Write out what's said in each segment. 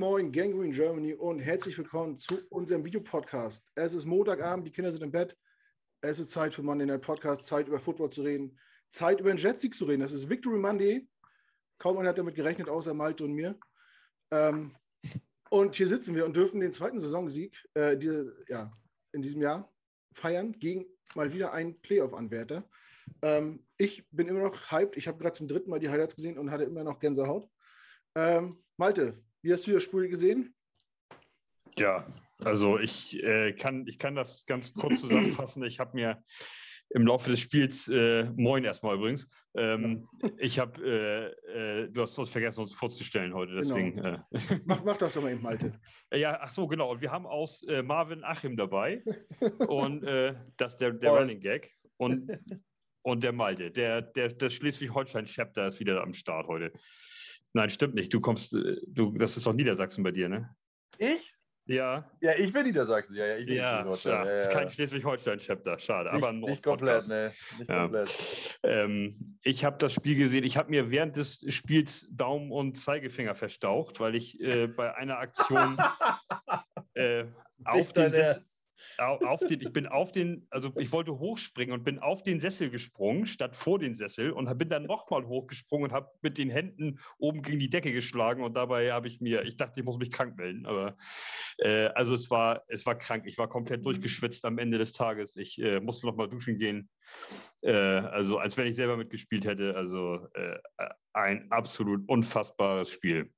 Morgen, Gangrene Germany und herzlich willkommen zu unserem Videopodcast. Es ist Montagabend, die Kinder sind im Bett. Es ist Zeit für Monday Night Podcast, Zeit über Football zu reden, Zeit über den Jetsieg zu reden. Das ist Victory Monday. Kaum einer hat damit gerechnet, außer Malte und mir. Ähm, und hier sitzen wir und dürfen den zweiten Saisonsieg äh, diese, ja, in diesem Jahr feiern gegen mal wieder einen Playoff-Anwärter. Ähm, ich bin immer noch hyped. Ich habe gerade zum dritten Mal die Highlights gesehen und hatte immer noch Gänsehaut. Ähm, Malte, wie hast du das Spiel gesehen? Ja, also ich, äh, kann, ich kann das ganz kurz zusammenfassen. Ich habe mir im Laufe des Spiels, äh, moin erstmal übrigens, ähm, ich habe, äh, äh, du hast uns vergessen, uns vorzustellen heute, genau. deswegen. Genau. mach, mach das doch mal eben, Malte. ja, ach so, genau. Und wir haben aus äh, Marvin Achim dabei und äh, das ist der, der Running Gag und, und der Malte, der, der, der Schleswig-Holstein-Chapter ist wieder am Start heute. Nein, stimmt nicht. Du kommst, äh, du, das ist doch Niedersachsen bei dir, ne? Ich? Ja. Ja, ich bin Niedersachsen. Ja, ja, ich bin ja, ja, Das ist kein Schleswig-Holstein-Chapter. Schade. Nicht, aber nicht komplett, ne. Nicht ja. komplett. Ähm, ich habe das Spiel gesehen. Ich habe mir während des Spiels Daumen und Zeigefinger verstaucht, weil ich äh, bei einer Aktion äh, auf den Sessel, auf den, ich bin auf den, also ich wollte hochspringen und bin auf den Sessel gesprungen, statt vor den Sessel und bin dann nochmal hochgesprungen und habe mit den Händen oben gegen die Decke geschlagen und dabei habe ich mir, ich dachte, ich muss mich krank melden, aber äh, also es war, es war krank. Ich war komplett durchgeschwitzt am Ende des Tages. Ich äh, musste nochmal duschen gehen. Äh, also als wenn ich selber mitgespielt hätte. Also äh, ein absolut unfassbares Spiel.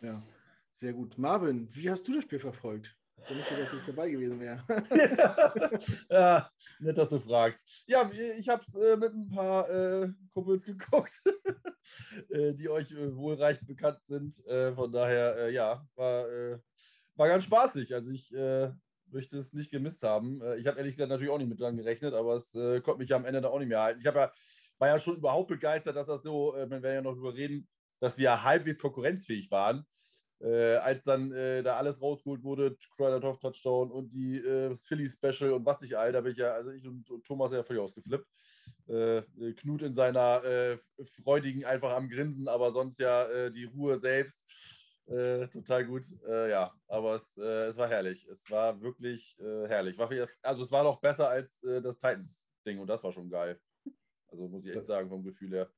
Ja, sehr gut. Marvin, wie hast du das Spiel verfolgt? So nicht so, dass ich dabei gewesen wäre. ja, nett, dass du fragst. Ja, ich habe es äh, mit ein paar äh, Kumpels geguckt, äh, die euch äh, wohlreichend bekannt sind. Äh, von daher, äh, ja, war, war ganz spaßig. Also ich möchte es nicht gemisst haben. ich habe ehrlich gesagt natürlich auch nicht mit dran gerechnet, aber es konnte mich ja am Ende da auch nicht mehr halten. Ich ja, war ja schon überhaupt begeistert, dass das so, wenn wir ja noch darüber reden, dass wir halbwegs konkurrenzfähig waren. Äh, als dann äh, da alles rausgeholt wurde, Krylatov Touchdown und die äh, Philly Special und was nicht all, da bin ich ja, also ich und, und Thomas ja völlig ausgeflippt. Äh, Knut in seiner äh, freudigen, einfach am Grinsen, aber sonst ja äh, die Ruhe selbst. total gut, ja, aber es, es war herrlich. Es war wirklich herrlich. War, also, es war noch besser als das Titans-Ding und das war schon geil. Also, muss ich echt sagen, vom Gefühl her.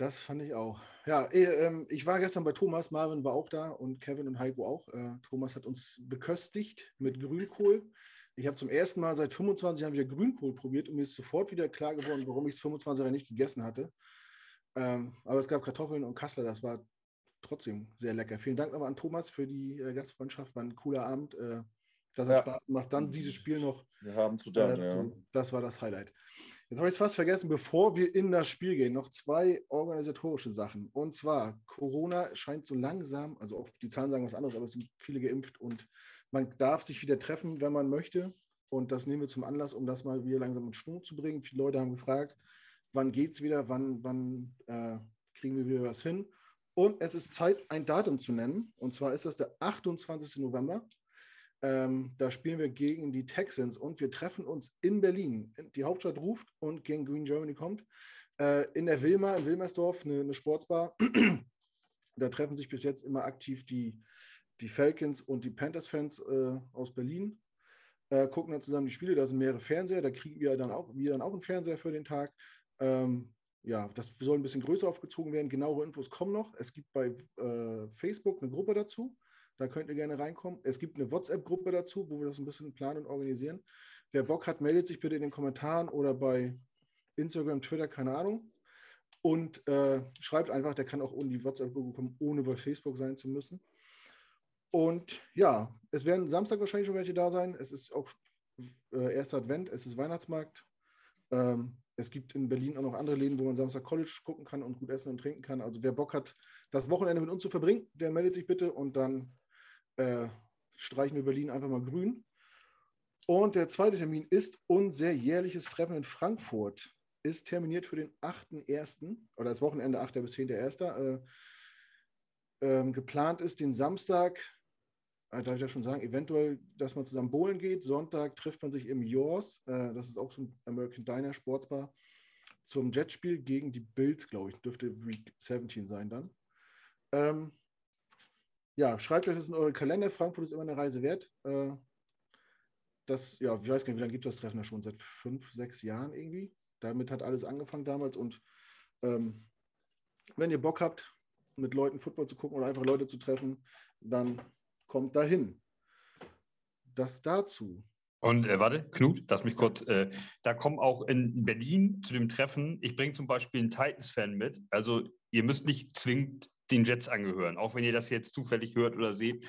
Das fand ich auch. Ja, eh, ähm, ich war gestern bei Thomas, Marvin war auch da und Kevin und Heiko auch. Äh, Thomas hat uns beköstigt mit Grünkohl. Ich habe zum ersten Mal seit 25 Jahren wieder Grünkohl probiert und mir ist sofort wieder klar geworden, warum ich es 25 Jahre nicht gegessen hatte. Ähm, aber es gab Kartoffeln und Kassler, das war trotzdem sehr lecker. Vielen Dank nochmal an Thomas für die äh, Gastfreundschaft, war ein cooler Abend. Das hat ja. Spaß gemacht. Dann dieses Spiel noch. Wir haben zu danken, ja. Das war das Highlight. Jetzt habe ich es fast vergessen, bevor wir in das Spiel gehen, noch zwei organisatorische Sachen. Und zwar, Corona scheint so langsam, also auch die Zahlen sagen was anderes, aber es sind viele geimpft und man darf sich wieder treffen, wenn man möchte. Und das nehmen wir zum Anlass, um das mal wieder langsam in Schwung zu bringen. Viele Leute haben gefragt, wann geht es wieder, wann, wann äh, kriegen wir wieder was hin. Und es ist Zeit, ein Datum zu nennen. Und zwar ist das der 28. November. Ähm, da spielen wir gegen die Texans und wir treffen uns in Berlin. Die Hauptstadt ruft und gegen Green Germany kommt. Äh, in der Wilma, in Wilmersdorf, eine, eine Sportsbar. da treffen sich bis jetzt immer aktiv die, die Falcons und die Panthers-Fans äh, aus Berlin. Äh, gucken dann zusammen die Spiele. Da sind mehrere Fernseher. Da kriegen wir dann auch, wir dann auch einen Fernseher für den Tag. Ähm, ja, das soll ein bisschen größer aufgezogen werden. Genauere Infos kommen noch. Es gibt bei äh, Facebook eine Gruppe dazu. Da könnt ihr gerne reinkommen. Es gibt eine WhatsApp-Gruppe dazu, wo wir das ein bisschen planen und organisieren. Wer Bock hat, meldet sich bitte in den Kommentaren oder bei Instagram, Twitter, keine Ahnung. Und äh, schreibt einfach, der kann auch in die WhatsApp-Gruppe kommen, ohne bei Facebook sein zu müssen. Und ja, es werden Samstag wahrscheinlich schon welche da sein. Es ist auch äh, erster Advent, es ist Weihnachtsmarkt. Ähm, es gibt in Berlin auch noch andere Läden, wo man Samstag College gucken kann und gut essen und trinken kann. Also wer Bock hat, das Wochenende mit uns zu verbringen, der meldet sich bitte und dann äh, streichen wir Berlin einfach mal grün. Und der zweite Termin ist unser jährliches Treffen in Frankfurt. Ist terminiert für den 8.1. oder das Wochenende 8. bis 10.1. Äh, ähm, geplant ist den Samstag, äh, darf ich ja schon sagen, eventuell, dass man zusammen bowlen geht. Sonntag trifft man sich im Yours, äh, das ist auch so ein American Diner Sportsbar, zum Jetspiel gegen die Bills, glaube ich. Dürfte Week 17 sein dann. Ähm, ja, schreibt euch das in eure Kalender. Frankfurt ist immer eine Reise wert. Äh, das, ja, ich weiß gar nicht, wie lange gibt das Treffen ja schon? Seit fünf, sechs Jahren irgendwie. Damit hat alles angefangen damals. Und ähm, wenn ihr Bock habt, mit Leuten Football zu gucken oder einfach Leute zu treffen, dann kommt dahin. Das dazu. Und äh, warte, Knut, lass mich kurz. Äh, da kommen auch in Berlin zu dem Treffen, ich bringe zum Beispiel einen Titans-Fan mit. Also ihr müsst nicht zwingend den Jets angehören, auch wenn ihr das jetzt zufällig hört oder seht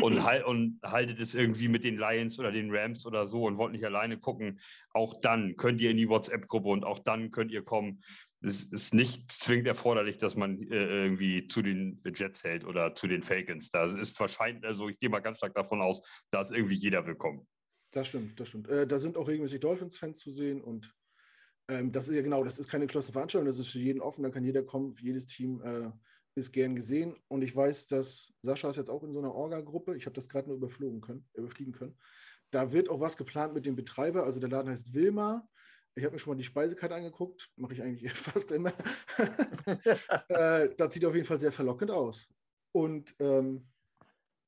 und, halt, und haltet es irgendwie mit den Lions oder den Rams oder so und wollt nicht alleine gucken. Auch dann könnt ihr in die WhatsApp-Gruppe und auch dann könnt ihr kommen. Es ist nicht zwingend erforderlich, dass man äh, irgendwie zu den Jets hält oder zu den Falcons. Da ist wahrscheinlich, also ich gehe mal ganz stark davon aus, da ist irgendwie jeder willkommen. Das stimmt, das stimmt. Äh, da sind auch regelmäßig Dolphins-Fans zu sehen und ähm, das ist ja genau, das ist keine geschlossene Veranstaltung, das ist für jeden offen, da kann jeder kommen, jedes Team äh, ist gern gesehen und ich weiß, dass Sascha ist jetzt auch in so einer Orga-Gruppe, ich habe das gerade nur überflogen können, überfliegen können. Da wird auch was geplant mit dem Betreiber, also der Laden heißt Wilma. Ich habe mir schon mal die Speisekarte angeguckt, mache ich eigentlich fast immer. äh, das sieht auf jeden Fall sehr verlockend aus. Und ähm,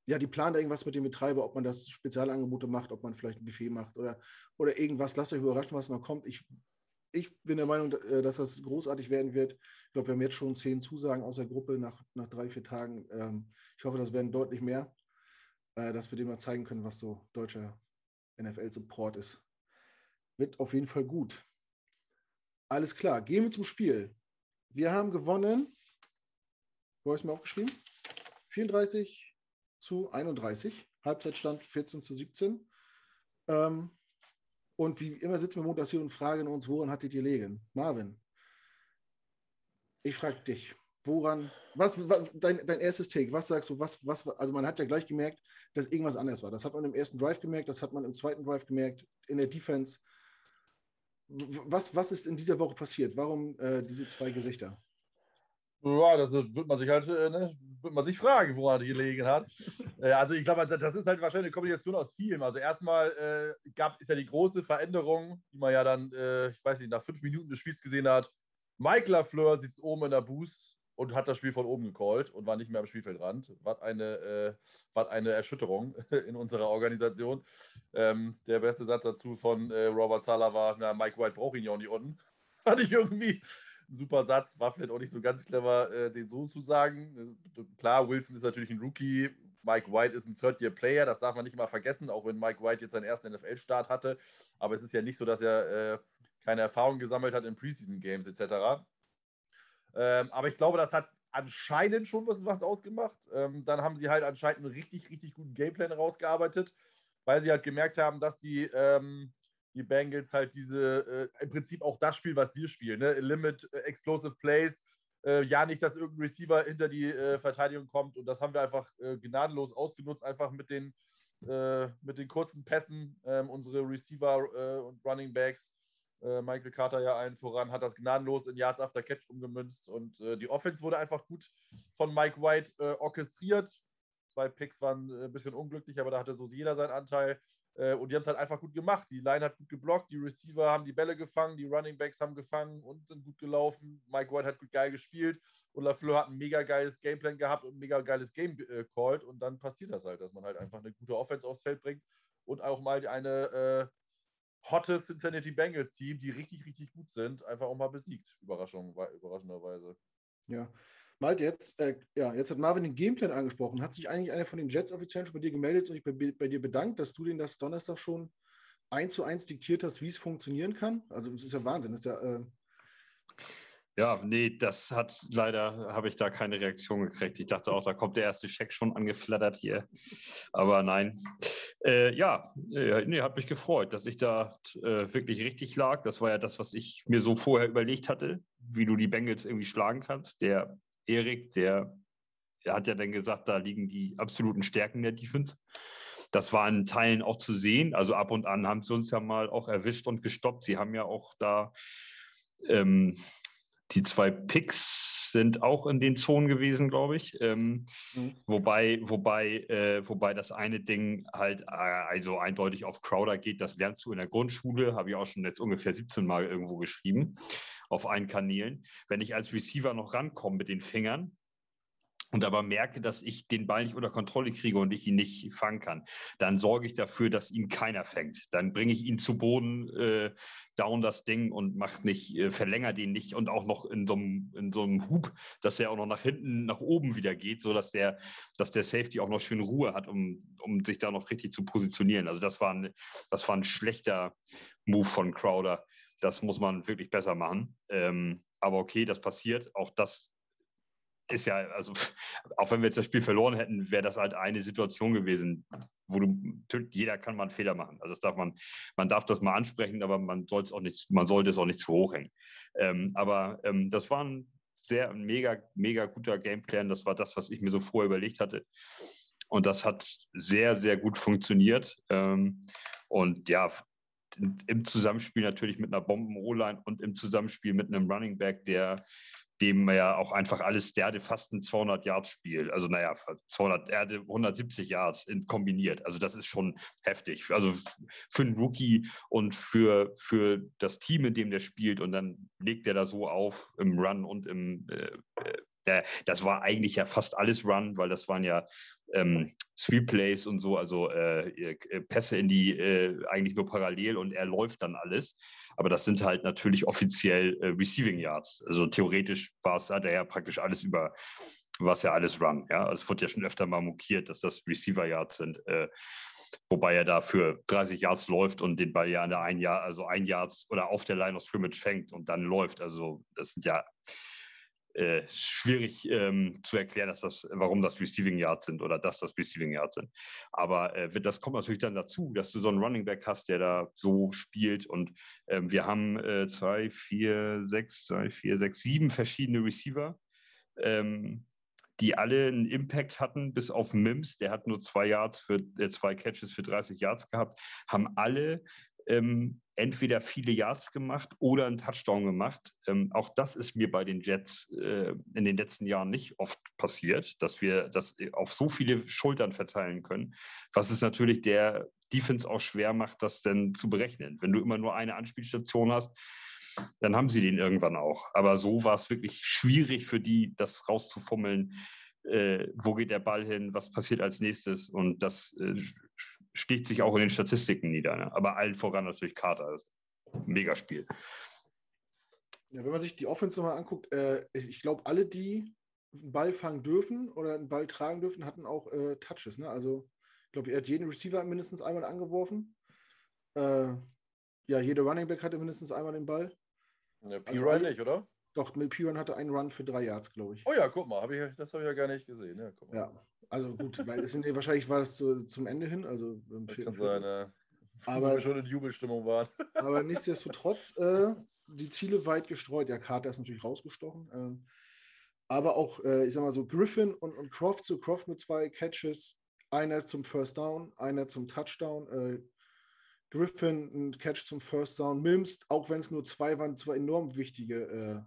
ja, die planen irgendwas mit dem Betreiber, ob man das Spezialangebote macht, ob man vielleicht ein Buffet macht oder, oder irgendwas. Lasst euch überraschen, was noch kommt. Ich, ich bin der Meinung, äh, dass das großartig werden wird. Ich glaube, wir haben jetzt schon zehn Zusagen aus der Gruppe nach, nach drei, vier Tagen. Ähm, ich hoffe, das werden deutlich mehr, äh, dass wir dem mal zeigen können, was so deutscher NFL-Support ist. Wird auf jeden Fall gut. Alles klar, gehen wir zum Spiel. Wir haben gewonnen. Wo habe ich es mir aufgeschrieben? 34 zu 31. Halbzeitstand 14 zu 17. Ähm, und wie immer sitzen wir montags hier und fragen uns, woran hat die gelegen? Marvin, ich frage dich, woran, was, was dein, dein erstes Take, was sagst du, was, was, also man hat ja gleich gemerkt, dass irgendwas anders war. Das hat man im ersten Drive gemerkt, das hat man im zweiten Drive gemerkt, in der Defense. Was, was ist in dieser Woche passiert? Warum äh, diese zwei Gesichter? Ja, das wird man sich halt, äh, ne, wird man sich fragen, woran die gelegen hat. äh, also ich glaube, das ist halt wahrscheinlich eine Kombination aus vielem. Also erstmal äh, gab es ja die große Veränderung, die man ja dann, äh, ich weiß nicht, nach fünf Minuten des Spiels gesehen hat. Mike Lafleur sitzt oben in der Boost und hat das Spiel von oben gecallt und war nicht mehr am Spielfeldrand. Was eine, äh, was eine Erschütterung in unserer Organisation. Ähm, der beste Satz dazu von äh, Robert Sala war, na, Mike White braucht ihn ja auch nicht unten. Fand ich irgendwie super Satz, war vielleicht auch nicht so ganz clever, äh, den so zu sagen. Äh, klar, Wilson ist natürlich ein Rookie, Mike White ist ein Third-Year-Player, das darf man nicht mal vergessen, auch wenn Mike White jetzt seinen ersten NFL-Start hatte. Aber es ist ja nicht so, dass er äh, keine Erfahrung gesammelt hat in Preseason-Games etc. Ähm, aber ich glaube, das hat anscheinend schon was, was ausgemacht. Ähm, dann haben sie halt anscheinend einen richtig, richtig guten Gameplan rausgearbeitet, weil sie halt gemerkt haben, dass die ähm, die Bengals halt diese, äh, im Prinzip auch das Spiel, was wir spielen, ne? Limit äh, Explosive Plays, äh, ja nicht, dass irgendein Receiver hinter die äh, Verteidigung kommt und das haben wir einfach äh, gnadenlos ausgenutzt, einfach mit den, äh, mit den kurzen Pässen. Ähm, unsere Receiver und Running Backs, Michael Carter ja allen voran, hat das gnadenlos in Yards After Catch umgemünzt und die Offense wurde einfach gut von Mike White orchestriert. Zwei Picks waren ein bisschen unglücklich, aber da hatte so jeder seinen Anteil. Äh, und die haben es halt einfach gut gemacht. Die Line hat gut geblockt, die Receiver haben die Bälle gefangen, die Running Backs haben gefangen und sind gut gelaufen. Mike White hat gut geil gespielt und LaFleur hat ein mega geiles Gameplan gehabt und ein mega geiles Game äh, called. Und dann passiert das halt, dass man halt einfach eine gute Offense aufs Feld bringt und auch mal eine äh, hotte Cincinnati Bengals Team, die richtig, richtig gut sind, einfach auch mal besiegt. Überraschung, überraschenderweise. Ja, Malte, jetzt, äh, ja, jetzt hat Marvin den Gameplan angesprochen. Hat sich eigentlich einer von den Jets-Offiziellen schon bei dir gemeldet und sich bei, bei, dir bedankt, dass du den das Donnerstag schon eins zu eins diktiert hast, wie es funktionieren kann? Also, das ist ja Wahnsinn. Das ja, äh ja, nee, das hat leider, habe ich da keine Reaktion gekriegt. Ich dachte auch, da kommt der erste Scheck schon angeflattert hier. Aber nein. Äh, ja, äh, nee, hat mich gefreut, dass ich da äh, wirklich richtig lag. Das war ja das, was ich mir so vorher überlegt hatte, wie du die Bengals irgendwie schlagen kannst. Der Erik, der, der hat ja dann gesagt, da liegen die absoluten Stärken der Defense. Das war in Teilen auch zu sehen. Also ab und an haben sie uns ja mal auch erwischt und gestoppt. Sie haben ja auch da ähm, die zwei Picks sind auch in den Zonen gewesen, glaube ich. Ähm, mhm. Wobei, wobei, äh, wobei das eine Ding halt äh, also eindeutig auf Crowder geht, das lernst du in der Grundschule, habe ich auch schon jetzt ungefähr 17 Mal irgendwo geschrieben, auf allen Kanälen. Wenn ich als Receiver noch rankomme mit den Fingern, und aber merke, dass ich den Ball nicht unter Kontrolle kriege und ich ihn nicht fangen kann, dann sorge ich dafür, dass ihn keiner fängt. Dann bringe ich ihn zu Boden, äh, down das Ding und macht nicht, äh, verlängere den nicht und auch noch in so einem, in so einem Hub, dass er auch noch nach hinten, nach oben wieder geht, sodass der, dass der Safety auch noch schön Ruhe hat, um, um sich da noch richtig zu positionieren. Also das war ein, das war ein schlechter Move von Crowder. Das muss man wirklich besser machen. Ähm, aber okay, das passiert. Auch das ist ja, also auch wenn wir jetzt das Spiel verloren hätten, wäre das halt eine Situation gewesen, wo du, jeder kann mal einen Fehler machen. Also das darf man, man darf das mal ansprechen, aber man soll es auch nicht, man sollte es auch nicht zu hoch hängen. Ähm, aber ähm, das war ein sehr, mega, mega guter Gameplan. Das war das, was ich mir so vorher überlegt hatte. Und das hat sehr, sehr gut funktioniert. Ähm, und ja, im Zusammenspiel natürlich mit einer Bomben-O-Line und im Zusammenspiel mit einem Running Back, der dem ja auch einfach alles, der hatte fast ein 200 Yards Spiel. Also naja, 200, er hatte 170 Yards in, kombiniert. Also das ist schon heftig. Also für einen Rookie und für, für das Team, in dem der spielt und dann legt er da so auf im Run und im, äh, äh, das war eigentlich ja fast alles Run, weil das waren ja ähm, Sweep Plays und so, also äh, äh, Pässe in die äh, eigentlich nur parallel und er läuft dann alles. Aber das sind halt natürlich offiziell äh, Receiving Yards. Also theoretisch war es, hat er ja praktisch alles über, was ja alles Run. Ja, also es wird ja schon öfter mal mokiert, dass das Receiver Yards sind. Äh, wobei er da für 30 Yards läuft und den Ball ja an der ein Jahr, also ein Yards oder auf der Line of Scrimmage fängt und dann läuft. Also das sind ja äh, schwierig ähm, zu erklären, dass das, warum das Receiving Yards sind oder dass das Receiving Yards sind. Aber äh, das kommt natürlich dann dazu, dass du so einen Running Back hast, der da so spielt. Und ähm, wir haben äh, zwei, vier, sechs, zwei, vier, sechs, sieben verschiedene Receiver. Ähm, die alle einen Impact hatten, bis auf Mims, der hat nur zwei Yards für äh, zwei Catches für 30 Yards gehabt, haben alle ähm, entweder viele Yards gemacht oder einen Touchdown gemacht. Ähm, auch das ist mir bei den Jets äh, in den letzten Jahren nicht oft passiert, dass wir das auf so viele Schultern verteilen können, was es natürlich der Defense auch schwer macht, das denn zu berechnen. Wenn du immer nur eine Anspielstation hast, dann haben sie den irgendwann auch. Aber so war es wirklich schwierig für die, das rauszufummeln. Äh, wo geht der Ball hin? Was passiert als nächstes? Und das äh, sticht sich auch in den Statistiken nieder. Ne? Aber allen voran natürlich Carter. ist ein Megaspiel. Ja, wenn man sich die Offense nochmal anguckt, äh, ich glaube, alle, die einen Ball fangen dürfen oder einen Ball tragen dürfen, hatten auch äh, Touches. Ne? Also, ich glaube, er hat jeden Receiver mindestens einmal angeworfen. Äh, ja, jeder Running Back hatte mindestens einmal den Ball. Ja, also alle, nicht, oder? Doch, Piran hatte einen Run für drei Yards, glaube ich. Oh ja, guck mal, hab ich, das habe ich ja gar nicht gesehen. Ja, ja also gut, weil es sind, wahrscheinlich war das zu, zum Ende hin. Also im das kann sein, ja. Aber schon in Jubelstimmung waren. aber nichtsdestotrotz, äh, die Ziele weit gestreut. Ja, Carter ist natürlich rausgestochen. Äh, aber auch, äh, ich sag mal so, Griffin und, und Croft, so Croft mit zwei Catches, einer zum First Down, einer zum Touchdown. Äh, Griffin ein Catch zum First Down. Mims, auch wenn es nur zwei waren, zwei enorm wichtige äh,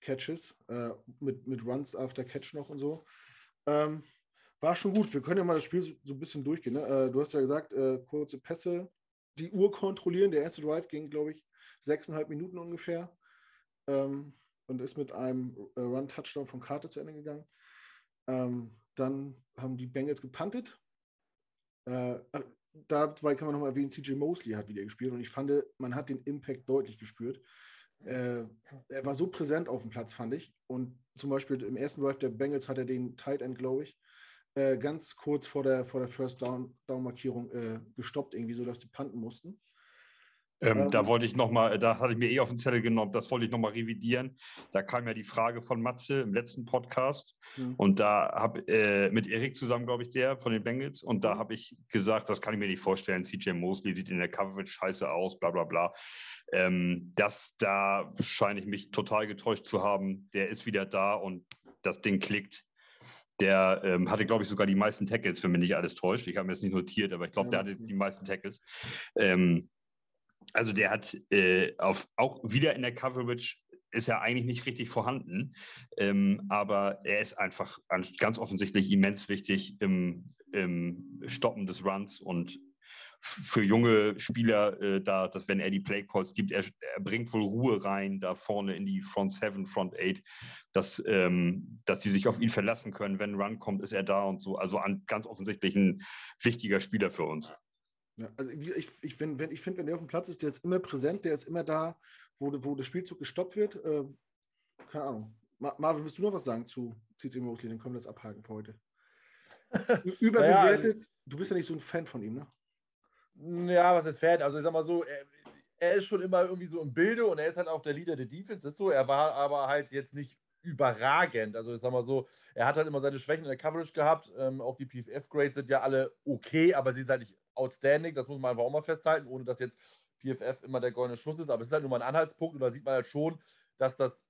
Catches äh, mit, mit Runs after Catch noch und so. Ähm, war schon gut. Wir können ja mal das Spiel so, so ein bisschen durchgehen. Ne? Äh, du hast ja gesagt, äh, kurze Pässe, die Uhr kontrollieren. Der erste Drive ging, glaube ich, sechseinhalb Minuten ungefähr ähm, und ist mit einem äh, Run-Touchdown von Karte zu Ende gegangen. Ähm, dann haben die Bengals gepuntet. Äh, dabei kann man nochmal erwähnen, CJ Mosley hat wieder gespielt und ich fand, man hat den Impact deutlich gespürt. Äh, er war so präsent auf dem Platz, fand ich. Und zum Beispiel im ersten Drive der Bengals hat er den Tight End, glaube ich, äh, ganz kurz vor der, vor der First Down-Markierung Down äh, gestoppt, irgendwie, sodass die panten mussten. Ähm, ähm, da wollte ich nochmal, da hatte ich mir eh auf den Zettel genommen, das wollte ich nochmal revidieren. Da kam ja die Frage von Matze im letzten Podcast mhm. und da habe äh, mit Erik zusammen, glaube ich, der von den Bengals und da mhm. habe ich gesagt, das kann ich mir nicht vorstellen. CJ Mosley sieht in der Coverage scheiße aus, bla bla bla. Ähm, das, da scheine ich mich total getäuscht zu haben. Der ist wieder da und das Ding klickt. Der ähm, hatte, glaube ich, sogar die meisten Tackles, wenn mich nicht alles täuscht. Ich habe mir das nicht notiert, aber ich glaube, ja, der hatte die meisten Tackles. Ähm, also der hat äh, auf, auch wieder in der Coverage ist er eigentlich nicht richtig vorhanden, ähm, aber er ist einfach ganz offensichtlich immens wichtig im, im Stoppen des Runs und für junge Spieler äh, da, dass wenn er die Playcalls gibt, er, er, bringt wohl Ruhe rein da vorne in die Front 7, Front 8, dass, ähm, dass die sich auf ihn verlassen können. Wenn Run kommt, ist er da und so. Also an, ganz offensichtlich ein wichtiger Spieler für uns. Ja, also ich, ich finde, wenn, find, wenn der auf dem Platz ist, der ist immer präsent, der ist immer da, wo, wo der Spielzug gestoppt wird. Äh, keine Ahnung. Marvin, willst du noch was sagen zu CC Mosley? Dann können wir das abhaken für heute. Überbewertet. Ja, du bist ja nicht so ein Fan von ihm, ne? Ja, was ist Fan? Also ich sag mal so, er, er, ist schon immer irgendwie so im Bilde und er ist halt auch der Leader der Defense, ist so. Er war aber halt jetzt nicht überragend. Also ich sag mal so, er hat halt immer seine Schwächen in der Coverage gehabt. Ähm, auch die PFF-Grades sind ja alle okay, aber sie sind halt nicht outstanding. Das muss man einfach auch mal festhalten, ohne dass jetzt PFF immer der goldene Schuss ist. Aber es ist halt nur mal ein Anhaltspunkt und da sieht man halt schon, dass das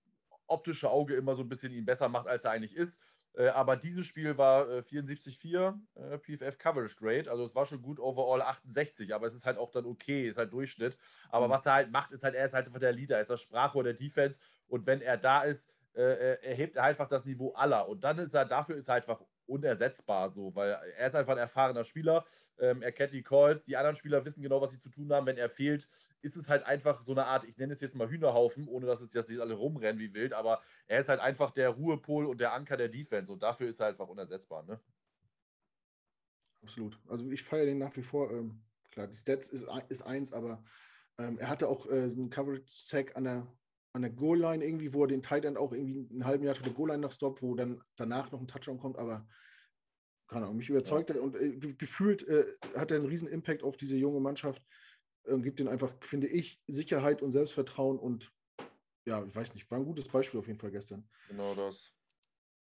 optische Auge immer so ein bisschen ihn besser macht, als er eigentlich ist. Äh, aber dieses Spiel war äh, 74,4 äh, PFF Coverage Grade. Also es war schon gut overall 68, aber es ist halt auch dann okay, ist halt Durchschnitt. Aber mhm. was er halt macht, ist halt, er ist halt einfach der Leader, er ist das Sprachrohr der Defense. Und wenn er da ist, äh, erhebt er einfach das Niveau aller. Und dann ist er, dafür ist er einfach unersetzbar so, weil er ist einfach ein erfahrener Spieler. Ähm, er kennt die Calls, die anderen Spieler wissen genau, was sie zu tun haben. Wenn er fehlt, ist es halt einfach so eine Art, ich nenne es jetzt mal Hühnerhaufen, ohne dass es jetzt alle rumrennen wie wild, aber er ist halt einfach der Ruhepol und der Anker der Defense und dafür ist er einfach unersetzbar. Ne? Absolut. Also ich feiere den nach wie vor. Ähm, klar, die Stats ist, ist eins, aber ähm, er hatte auch äh, einen Coverage-Sack an der an der Goal-Line irgendwie, wo er den Tight End auch irgendwie einen halben Jahr für die Goal-Line noch stoppt, wo dann danach noch ein Touchdown kommt, aber keine Ahnung, mich überzeugt ja. er und äh, gefühlt äh, hat er einen riesen Impact auf diese junge Mannschaft und gibt ihnen einfach, finde ich, Sicherheit und Selbstvertrauen und ja, ich weiß nicht, war ein gutes Beispiel auf jeden Fall gestern. Genau das.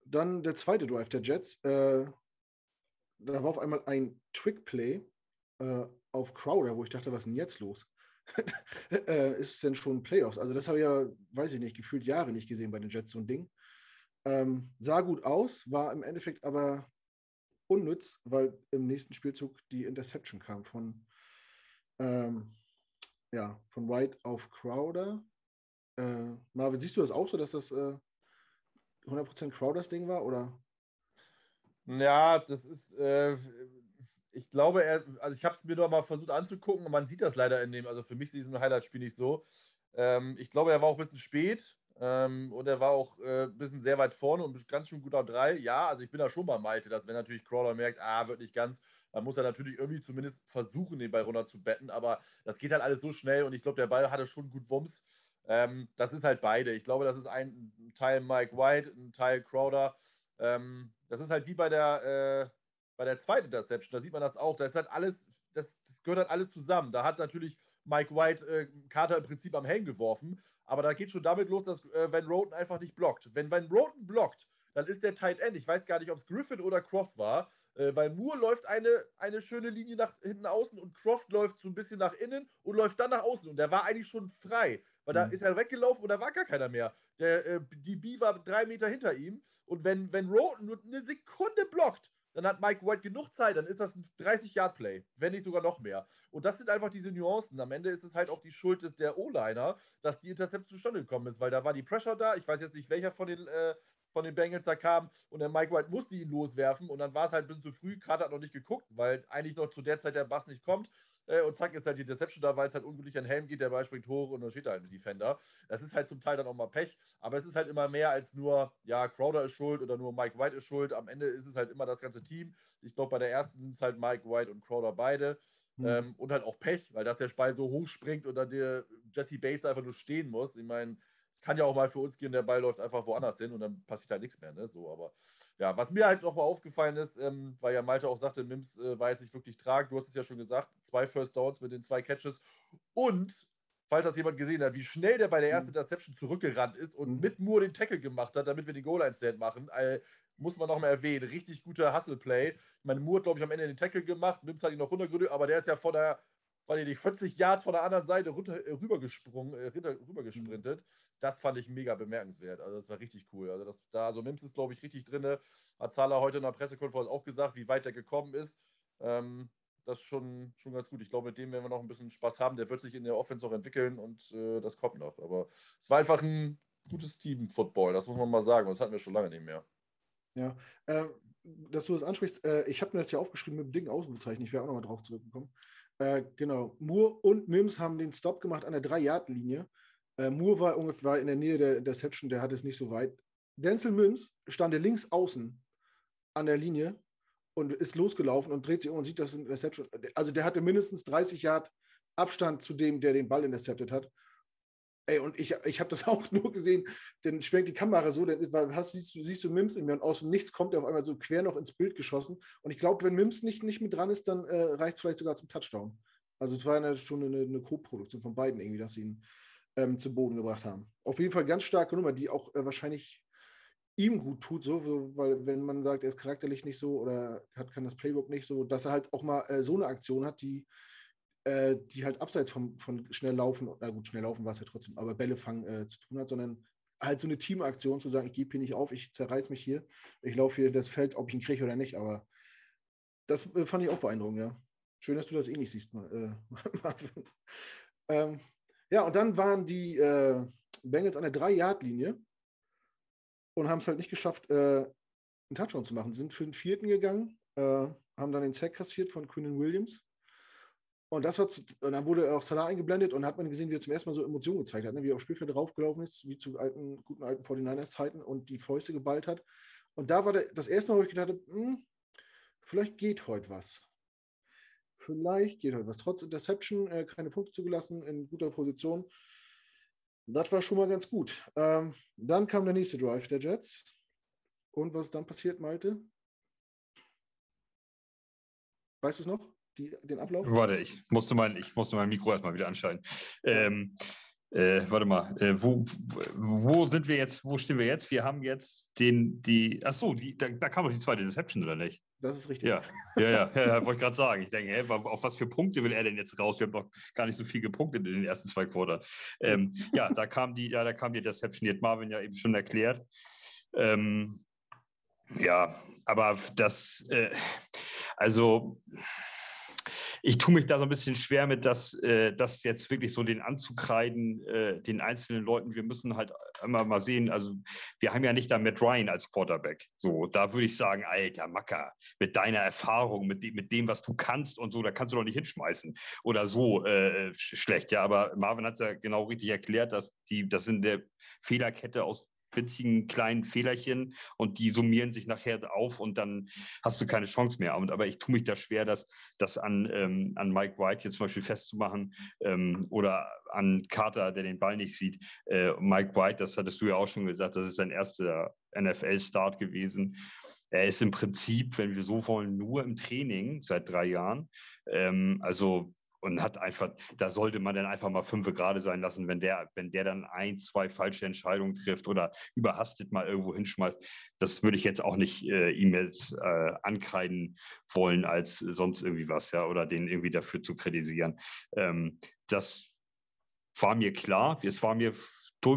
Dann der zweite Drive der Jets. Äh, da war auf einmal ein Trick-Play äh, auf Crowder, wo ich dachte, was ist denn jetzt los? äh, ist es denn schon Playoffs? Also, das habe ich ja, weiß ich nicht, gefühlt Jahre nicht gesehen bei den Jets, so ein Ding. Ähm, sah gut aus, war im Endeffekt aber unnütz, weil im nächsten Spielzug die Interception kam von, ähm, ja, von White auf Crowder. Äh, Marvin, siehst du das auch so, dass das äh, 100% Crowders Ding war, oder? Ja, das ist, äh, ich glaube, er, also ich habe es mir doch mal versucht anzugucken und man sieht das leider in dem, also für mich ist diesem Highlight-Spiel nicht so. Ähm, ich glaube, er war auch ein bisschen spät ähm, und er war auch äh, ein bisschen sehr weit vorne und ganz schön gut auf drei. Ja, also ich bin da schon bei Malte, dass wenn natürlich Crawler merkt, ah, wird nicht ganz, dann muss er natürlich irgendwie zumindest versuchen, den Ball runter zu betten, aber das geht halt alles so schnell und ich glaube, der Ball hatte schon gut Wumms. Ähm, das ist halt beide. Ich glaube, das ist ein, Teil Mike White, ein Teil Crowder. Ähm, das ist halt wie bei der, äh, bei der zweiten Interception, da sieht man das auch, da ist halt alles, das, das gehört halt alles zusammen. Da hat natürlich Mike White äh, Carter im Prinzip am Helm geworfen, aber da geht schon damit los, dass äh, Van Roten einfach nicht blockt. Wenn Van Roten blockt, dann ist der Tight End, ich weiß gar nicht, ob es Griffin oder Croft war, äh, weil Moore läuft eine, eine schöne Linie nach hinten außen und Croft läuft so ein bisschen nach innen und läuft dann nach außen und der war eigentlich schon frei, weil da mhm. ist er weggelaufen und da war gar keiner mehr. Der, äh, die B war drei Meter hinter ihm und wenn, wenn Roten nur eine Sekunde blockt, dann hat Mike White genug Zeit, dann ist das ein 30-Yard-Play, wenn nicht sogar noch mehr. Und das sind einfach diese Nuancen. Am Ende ist es halt auch die Schuld des, der O-Liner, dass die Intercept zustande gekommen ist, weil da war die Pressure da. Ich weiß jetzt nicht, welcher von den, äh, von den Bengals da kam und der Mike White musste ihn loswerfen und dann war es halt ein bisschen zu früh. Carter hat noch nicht geguckt, weil eigentlich noch zu der Zeit der Bass nicht kommt. Äh, und zack ist halt die Deception da, weil es halt unglücklich an Helm geht, der Ball springt hoch und dann steht da halt ein Defender. Das ist halt zum Teil dann auch mal Pech, aber es ist halt immer mehr als nur, ja, Crowder ist schuld oder nur Mike White ist schuld. Am Ende ist es halt immer das ganze Team. Ich glaube, bei der ersten sind es halt Mike White und Crowder beide. Mhm. Ähm, und halt auch Pech, weil dass der Spy so hoch springt und dann der Jesse Bates einfach nur stehen muss. Ich meine, es kann ja auch mal für uns gehen, der Ball läuft einfach woanders hin und dann passiert halt nichts mehr. Ne? So, aber ja, was mir halt nochmal aufgefallen ist, ähm, weil ja Malte auch sagte, Mims äh, war jetzt nicht wirklich trag. Du hast es ja schon gesagt, zwei First Downs mit den zwei Catches. Und, falls das jemand gesehen hat, wie schnell der bei der ersten mhm. Interception zurückgerannt ist und mhm. mit Moore den Tackle gemacht hat, damit wir den Goal-Line-Stand machen, äh, muss man nochmal erwähnen. Richtig guter Hustle-Play. Ich meine, Moore hat, glaube ich, am Ende den Tackle gemacht. Mims hat ihn noch runtergerührt, aber der ist ja von der weil die 40 Yards von der anderen Seite runter, äh, rübergesprungen, äh, rübergesprintet. Das fand ich mega bemerkenswert. Also das war richtig cool. Also das, da, so nimmst es, glaube ich, richtig drin. Hat Zahler heute in der Pressekonferenz auch gesagt, wie weit er gekommen ist. Ähm, das ist schon, schon ganz gut. Ich glaube, mit dem werden wir noch ein bisschen Spaß haben. Der wird sich in der Offense auch entwickeln und äh, das kommt noch. Aber es war einfach ein gutes Team-Football, das muss man mal sagen. Und das hatten wir schon lange nicht mehr. Ja, äh, dass du das ansprichst, äh, ich habe mir das ja aufgeschrieben mit dem Ding Ausrufezeichen, ich wäre auch nochmal drauf zurückgekommen. Äh, genau, Moore und Mims haben den Stop gemacht an der 3-Yard-Linie. Äh, Moore war ungefähr in der Nähe der Interception, der hatte es nicht so weit. Denzel Mims stand links außen an der Linie und ist losgelaufen und dreht sich um und sieht, dass es ein Interception Also der hatte mindestens 30 Yard Abstand zu dem, der den Ball interceptet hat. Ey, und ich, ich habe das auch nur gesehen, dann schwenkt die Kamera so, dann hast, siehst, du, siehst du Mims in mir und aus dem Nichts kommt er auf einmal so quer noch ins Bild geschossen. Und ich glaube, wenn Mims nicht, nicht mit dran ist, dann äh, reicht es vielleicht sogar zum Touchdown. Also es war eine, schon eine, eine Co-Produktion von beiden irgendwie, dass sie ihn ähm, zu Boden gebracht haben. Auf jeden Fall ganz starke Nummer, die auch äh, wahrscheinlich ihm gut tut, so, weil wenn man sagt, er ist charakterlich nicht so oder hat, kann das Playbook nicht so, dass er halt auch mal äh, so eine Aktion hat, die, äh, die halt abseits vom, von schnell laufen, na gut, schnell laufen war es ja trotzdem, aber Bälle fangen äh, zu tun hat, sondern halt so eine Teamaktion zu sagen, ich gebe hier nicht auf, ich zerreiß mich hier, ich laufe hier das Feld, ob ich ihn kriege oder nicht, aber das äh, fand ich auch beeindruckend, ja. Schön, dass du das eh nicht siehst, äh, Marvin. ähm, ja, und dann waren die äh, Bengals an der 3-Yard-Linie und haben es halt nicht geschafft, äh, einen Touchdown zu machen. Sind für den vierten gegangen, haben dann den Sack kassiert von Quinnen Williams. Und das war, und dann wurde auch Salah eingeblendet und hat man gesehen, wie er zum ersten Mal so Emotionen gezeigt hat, ne? wie er aufs Spielfeld draufgelaufen ist, wie zu alten, guten alten 49ers-Zeiten und die Fäuste geballt hat. Und da war der, das erste Mal, wo ich gedacht habe, hm, vielleicht geht heute was. Vielleicht geht heute was. Trotz Interception, äh, keine Punkte zugelassen, in guter Position. Das war schon mal ganz gut. Ähm, dann kam der nächste Drive der Jets. Und was ist dann passiert, Malte? Weißt du es noch? Die, den Ablauf? Warte, ich musste mein, ich musste mein Mikro erstmal wieder anschalten. Ähm, äh, warte mal, äh, wo, wo sind wir jetzt, wo stehen wir jetzt? Wir haben jetzt den, die, ach so, die, da, da kam doch die zweite Deception, oder nicht? Das ist richtig. Ja, ja, ja, ja wollte ich gerade sagen. Ich denke, hey, auf was für Punkte will er denn jetzt raus? Wir haben doch gar nicht so viel gepunktet in den ersten zwei Quartern. Ähm, ja, da kam die, ja, da kam die Deception, die hat Marvin ja eben schon erklärt. Ähm, ja, aber das, äh, also ich tue mich da so ein bisschen schwer mit, dass äh, das jetzt wirklich so den anzukreiden, äh, den einzelnen Leuten. Wir müssen halt immer mal sehen, also wir haben ja nicht da Matt Ryan als Quarterback. So, da würde ich sagen, alter Macker, mit deiner Erfahrung, mit, de mit dem, was du kannst und so, da kannst du doch nicht hinschmeißen. Oder so äh, schlecht. Ja, aber Marvin hat es ja genau richtig erklärt, dass die, das sind der Fehlerkette aus witzigen kleinen Fehlerchen und die summieren sich nachher auf und dann hast du keine Chance mehr. Und, aber ich tue mich da schwer, das, das an, ähm, an Mike White hier zum Beispiel festzumachen ähm, oder an Carter, der den Ball nicht sieht. Äh, Mike White, das hattest du ja auch schon gesagt, das ist sein erster NFL-Start gewesen. Er ist im Prinzip, wenn wir so wollen, nur im Training seit drei Jahren. Ähm, also und hat einfach, da sollte man dann einfach mal fünf gerade sein lassen, wenn der, wenn der dann ein, zwei falsche Entscheidungen trifft oder überhastet mal irgendwo hinschmeißt. Das würde ich jetzt auch nicht äh, ihm jetzt äh, ankreiden wollen als sonst irgendwie was, ja, oder den irgendwie dafür zu kritisieren. Ähm, das war mir klar. Es war mir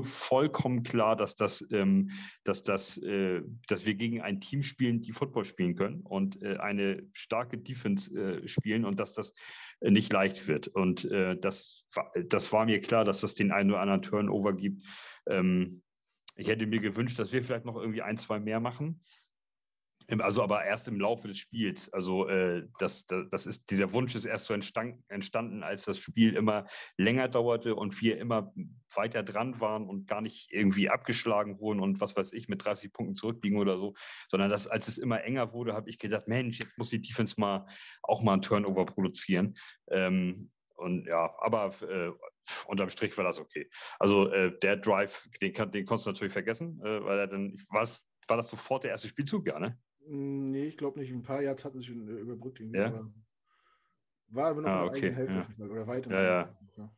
vollkommen klar, dass das, ähm, dass das, äh, dass wir gegen ein Team spielen, die Football spielen können und äh, eine starke Defense äh, spielen und dass das äh, nicht leicht wird. Und äh, das, das war mir klar, dass das den einen oder anderen Turnover gibt. Ähm, ich hätte mir gewünscht, dass wir vielleicht noch irgendwie ein, zwei mehr machen. Also aber erst im Laufe des Spiels. Also äh, das, das ist, dieser Wunsch ist erst so entstanden, als das Spiel immer länger dauerte und wir immer weiter dran waren und gar nicht irgendwie abgeschlagen wurden und was weiß ich, mit 30 Punkten zurückliegen oder so, sondern dass, als es immer enger wurde, habe ich gedacht, Mensch, jetzt muss die Defense mal auch mal ein Turnover produzieren. Ähm, und ja, aber äh, unterm Strich war das okay. Also äh, der Drive, den, den konntest du natürlich vergessen, äh, weil er dann, war das sofort der erste Spielzug, ja, ne? Nee, ich glaube nicht. Ein paar Yards hatten sie schon äh, überbrückt. Ja? Aber war aber noch ah, okay. Hälfte ja. oder weiter. Ja, ja. ja.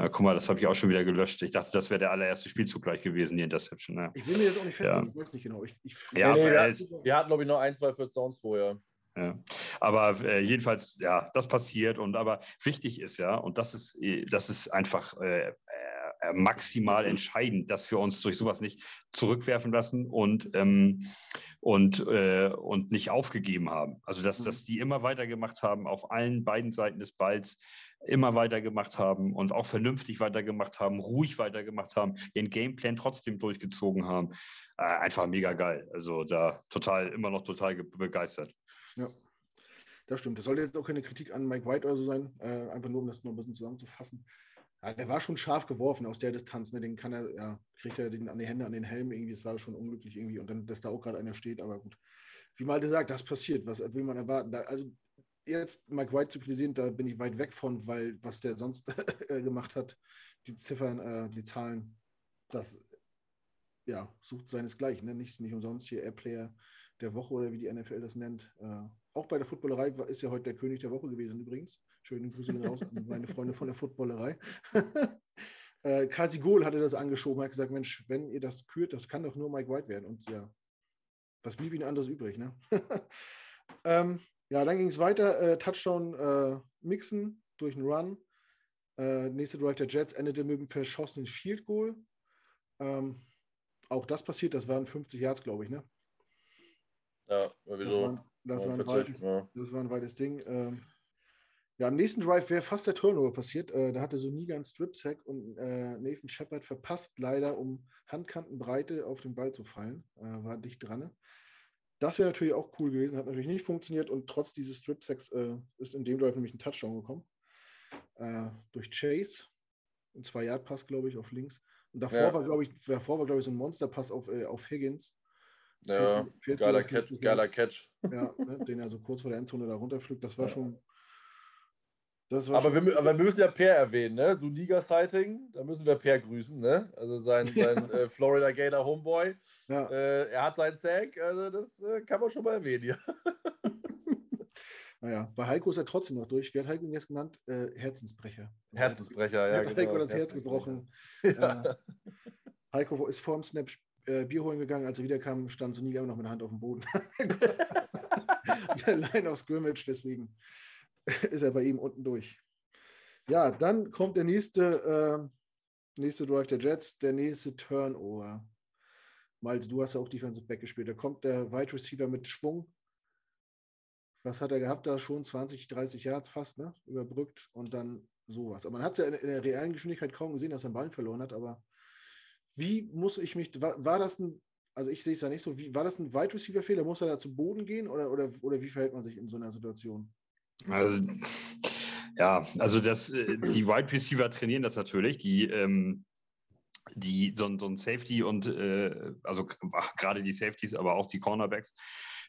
Ja, guck mal, das habe ich auch schon wieder gelöscht. Ich dachte, das wäre der allererste Spielzug gleich gewesen, die Interception. Ja. Ich will mir jetzt auch nicht festlegen, ja. ich weiß nicht genau. Ich, ich, ja, nee, wir, hatten, wir hatten, glaube ich, noch ein, zwei First Downs vorher. Ja. Aber äh, jedenfalls, ja, das passiert. Und aber wichtig ist ja, und das ist, äh, das ist einfach äh, äh, maximal entscheidend, dass wir uns durch sowas nicht zurückwerfen lassen und, ähm, und, äh, und nicht aufgegeben haben. Also, dass, mhm. dass die immer weitergemacht haben, auf allen beiden Seiten des Balls immer weitergemacht haben und auch vernünftig weitergemacht haben, ruhig weitergemacht haben, ihren Gameplan trotzdem durchgezogen haben. Äh, einfach mega geil. Also da total, immer noch total begeistert. Ja. Das stimmt. Das sollte jetzt auch keine Kritik an Mike White oder so sein. Äh, einfach nur, um das noch ein bisschen zusammenzufassen. Ja, der war schon scharf geworfen aus der Distanz. Ne? Den kann er, ja, kriegt er den an die Hände, an den Helm irgendwie. Es war schon unglücklich irgendwie. Und dann, dass da auch gerade einer steht. Aber gut. Wie Malte sagt, das passiert. Was will man erwarten? Da, also jetzt Mike White zu kritisieren, da bin ich weit weg von, weil was der sonst gemacht hat, die Ziffern, äh, die Zahlen, das ja, sucht seinesgleichen. Ne? Nicht, nicht umsonst hier Airplayer der Woche oder wie die NFL das nennt. Äh, auch bei der Footballerei ist ja heute der König der Woche gewesen übrigens. Schöne Grüße raus an meine Freunde von der Footballerei. äh, Kasi Gohl hatte das angeschoben, hat gesagt, Mensch, wenn ihr das kürt, das kann doch nur Mike White werden. Und ja, was blieb ihnen anderes übrig, ne? ähm, ja, dann ging es weiter. Äh, Touchdown äh, mixen durch einen Run. Äh, nächste Drive der Jets endete mit einem verschossenen Field Goal. Ähm, auch das passiert, das waren 50 Yards, glaube ich, ne? Ja, wieso? Das war, das, war ein weites, ja. das war ein weites Ding. Ähm, ja, am nächsten Drive wäre fast der Turnover passiert. Äh, da hatte so Niga einen Strip-Sack und äh, Nathan Shepard verpasst leider, um Handkantenbreite auf den Ball zu fallen. Äh, war dicht dran. Das wäre natürlich auch cool gewesen, hat natürlich nicht funktioniert und trotz dieses Strip-Sacks äh, ist in dem Drive nämlich ein Touchdown gekommen. Äh, durch Chase. Ein Zwei-Yard-Pass, glaube ich, auf links. Und davor ja. war, glaube ich, davor war, glaube ich, so ein Monster-Pass auf, äh, auf Higgins. Ja, 14, 14 geiler, Catch, geiler Catch. Ja, ne, den er so kurz vor der Endzone da runterpflückt. Das war ja. schon. Aber, wir, aber wir müssen ja Per erwähnen, ne? So Liga-Sighting, da müssen wir Per grüßen, ne? Also sein, sein äh, Florida Gator Homeboy. Ja. Äh, er hat seinen Sack, also das äh, kann man schon mal erwähnen hier. Naja, bei Heiko ist er trotzdem noch durch. Wer hat Heiko ihn jetzt genannt? Äh, Herzensbrecher. Herzensbrecher, ja. Er hat genau, Heiko das Herz gebrochen. Ja. Äh, Heiko ist vor dem Snap äh, Bier holen gegangen. Als er wiederkam, stand Soniga immer noch mit der Hand auf dem Boden. Allein aus Scrimmage, deswegen ist er bei ihm unten durch. Ja, dann kommt der nächste, äh, nächste Drive der Jets, der nächste Turnover. Malte, du hast ja auch Defensive Back gespielt. Da kommt der Wide Receiver mit Schwung. Was hat er gehabt da? Schon 20, 30 Yards fast, ne? Überbrückt und dann sowas. Aber man hat es ja in, in, der realen Geschwindigkeit kaum gesehen, dass er einen Ball verloren hat, aber wie muss ich mich, war, war das ein, also ich sehe es ja nicht so, wie, war das ein Wide Receiver Fehler? Muss er da zu Boden gehen oder, oder, oder wie verhält man sich in so einer Situation? Also, ja, also das, äh, die Wide Receiver trainieren das natürlich, die, ähm, die so, so ein Safety und äh, also gerade die Safeties, aber auch die Cornerbacks,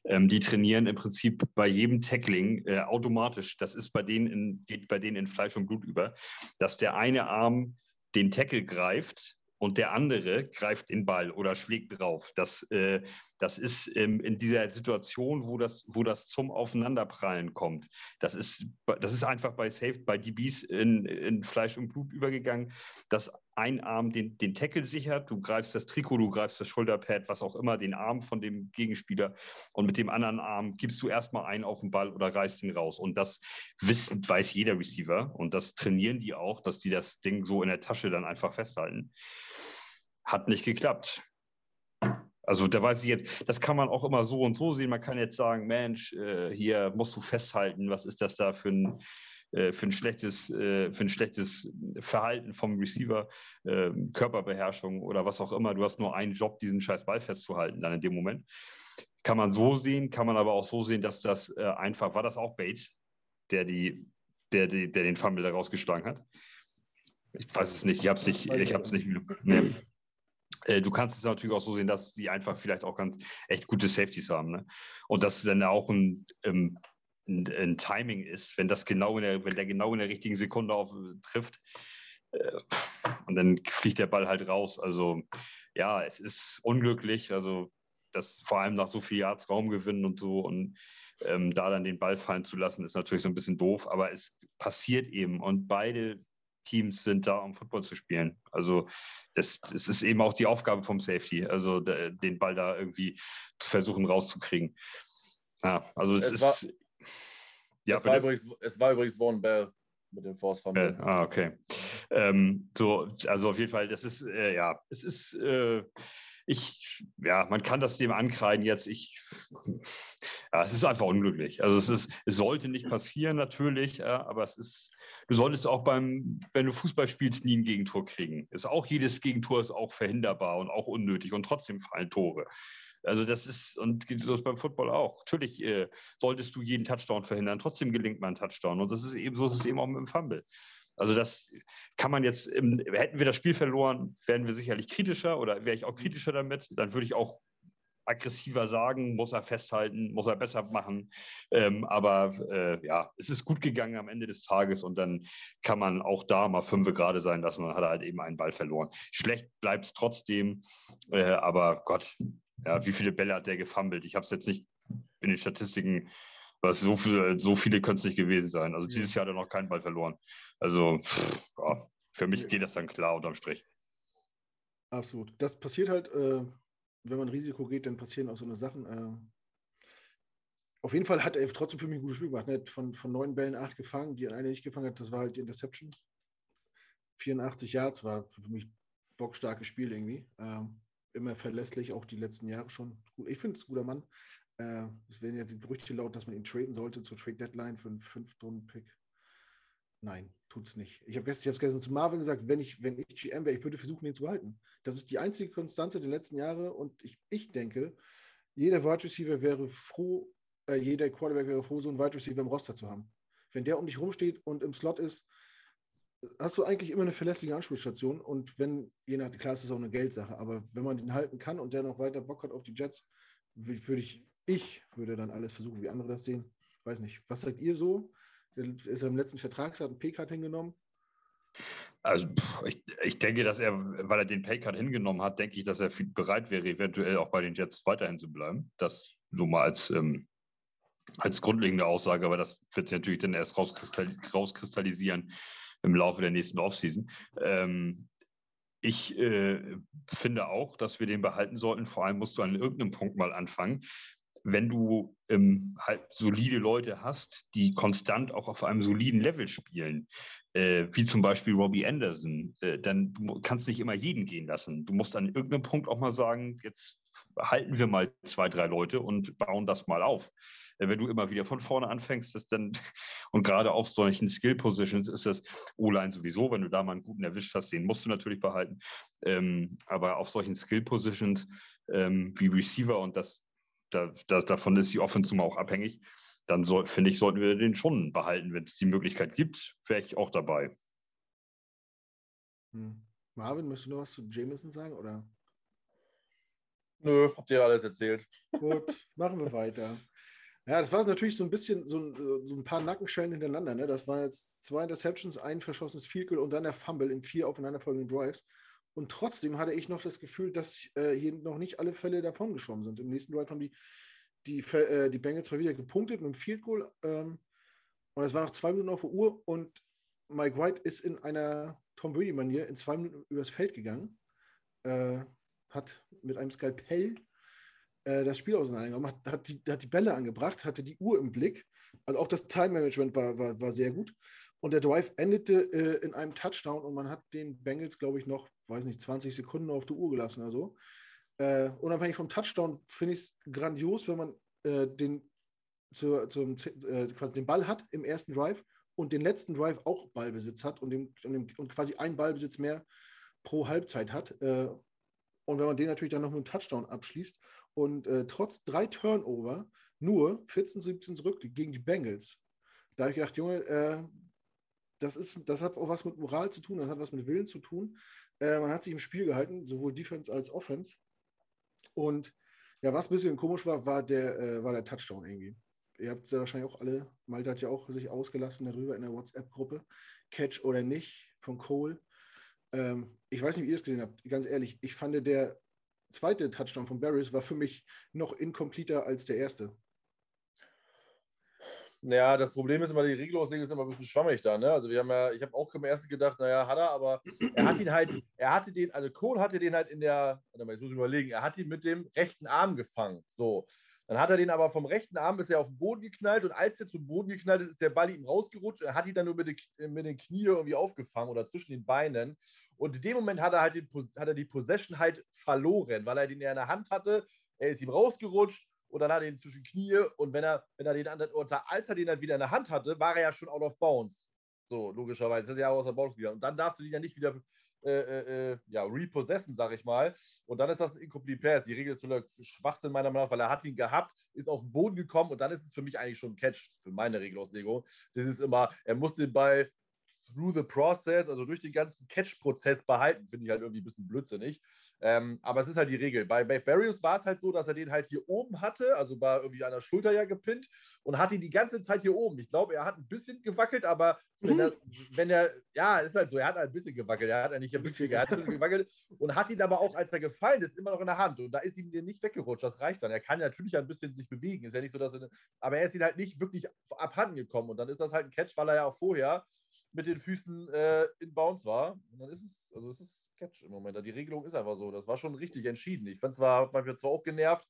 ähm, die trainieren im Prinzip bei jedem Tackling äh, automatisch. Das ist bei denen in, geht bei denen in Fleisch und Blut über, dass der eine Arm den Tackle greift und der andere greift den Ball oder schlägt drauf. Das, äh, das ist ähm, in dieser Situation, wo das, wo das zum Aufeinanderprallen kommt. Das ist, das ist einfach bei Safe, bei DBs in, in Fleisch und Blut übergegangen, dass ein Arm den, den Tackle sichert, du greifst das Trikot, du greifst das Schulterpad, was auch immer, den Arm von dem Gegenspieler und mit dem anderen Arm gibst du erstmal einen auf den Ball oder reißt ihn raus. Und das wissen, weiß jeder Receiver und das trainieren die auch, dass die das Ding so in der Tasche dann einfach festhalten. Hat nicht geklappt. Also da weiß ich jetzt, das kann man auch immer so und so sehen. Man kann jetzt sagen, Mensch, äh, hier musst du festhalten, was ist das da für ein, für ein schlechtes, äh, für ein schlechtes Verhalten vom Receiver, äh, Körperbeherrschung oder was auch immer. Du hast nur einen Job, diesen scheiß Ball festzuhalten dann in dem Moment. Kann man so sehen, kann man aber auch so sehen, dass das äh, einfach, war das auch Bates, der, die, der, die, der den Fumble da rausgeschlagen hat? Ich weiß es nicht, ich habe es nicht, ich habe es nicht. Nee. Äh, du kannst es natürlich auch so sehen, dass die einfach vielleicht auch ganz echt gute Safeties haben. Ne? Und dass dann auch ein, ähm, ein, ein, Timing ist, wenn das genau in der, wenn der genau in der richtigen Sekunde auf, trifft. Äh, und dann fliegt der Ball halt raus. Also ja, es ist unglücklich. Also das vor allem nach so viel Yards Raum gewinnen und so und ähm, da dann den Ball fallen zu lassen, ist natürlich so ein bisschen doof, aber es passiert eben und beide Teams sind da, um Football zu spielen. Also das, das ist eben auch die Aufgabe vom Safety, also den Ball da irgendwie zu versuchen rauszukriegen. Ja, also es, es ist. Ja, es, war übrigens, es war übrigens Von Bell mit dem Force Fumble. Ah, okay. Ähm, so, also auf jeden Fall, das ist, äh, ja, es ist, äh, ich, ja, man kann das dem ankreiden jetzt. Ich, ja, es ist einfach unglücklich. Also es ist, es sollte nicht passieren natürlich, aber es ist, du solltest auch beim, wenn du Fußball spielst, nie ein Gegentor kriegen. Ist auch jedes Gegentor ist auch verhinderbar und auch unnötig und trotzdem fallen Tore. Also das ist, und so ist beim Football auch. Natürlich äh, solltest du jeden Touchdown verhindern, trotzdem gelingt man ein Touchdown. Und das ist eben, so ist es eben auch mit dem Fumble. Also das kann man jetzt, im, hätten wir das Spiel verloren, wären wir sicherlich kritischer oder wäre ich auch kritischer damit. Dann würde ich auch aggressiver sagen, muss er festhalten, muss er besser machen. Ähm, aber äh, ja, es ist gut gegangen am Ende des Tages und dann kann man auch da mal fünf gerade sein lassen und dann hat er halt eben einen Ball verloren. Schlecht bleibt es trotzdem, äh, aber Gott, ja, wie viele Bälle hat der gefummelt? Ich habe es jetzt nicht in den Statistiken, was so viele, so viele können es nicht gewesen sein. Also dieses Jahr hat er noch keinen Ball verloren. Also pff, ja, für mich geht das dann klar unterm Strich. Absolut. Das passiert halt, äh, wenn man Risiko geht, dann passieren auch so eine Sachen. Äh, auf jeden Fall hat er trotzdem für mich ein gutes Spiel gemacht. Ne? Von, von neun Bällen acht gefangen, die eine nicht gefangen hat, das war halt die Interception. 84 Yards war für mich bockstarkes Spiel irgendwie. Ähm, immer verlässlich, auch die letzten Jahre schon. Ich finde es ein guter Mann. Äh, es werden jetzt die Gerüchte laut, dass man ihn traden sollte zur Trade Deadline für einen Fünf-Stunden-Pick. Nein, tut es nicht. Ich habe gestern, gestern zu Marvin gesagt, wenn ich, wenn ich GM wäre, ich würde versuchen, ihn zu halten. Das ist die einzige Konstanze der letzten Jahre und ich, ich denke, jeder Wide Receiver wäre froh, äh, jeder Quarterback wäre froh, so einen Wide Receiver im Roster zu haben. Wenn der um dich rumsteht und im Slot ist, hast du eigentlich immer eine verlässliche Anspielstation. Und wenn, je nach, klar, ist es auch eine Geldsache, aber wenn man den halten kann und der noch weiter Bock hat auf die Jets, würde ich, ich würde dann alles versuchen, wie andere das sehen. Ich weiß nicht. Was sagt ihr so? Der ist im letzten Vertragsjahr einen Paycard hingenommen. Also ich, ich denke, dass er, weil er den Paycard hingenommen hat, denke ich, dass er bereit wäre, eventuell auch bei den Jets weiterhin zu bleiben. Das so mal als, ähm, als grundlegende Aussage, aber das wird sich natürlich dann erst rauskristallisieren, im Laufe der nächsten Offseason. Ähm, ich äh, finde auch, dass wir den behalten sollten. Vor allem musst du an irgendeinem Punkt mal anfangen. Wenn du ähm, halt solide Leute hast, die konstant auch auf einem soliden Level spielen, äh, wie zum Beispiel Robbie Anderson, äh, dann du kannst nicht immer jeden gehen lassen. Du musst an irgendeinem Punkt auch mal sagen, jetzt halten wir mal zwei, drei Leute und bauen das mal auf. Äh, wenn du immer wieder von vorne anfängst, ist dann, und gerade auf solchen Skill-Positions ist das O-Line sowieso, wenn du da mal einen guten erwischt hast, den musst du natürlich behalten. Ähm, aber auf solchen Skill-Positions ähm, wie Receiver und das, da, da, davon ist die Offense mal auch abhängig, dann soll, finde ich, sollten wir den schon behalten. Wenn es die Möglichkeit gibt, wäre ich auch dabei. Hm. Marvin, möchtest du noch was zu Jameson sagen? Oder? Nö, habt ihr alles erzählt. Gut, machen wir weiter. Ja, das war natürlich so ein bisschen so ein, so ein paar Nackenschellen hintereinander. Ne? Das waren jetzt zwei Interceptions, ein verschossenes Field Goal und dann der Fumble in vier aufeinanderfolgenden Drives. Und trotzdem hatte ich noch das Gefühl, dass äh, hier noch nicht alle Fälle davon geschwommen sind. Im nächsten Drive haben die, die, äh, die Bengals zwar wieder gepunktet mit einem Field Goal. Ähm, und es war noch zwei Minuten auf der Uhr und Mike White ist in einer Tom Brady-Manier in zwei Minuten übers Feld gegangen. Äh, hat mit einem Skalpell äh, das Spiel auseinandergenommen, hat, hat, die, hat die Bälle angebracht, hatte die Uhr im Blick. Also auch das Time-Management war, war, war sehr gut. Und der Drive endete äh, in einem Touchdown und man hat den Bengals, glaube ich, noch, weiß nicht, 20 Sekunden auf die Uhr gelassen oder so. Äh, unabhängig vom Touchdown finde ich es grandios, wenn man äh, den, zur, zum, äh, quasi den Ball hat im ersten Drive und den letzten Drive auch Ballbesitz hat und, dem, und, dem, und quasi einen Ballbesitz mehr pro Halbzeit hat. Äh, und wenn man den natürlich dann noch mit einem Touchdown abschließt und äh, trotz drei Turnover nur 14, 17 zurück gegen die Bengals, da habe ich gedacht, Junge, äh, das, ist, das hat auch was mit Moral zu tun, das hat was mit Willen zu tun. Äh, man hat sich im Spiel gehalten, sowohl Defense als Offense. Und ja, was ein bisschen komisch war, war der, äh, war der Touchdown irgendwie. Ihr habt es ja wahrscheinlich auch alle, Malte hat ja auch sich ausgelassen darüber in der WhatsApp-Gruppe. Catch oder nicht von Cole. Ähm, ich weiß nicht, wie ihr es gesehen habt, ganz ehrlich, ich fand der zweite Touchdown von Barris war für mich noch inkompleter als der erste. Ja, das Problem ist immer, die Regelauslegung ist immer ein bisschen schwammig da. Ne? Also wir haben ja, ich habe auch im ersten gedacht, naja, hat er, aber er hat ihn halt, er hatte den, also Cole hatte den halt in der, warte mal, jetzt muss ich überlegen, er hat ihn mit dem rechten Arm gefangen. So. Dann hat er den aber vom rechten Arm ist er auf den Boden geknallt und als er zum Boden geknallt ist, ist der Ball ihm rausgerutscht. Er hat ihn dann nur mit den, mit den Knie irgendwie aufgefangen oder zwischen den Beinen. Und in dem Moment hat er halt den, hat er die Possession halt verloren, weil er den ja in der Hand hatte. Er ist ihm rausgerutscht und dann hat er ihn zwischen Knie und wenn er, wenn er den oder als er den halt wieder in der Hand hatte, war er ja schon out of bounds. So, logischerweise. Das ist ja auch aus der Bounce wieder. Und dann darfst du den ja nicht wieder äh, äh, äh, ja, repossession, sag ich mal. Und dann ist das ein Incomplete Pass. Die Regel ist so Schwachsinn meiner Meinung nach, weil er hat ihn gehabt, ist auf den Boden gekommen und dann ist es für mich eigentlich schon ein Catch, für meine Regelauslegung. Das ist immer, er muss den Ball through the process, also durch den ganzen Catch-Prozess behalten, finde ich halt irgendwie ein bisschen blödsinnig. Ähm, aber es ist halt die Regel. Bei, Barrios war es halt so, dass er den halt hier oben hatte, also war irgendwie an der Schulter ja gepinnt und hat ihn die ganze Zeit hier oben. Ich glaube, er hat ein bisschen gewackelt, aber wenn, mhm. er, wenn er, ja, ist halt so, er hat halt ein bisschen gewackelt. Er hat ja nicht ein bisschen, er hat ein bisschen gewackelt und hat ihn aber auch, als er gefallen ist, immer noch in der Hand. Und da ist ihm nicht weggerutscht. Das reicht dann. Er kann natürlich ein bisschen sich bewegen. Ist ja nicht so, dass er, aber er ist ihn halt nicht wirklich abhanden gekommen. Und dann ist das halt ein Catch, weil er ja auch vorher mit den Füßen äh, in Bounce war. Und dann ist es, also es ist Catch im Moment. Die Regelung ist einfach so. Das war schon richtig entschieden. Ich fand zwar, hat man zwar auch genervt,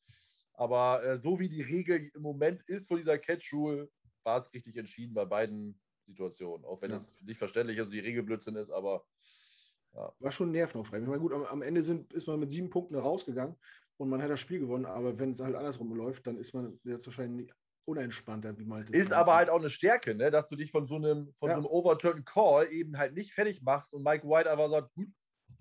aber äh, so wie die Regel im Moment ist von dieser Catch-Rule, war es richtig entschieden bei beiden Situationen. Auch wenn ja. es nicht verständlich ist und die Regel Blödsinn ist, aber. Ja. War schon nervenaufreibend. Ich meine, gut, am, am, Ende sind, ist man mit sieben Punkten rausgegangen und man hat das Spiel gewonnen, aber wenn es halt andersrum läuft, dann ist man jetzt wahrscheinlich unentspannter, wie Malte Ist aber halt auch eine Stärke, ne? dass du dich von so einem, von ja. so einem Overturned Call eben halt nicht fertig machst und Mike White einfach sagt, gut,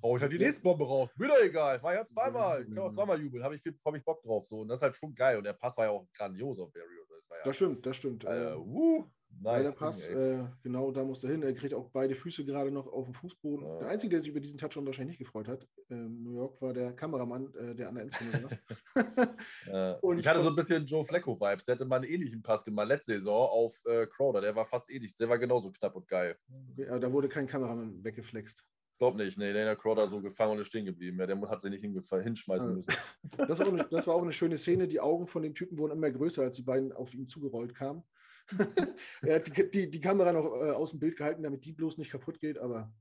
hau ich halt die nächste Bombe raus. Wieder egal. War ja zweimal. Ich kann auch zweimal jubeln. Habe ich, hab ich Bock drauf. So. Und das ist halt schon geil. Und der Pass war ja auch grandios auf Barry. Das, ja, das stimmt, das stimmt. Äh, uh, nice der Pass, äh, genau da muss er hin. Er kriegt auch beide Füße gerade noch auf dem Fußboden. Ja. Der Einzige, der sich über diesen Touchdown wahrscheinlich nicht gefreut hat, ähm, New York, war der Kameramann, äh, der an der Endzone war. und ich hatte so ein bisschen Joe Flacco-Vibes. Der hatte mal einen ähnlichen Pass gemacht letzte Saison auf äh, Crowder. Der war fast ähnlich. Der war genauso knapp und geil. Okay, aber da wurde kein Kameramann weggeflext. Glaub nicht, nee, Dana Crowder so gefangen und ist stehen geblieben. Ja, der hat sie nicht hinschmeißen müssen. Das war, eine, das war, auch eine, schöne Szene. Die Augen von dem Typen wurden immer größer, als die beiden auf ihn zugerollt kamen. er hat die, die, die Kamera noch äh, aus dem Bild gehalten, damit die bloß nicht kaputt geht, aber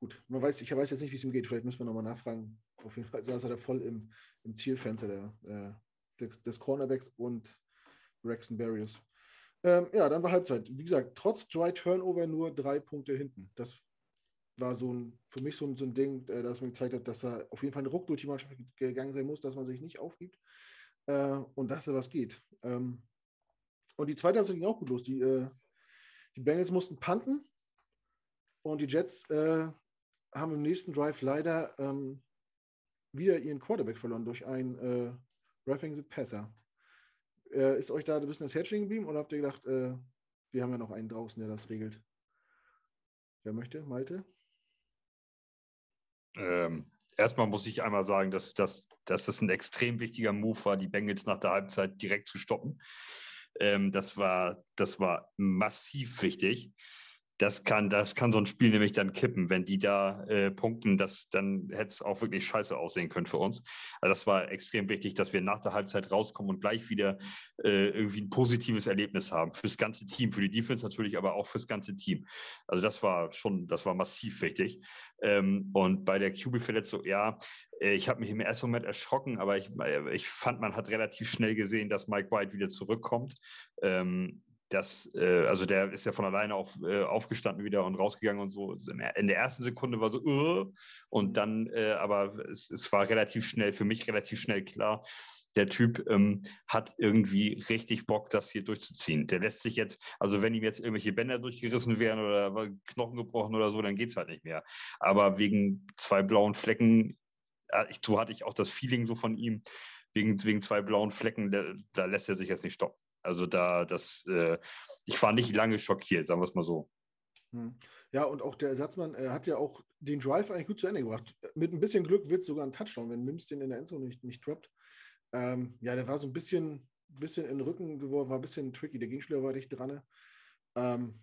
gut, man weiß, ich weiß jetzt nicht, wie es ihm geht. Vielleicht müssen wir nochmal nachfragen. Auf jeden Fall saß er da voll im, im Zielfenster der, äh, des, des, Cornerbacks und Braxton Barrios. Ähm, ja, dann war Halbzeit. Wie gesagt, trotz Dry Turnover nur drei Punkte hinten. Das war so ein, für mich so ein, so ein Ding, äh, das mir gezeigt hat, dass da auf jeden Fall ein Ruck durch die Mannschaft gegangen sein muss, dass man sich nicht aufgibt äh, und dass da was geht. Ähm, und die zweite Halbzeit ging auch gut los. Die, äh, die Bengals mussten panten und die Jets äh, haben im nächsten Drive leider ähm, wieder ihren Quarterback verloren durch einen äh, Roughing the Passer. Äh, ist euch da ein bisschen das Herz geblieben oder habt ihr gedacht, äh, wir haben ja noch einen draußen, der das regelt? Wer möchte? Malte? Ähm, erstmal muss ich einmal sagen, dass, dass, dass das ein extrem wichtiger Move war, die Bengals nach der Halbzeit direkt zu stoppen. Ähm, das, war, das war massiv wichtig das kann, das kann so ein Spiel nämlich dann kippen. Wenn die da äh, punkten, das, dann hätte es auch wirklich scheiße aussehen können für uns. Also das war extrem wichtig, dass wir nach der Halbzeit rauskommen und gleich wieder äh, irgendwie ein positives Erlebnis haben. Fürs ganze Team, für die Defense natürlich, aber auch fürs ganze Team. Also das war schon, das war massiv wichtig. Ähm, und bei der QB-Verletzung, ja, äh, ich habe mich im ersten Moment erschrocken, aber ich, äh, ich fand, man hat relativ schnell gesehen, dass Mike White wieder zurückkommt. Ähm, das, äh, also der ist ja von alleine auf, äh, aufgestanden wieder und rausgegangen und so. In der ersten Sekunde war so, uh, und dann, äh, aber es, es, war relativ schnell, für mich relativ schnell klar, der Typ ähm, hat irgendwie richtig Bock, das hier durchzuziehen. Der lässt sich jetzt, also wenn ihm jetzt irgendwelche Bänder durchgerissen wären oder Knochen gebrochen oder so, dann geht es halt nicht mehr. Aber wegen zwei blauen Flecken, äh, so hatte ich auch das Feeling so von ihm, wegen, wegen zwei blauen Flecken, da, da lässt er sich jetzt nicht stoppen. Also da, das, äh, ich war nicht lange schockiert, sagen wir es mal so. Hm. Ja, und auch der Ersatzmann äh, hat ja auch den Drive eigentlich gut zu Ende gebracht. Mit ein bisschen Glück wird es sogar ein Touchdown, wenn Mims den in der Endzone nicht, nicht droppt. Ähm, ja, der war so ein bisschen, bisschen in den Rücken geworfen, war ein bisschen tricky. Der Gegenspieler war dicht dran. Ähm,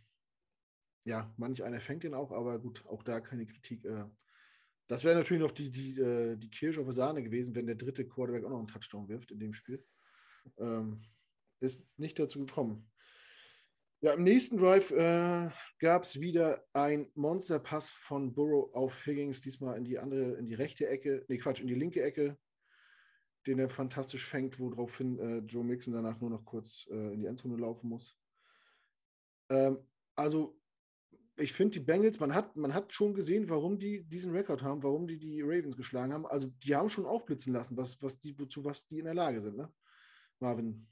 ja, manch einer fängt den auch, aber gut, auch da keine Kritik. Äh, das wäre natürlich noch die, die, äh, die Kirsche auf der Sahne gewesen, wenn der dritte Quarterback auch noch einen Touchdown wirft in dem Spiel. Ähm, ist nicht dazu gekommen. Ja, im nächsten Drive äh, gab es wieder ein Monsterpass von Burrow auf Higgins, diesmal in die andere, in die rechte Ecke, nee, Quatsch, in die linke Ecke. den er fantastisch fängt, woraufhin äh, Joe Mixon danach nur noch kurz äh, in die Endzone laufen muss. Ähm, also, ich finde die Bengals, man hat, man hat schon gesehen, warum die diesen Rekord haben, warum die die Ravens geschlagen haben. Also, die haben schon aufblitzen lassen, was, was die, wozu was die in der Lage sind. Ne? Marvin,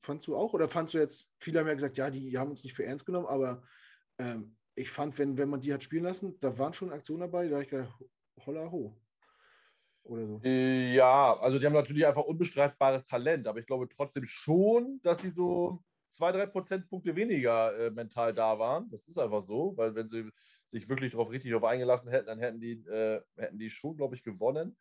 fandst du auch? Oder fandst du jetzt, viele haben ja gesagt, ja, die haben uns nicht für ernst genommen, aber ähm, ich fand, wenn, wenn man die hat spielen lassen, da waren schon Aktionen dabei, da habe ich gedacht, holla ho. Oder so. Äh, ja, also die haben natürlich einfach unbestreitbares Talent, aber ich glaube trotzdem schon, dass sie so zwei, drei Prozentpunkte weniger äh, mental da waren. Das ist einfach so, weil wenn sie sich wirklich darauf richtig auf eingelassen hätten, dann hätten die, äh, hätten die schon, glaube ich, gewonnen.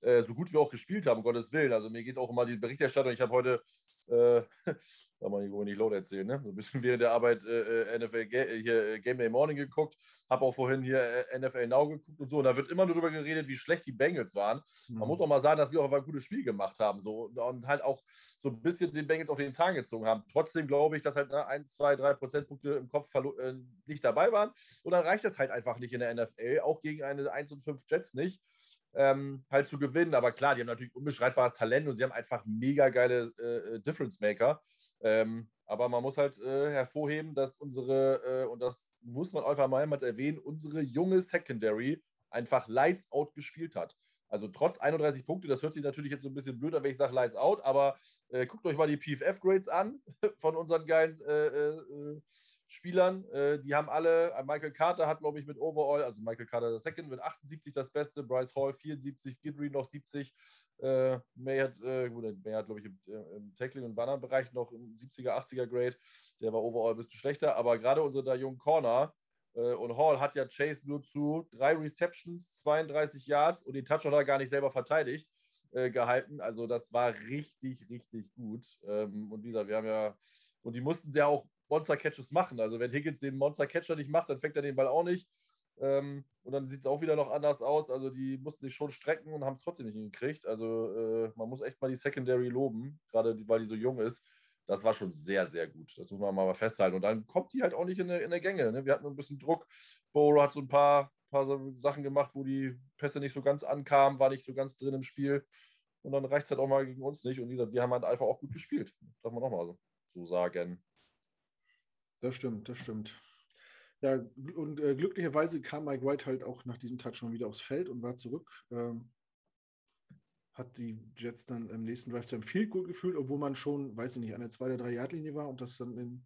Äh, so gut wir auch gespielt haben, um Gottes Willen. Also mir geht auch immer die Berichterstattung. Ich habe heute äh, da mal nicht, nicht laut erzählen, ne? So ein bisschen während der Arbeit äh, äh NFL Ga hier äh, Game Day Morning geguckt, habe auch vorhin hier äh, NFL Now geguckt und so. Und da wird immer nur darüber geredet, wie schlecht die Bengals waren. Mhm. Man muss auch mal sagen, dass wir auch ein gutes Spiel gemacht haben. So, und halt auch so ein bisschen den Bengals auf den Zahn gezogen haben. Trotzdem glaube ich, dass halt ne, 1, 2, 3 Prozentpunkte im Kopf äh, nicht dabei waren. Und dann reicht das halt einfach nicht in der NFL, auch gegen eine 1 und 5 Jets nicht ähm, halt zu gewinnen. Aber klar, die haben natürlich unbeschreibbares Talent und sie haben einfach mega geile äh, äh, Difference Maker. Ähm, aber man muss halt äh, hervorheben, dass unsere, äh, und das muss man einfach mehrmals erwähnen, unsere junge Secondary einfach Lights Out gespielt hat. Also trotz 31 Punkte, das hört sich natürlich jetzt so ein bisschen blöd an, wenn ich sage Lights Out, aber äh, guckt euch mal die PFF-Grades an von unseren geilen äh, äh, Spielern. Äh, die haben alle, äh, Michael Carter hat, glaube ich, mit Overall, also Michael Carter der Second mit 78 das Beste, Bryce Hall 74, Gidry noch 70. Äh, May hat, äh, May hat, glaube ich, im, äh, im Tackling- und Bannerbereich noch ein 70er, 80er Grade. Der war overall ein bisschen schlechter, aber gerade unsere da jungen Corner äh, und Hall hat ja Chase nur zu drei Receptions, 32 Yards und den Touchdown hat er gar nicht selber verteidigt gehalten. Also das war richtig, richtig gut. Ähm, und dieser, wir haben ja, und die mussten ja auch Monster-Catches machen. Also wenn Higgins den Monster-Catcher nicht macht, dann fängt er den Ball auch nicht. Ähm, und dann sieht es auch wieder noch anders aus. Also die mussten sich schon strecken und haben es trotzdem nicht hingekriegt. Also äh, man muss echt mal die Secondary loben, gerade weil die so jung ist. Das war schon sehr, sehr gut. Das muss man mal festhalten. Und dann kommt die halt auch nicht in der, in der Gänge. Ne? Wir hatten ein bisschen Druck. Bowler hat so ein paar, paar Sachen gemacht, wo die Pässe nicht so ganz ankamen, war nicht so ganz drin im Spiel. Und dann reicht es halt auch mal gegen uns nicht. Und wie gesagt, wir haben halt einfach auch gut gespielt. darf man auch mal so sagen. Das stimmt, das stimmt. Ja, und äh, glücklicherweise kam Mike White halt auch nach diesem Touchdown wieder aufs Feld und war zurück. Ähm, hat die Jets dann im nächsten Drive zu einem Field Goal gefühlt, obwohl man schon, weiß ich nicht, an der 2 oder 3 Yard Linie war und das dann in,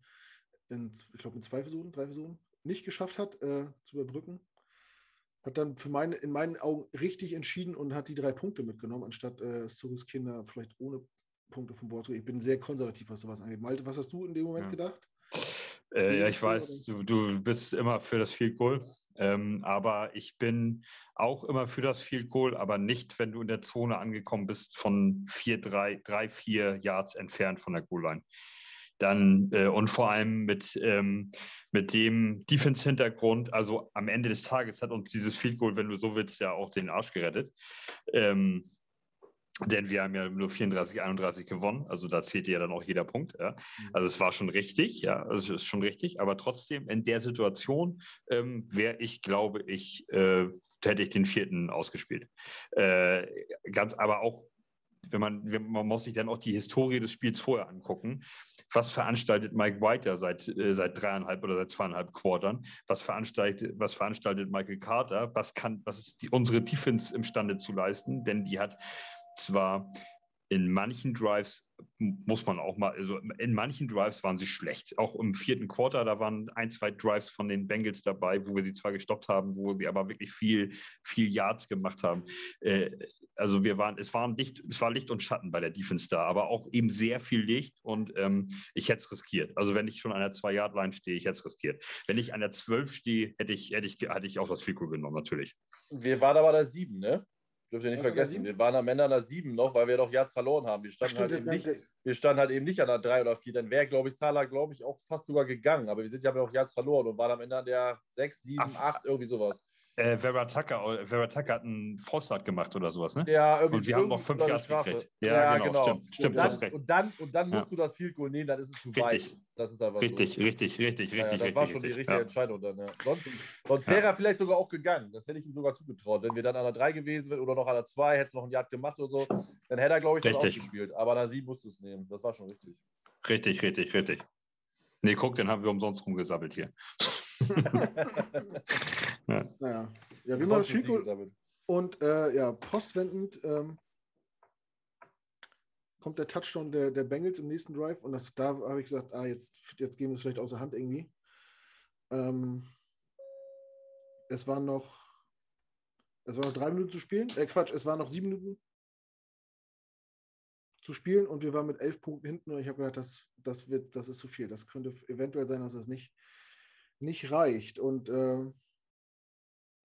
in ich glaube, in zwei Versuchen, drei Versuchen nicht geschafft hat, äh, zu überbrücken. Hat dann für meine, in meinen Augen richtig entschieden und hat die drei Punkte mitgenommen, anstatt äh, es zu riskieren, da vielleicht ohne Punkte vom Bord zu gehen. Ich bin sehr konservativ, was sowas angeht. Malte, was hast du in dem Moment ja. gedacht? Äh, ja, ich weiß, du, du bist immer für das Field Goal. Ähm, aber ich bin auch immer für das Field Goal, aber nicht, wenn du in der Zone angekommen bist von 4, 3, 3 4 Yards entfernt von der Goal-Line. Dann äh, und vor allem mit, ähm, mit dem Defense-Hintergrund, also am Ende des Tages hat uns dieses Field Goal, wenn du so willst, ja auch den Arsch gerettet. Ähm, denn wir haben ja nur 34, 31 gewonnen. Also da zählt ja dann auch jeder Punkt. Ja. Mhm. Also es war schon richtig, ja, also es ist schon richtig. Aber trotzdem, in der Situation ähm, wäre ich, glaube ich, äh, hätte ich den vierten ausgespielt. Äh, ganz, aber auch, wenn man, man muss sich dann auch die Historie des Spiels vorher angucken. Was veranstaltet Mike White ja seit, äh, seit dreieinhalb oder seit zweieinhalb Quartern? Was veranstaltet, was veranstaltet Michael Carter? Was kann, was ist die, unsere Defense imstande zu leisten? Denn die hat zwar in manchen Drives muss man auch mal, also in manchen Drives waren sie schlecht. Auch im vierten Quarter, da waren ein, zwei Drives von den Bengals dabei, wo wir sie zwar gestoppt haben, wo sie aber wirklich viel, viel Yards gemacht haben. Äh, also wir waren, es waren Licht, es war Licht und Schatten bei der Defense da, aber auch eben sehr viel Licht und ähm, ich hätte es riskiert. Also wenn ich schon an der Zwei-Yard-Line stehe, ich hätte es riskiert. Wenn ich an der Zwölf stehe, hätte ich, hätte ich, hätte ich auch das Fico genommen, natürlich. Wir waren aber da sieben, ne? Dürft ihr nicht Was vergessen, wir waren am Ende an der 7 noch, weil wir doch Yards verloren haben. Wir standen, halt, eben nicht, wir standen halt eben nicht an der 3 oder 4. Dann wäre, glaube ich, Salah, glaube ich, auch fast sogar gegangen. Aber wir sind ja noch Yards verloren und waren am Ende an der 6, 7, Ach, 8, irgendwie sowas. Äh, Vera, Tucker, Vera Tucker hat einen Forstart gemacht oder sowas, ne? Ja, irgendwie. Und wir haben noch fünf Yards gekriegt. Ja, ja, genau. genau. Stimmt, stimmt, und, dann, und, dann, und dann musst ja. du das Field Goal nehmen, dann ist es zu richtig. weit. Das ist aber richtig, so. richtig, richtig, ja, richtig, Das war schon die richtige Entscheidung dann. Sonst, sonst wäre er vielleicht sogar auch gegangen. Das hätte ich ihm sogar zugetraut. Wenn wir dann an der 3 gewesen wären oder noch an der 2, hätte es noch ein Yard gemacht oder so, dann hätte er, glaube ich, das richtig. auch gespielt. Aber an der 7 musst du es nehmen. Das war schon richtig. Richtig, richtig, richtig. Nee, guck, den haben wir umsonst rumgesammelt hier. ja. Naja. Ja, wie man das Field Und äh, ja, postwendend ähm, kommt der Touchdown der, der Bengals im nächsten Drive und das, da habe ich gesagt, ah, jetzt, jetzt gehen wir es vielleicht außer Hand irgendwie. Ähm, es waren noch, es waren noch drei Minuten zu spielen. Äh, Quatsch, es waren noch sieben Minuten zu spielen und wir waren mit elf Punkten hinten und ich habe gedacht, das, das, wird, das ist zu viel. Das könnte eventuell sein, dass das nicht, nicht reicht. Und äh,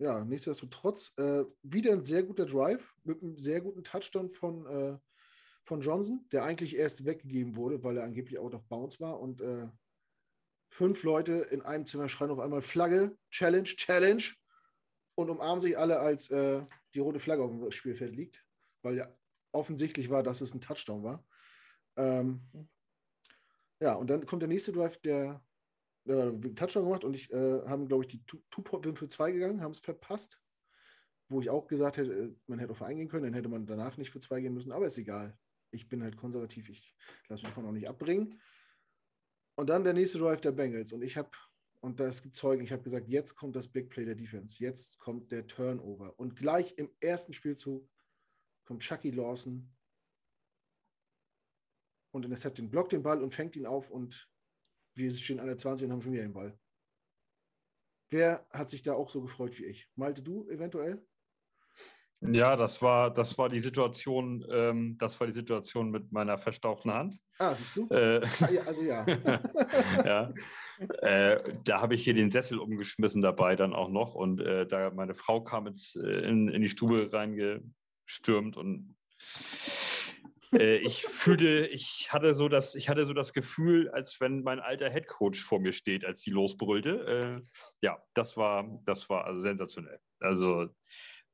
ja, nichtsdestotrotz äh, wieder ein sehr guter Drive mit einem sehr guten Touchdown von, äh, von Johnson, der eigentlich erst weggegeben wurde, weil er angeblich out of bounds war. Und äh, fünf Leute in einem Zimmer schreien auf einmal Flagge, Challenge, Challenge und umarmen sich alle, als äh, die rote Flagge auf dem Spielfeld liegt, weil ja offensichtlich war, dass es ein Touchdown war. Ähm, ja, und dann kommt der nächste Drive, der äh, Touchdown gemacht und ich äh, haben, glaube ich, die Two-Point für zwei gegangen, haben es verpasst. Wo ich auch gesagt hätte, äh, man hätte auf eingehen können, dann hätte man danach nicht für zwei gehen müssen, aber ist egal. Ich bin halt konservativ, ich lasse mich davon auch nicht abbringen. Und dann der nächste Drive der Bengals und ich habe, und das gibt Zeugen, ich habe gesagt, jetzt kommt das Big Play der Defense, jetzt kommt der Turnover. Und gleich im ersten Spielzug kommt Chucky Lawson und interceptet den, blockt den Ball und fängt ihn auf und wir stehen an der 20 und haben schon wieder den Ball. Wer hat sich da auch so gefreut wie ich? Malte du eventuell? Ja, das war, das war die Situation, ähm, das war die Situation mit meiner verstauchten Hand. Ah, siehst du? Äh, ah, also ja. ja. Äh, da habe ich hier den Sessel umgeschmissen dabei dann auch noch und äh, da meine Frau kam jetzt äh, in, in die Stube reingestürmt und äh, ich fühlte, ich hatte so das, ich hatte so das Gefühl, als wenn mein alter Headcoach vor mir steht, als sie losbrüllte. Äh, ja, das war, das war also sensationell. Also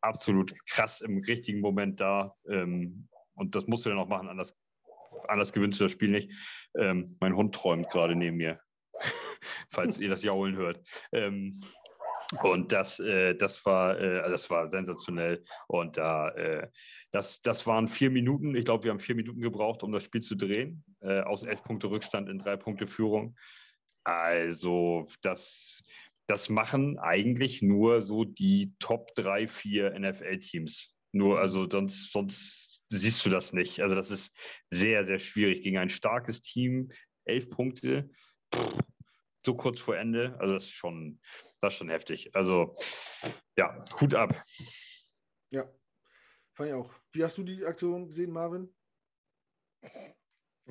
absolut krass im richtigen Moment da. Ähm, und das musst du dann auch machen, anders, anders gewinnst du das Spiel nicht. Ähm, mein Hund träumt gerade neben mir, falls ihr das Jaulen hört. Ähm, und das, äh, das, war, äh, also das war sensationell. Und da, äh, das, das waren vier Minuten. Ich glaube, wir haben vier Minuten gebraucht, um das Spiel zu drehen. Äh, aus elf Punkte Rückstand in drei Punkte Führung. Also, das, das machen eigentlich nur so die Top 3, 4 NFL-Teams. Nur, also sonst, sonst siehst du das nicht. Also, das ist sehr, sehr schwierig gegen ein starkes Team. Elf Punkte. Pff, so kurz vor Ende. Also das ist schon, das ist schon heftig. Also ja, Hut ab. Ja, fand ich auch. Wie hast du die Aktion gesehen, Marvin?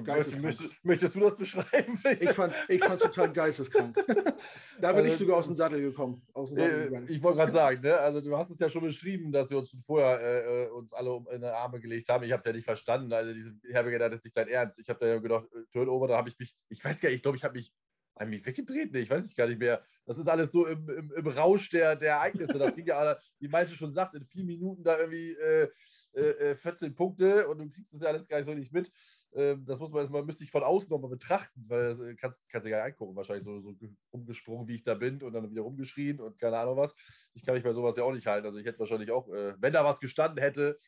Geisteskrank. Möchtest, möchtest, du das beschreiben? Ich fand es ich fand's total geisteskrank. da bin also, ich sogar aus dem Sattel gekommen. Aus dem Sattel äh, ich wollte gerade sagen, ne? also du hast es ja schon beschrieben, dass wir uns vorher äh, äh uns alle in die Arme gelegt haben. Ich habe es ja nicht verstanden. Also diese, ich habe gedacht, das ist nicht dein Ernst. Ich habe da ja gedacht, äh, Turnover, da habe ich mich, ich weiß gar nicht, ich glaube, ich habe mich habe mich weggedreht? Nee, ich weiß es gar nicht mehr. Das ist alles so im, im, im Rausch der, der Ereignisse. Das ging ja, wie Malte schon sagt, in vier Minuten da irgendwie äh, äh, 14 äh, Punkte und du kriegst das ja alles gar nicht so nicht mit. Ähm, das muss man erstmal, müsste ich von außen nochmal betrachten, weil das äh, kannst, kannst du gar nicht angucken. Wahrscheinlich so, so rumgesprungen, wie ich da bin und dann wieder rumgeschrien und keine Ahnung was. Ich kann mich bei sowas ja auch nicht halten. Also ich hätte wahrscheinlich auch, äh, wenn da was gestanden hätte,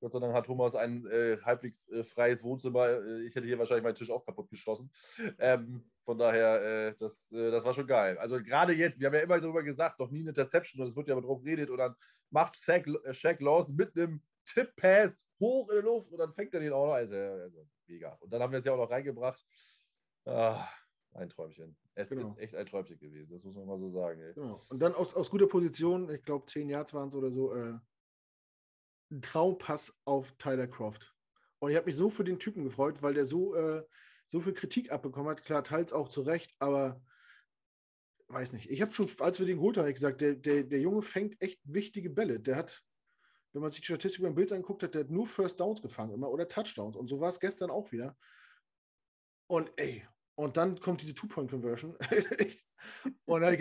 Gott sei Dank hat Thomas ein äh, halbwegs äh, freies Wohnzimmer. Äh, ich hätte hier wahrscheinlich meinen Tisch auch kaputt geschossen. Ähm, von daher, äh, das, äh, das war schon geil. Also gerade jetzt, wir haben ja immer darüber gesagt, noch nie eine Interception, und es wird ja drauf geredet. Und dann macht Shaq, äh, Shaq Lawson mit einem Tip-Pass hoch in die Luft und dann fängt er den auch noch. Also, also mega. Und dann haben wir es ja auch noch reingebracht. Ah, ein Träumchen. Es genau. ist echt ein Träumchen gewesen, das muss man mal so sagen. Genau. Und dann aus, aus guter Position, ich glaube, zehn Jahre waren es oder so, ein Traumpass auf Tyler Croft. Und ich habe mich so für den Typen gefreut, weil der so, äh, so viel Kritik abbekommen hat. Klar, teils auch zu Recht, aber weiß nicht. Ich habe schon, als wir den geholt haben, gesagt, der, der, der Junge fängt echt wichtige Bälle. Der hat, wenn man sich die Statistik beim Bild anguckt, hat der hat nur First Downs gefangen immer oder Touchdowns. Und so war es gestern auch wieder. Und ey, und dann kommt diese Two-Point-Conversion. und dann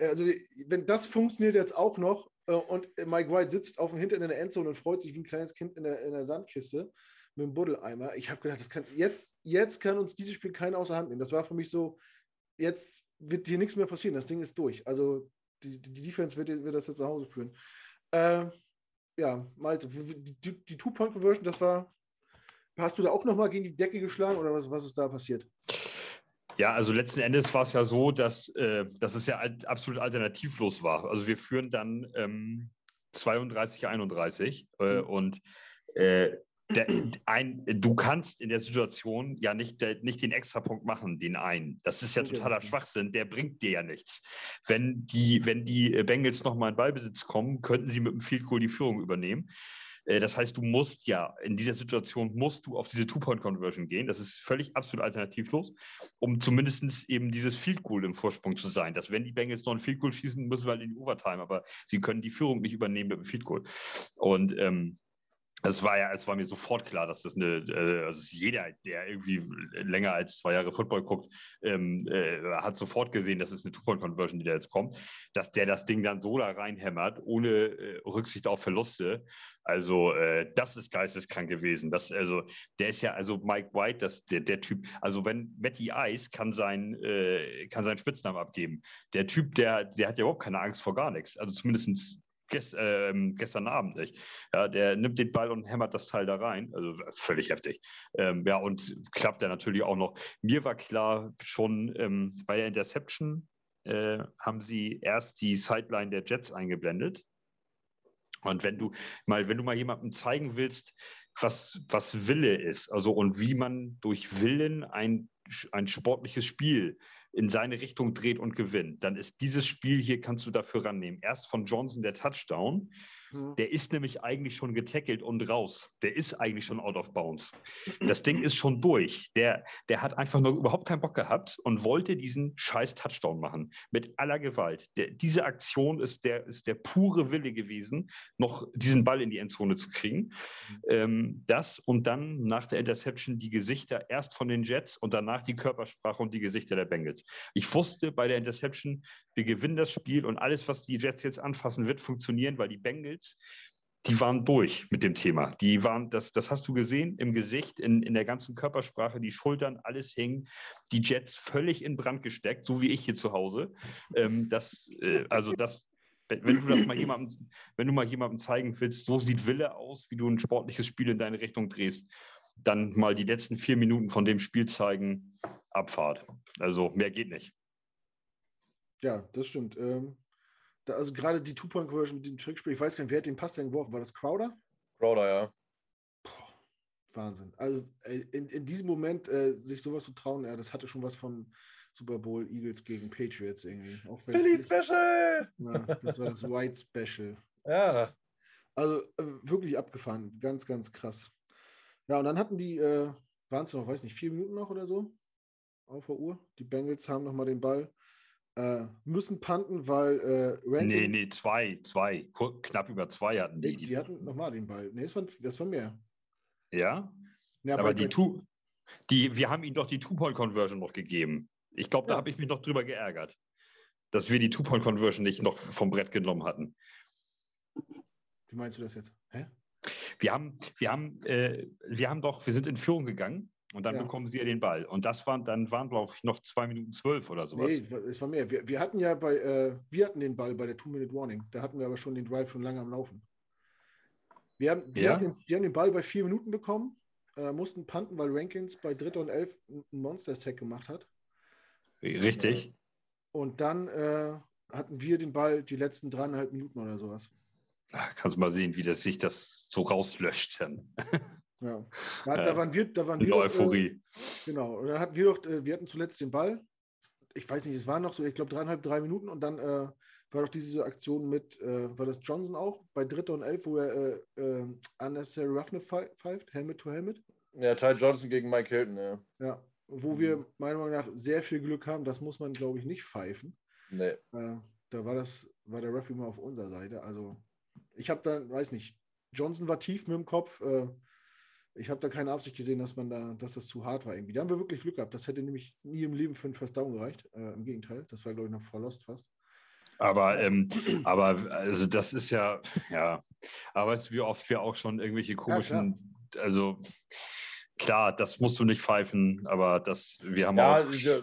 also wenn das funktioniert jetzt auch noch, und Mike White sitzt auf dem Hintern in der Endzone und freut sich wie ein kleines Kind in der, in der Sandkiste mit dem Buddeleimer. Ich habe gedacht, das kann, jetzt, jetzt kann uns dieses Spiel keiner außer Hand nehmen. Das war für mich so, jetzt wird hier nichts mehr passieren. Das Ding ist durch. Also die, die Defense wird, wird das jetzt nach Hause führen. Äh, ja, Malte, die, die Two-Point-Conversion, das war. Hast du da auch nochmal gegen die Decke geschlagen oder was, was ist da passiert? Ja, also letzten Endes war es ja so, dass, äh, dass es ja absolut alternativlos war. Also wir führen dann ähm, 32, 31 äh, mhm. und äh, der, ein, du kannst in der Situation ja nicht, der, nicht den Extrapunkt machen, den einen. Das ist ja totaler Schwachsinn, der bringt dir ja nichts. Wenn die, wenn die Bengals nochmal in Ballbesitz kommen, könnten sie mit dem Field Goal die Führung übernehmen. Äh, das heißt, du musst ja, in dieser Situation musst du auf diese Two-Point-Conversion gehen. Das ist völlig absolut alternativlos, um zumindest eben dieses Field Goal im Vorsprung zu sein. Dass wenn die Bengals noch ein Field Goal schießen, müssen wir halt in die Overtime, aber sie können die Führung nicht übernehmen mit dem Field Goal. Und ähm, es war ja, es war mir sofort klar, dass das eine, äh, also jeder, der irgendwie länger als zwei Jahre Football guckt, ähm, äh, hat sofort gesehen, dass es eine Two-Point-Conversion, die da jetzt kommt, dass der das Ding dann so da reinhämmert, ohne äh, Rücksicht auf Verluste. Also äh, das ist geisteskrank gewesen. Das, also, der ist ja, also Mike White, das, der, der Typ, also wenn Matty Ice kann, sein, äh, kann seinen Spitznamen abgeben. Der Typ, der, der hat ja überhaupt keine Angst vor gar nichts. Also zumindest gest, äh, gestern Abend nicht. Ja, der nimmt den Ball und hämmert das Teil da rein. Also völlig heftig. Ähm, ja, und klappt er natürlich auch noch. Mir war klar, schon ähm, bei der Interception äh, haben sie erst die Sideline der Jets eingeblendet. Und wenn du mal, wenn du mal jemandem zeigen willst, was, was Wille ist, also und wie man durch Willen ein, ein sportliches Spiel in seine Richtung dreht und gewinnt, dann ist dieses Spiel hier, kannst du dafür rannehmen. Erst von Johnson der Touchdown, Mhm. Der ist nämlich eigentlich schon getackelt und raus. Der ist eigentlich schon out of bounds. Das Ding ist schon durch. Der, der hat einfach nur überhaupt keinen Bock gehabt und wollte diesen scheiß Touchdown machen. Mit aller Gewalt. Der, diese Aktion ist der, ist der pure Wille gewesen, noch diesen Ball in die Endzone zu kriegen. Ähm, das und dann nach der Interception die Gesichter erst von den Jets und danach die Körpersprache und die Gesichter der Bengals. Ich wusste bei der Interception, wir gewinnen das Spiel und alles, was die Jets jetzt anfassen, wird funktionieren, weil die Bengals Mädels, die waren durch mit dem Thema. Die waren, das, das hast du gesehen im Gesicht, in, in der ganzen Körpersprache, die Schultern, alles hing, die Jets völlig in Brand gesteckt, so wie ich hier zu Hause. Ähm, das, äh, also das, wenn du das mal jemandem, wenn du mal jemandem zeigen willst, so sieht Wille aus, wie du ein sportliches Spiel in deine Richtung drehst, dann mal die letzten vier Minuten von dem Spiel zeigen, Abfahrt. Also mehr geht nicht. Ja, das stimmt. Ähm, da, also gerade die Two-Point-Conversion mit dem Trickspiel, ich weiß gar nicht, wer hat den Pass denn geworfen? War das Crowder? Crowder, ja. Boah, Wahnsinn. Also in, in diesem Moment äh, sich sowas zu trauen, ja, das hatte schon was von Super Bowl Eagles gegen Patriots irgendwie. Auch Philly Special! Ja, das war das White Special. Ja. Also äh, wirklich abgefahren. Ganz, ganz krass. Ja, und dann hatten die, äh, waren es noch, weiß nicht, vier Minuten noch oder so auf der Uhr. Die Bengals haben nochmal den Ball äh, müssen panten, weil äh, Rankings, Nee, nee, zwei, zwei. Knapp über zwei hatten die. Die, die hatten nochmal den Ball. Nee, das war, das war mehr. Ja? ja aber die, two, die, wir haben ihnen doch die Two-Point-Conversion noch gegeben. Ich glaube, da habe ich mich noch drüber geärgert, dass wir die Two-Point-Conversion nicht noch vom Brett genommen hatten. Wie meinst du das jetzt? Hä? Wir haben, wir haben, äh, wir haben doch, wir sind in Führung gegangen und dann ja. bekommen sie ja den Ball. Und das waren, dann waren, glaube ich, noch zwei Minuten zwölf oder sowas. Nee, es war mehr. Wir, wir hatten ja bei, äh, wir hatten den Ball bei der Two-Minute-Warning. Da hatten wir aber schon den Drive schon lange am Laufen. Wir haben, die, ja. haben den, die haben den Ball bei vier Minuten bekommen, äh, mussten panten, weil Rankins bei Dritter und Elf einen Monster-Sack gemacht hat. Richtig. Und dann äh, hatten wir den Ball die letzten dreieinhalb Minuten oder sowas. Ach, kannst du mal sehen, wie das sich das so rauslöscht. Ja. Da, da, waren wir, da waren wir. Doch, Euphorie. Äh, genau. Und dann hatten wir doch, äh, wir hatten zuletzt den Ball. Ich weiß nicht, es waren noch so, ich glaube, dreieinhalb, drei Minuten und dann äh, war doch diese Aktion mit, äh, war das Johnson auch, bei Dritter und Elf, wo er äh, äh, Unnecessary Roughness pfeift, Helmet to Helmet. Ja, Ty Johnson gegen Mike Hilton, ja. Ja, wo wir meiner Meinung nach sehr viel Glück haben, das muss man, glaube ich, nicht pfeifen. Nee. Äh, da war das, war der Referee mal auf unserer Seite. Also, ich habe dann, weiß nicht, Johnson war tief mit dem Kopf. Ich habe da keine Absicht gesehen, dass man da, dass das zu hart war irgendwie. Da haben wir wirklich Glück gehabt. Das hätte nämlich nie im Leben für einen First Down gereicht. Äh, Im Gegenteil, das war, glaube ich, noch vor Lost fast. Aber, ähm, aber also das ist ja, ja, aber es ist wie oft wir auch schon irgendwelche komischen, ja, also klar, das musst du nicht pfeifen, aber das, wir haben ja, auch. Wir,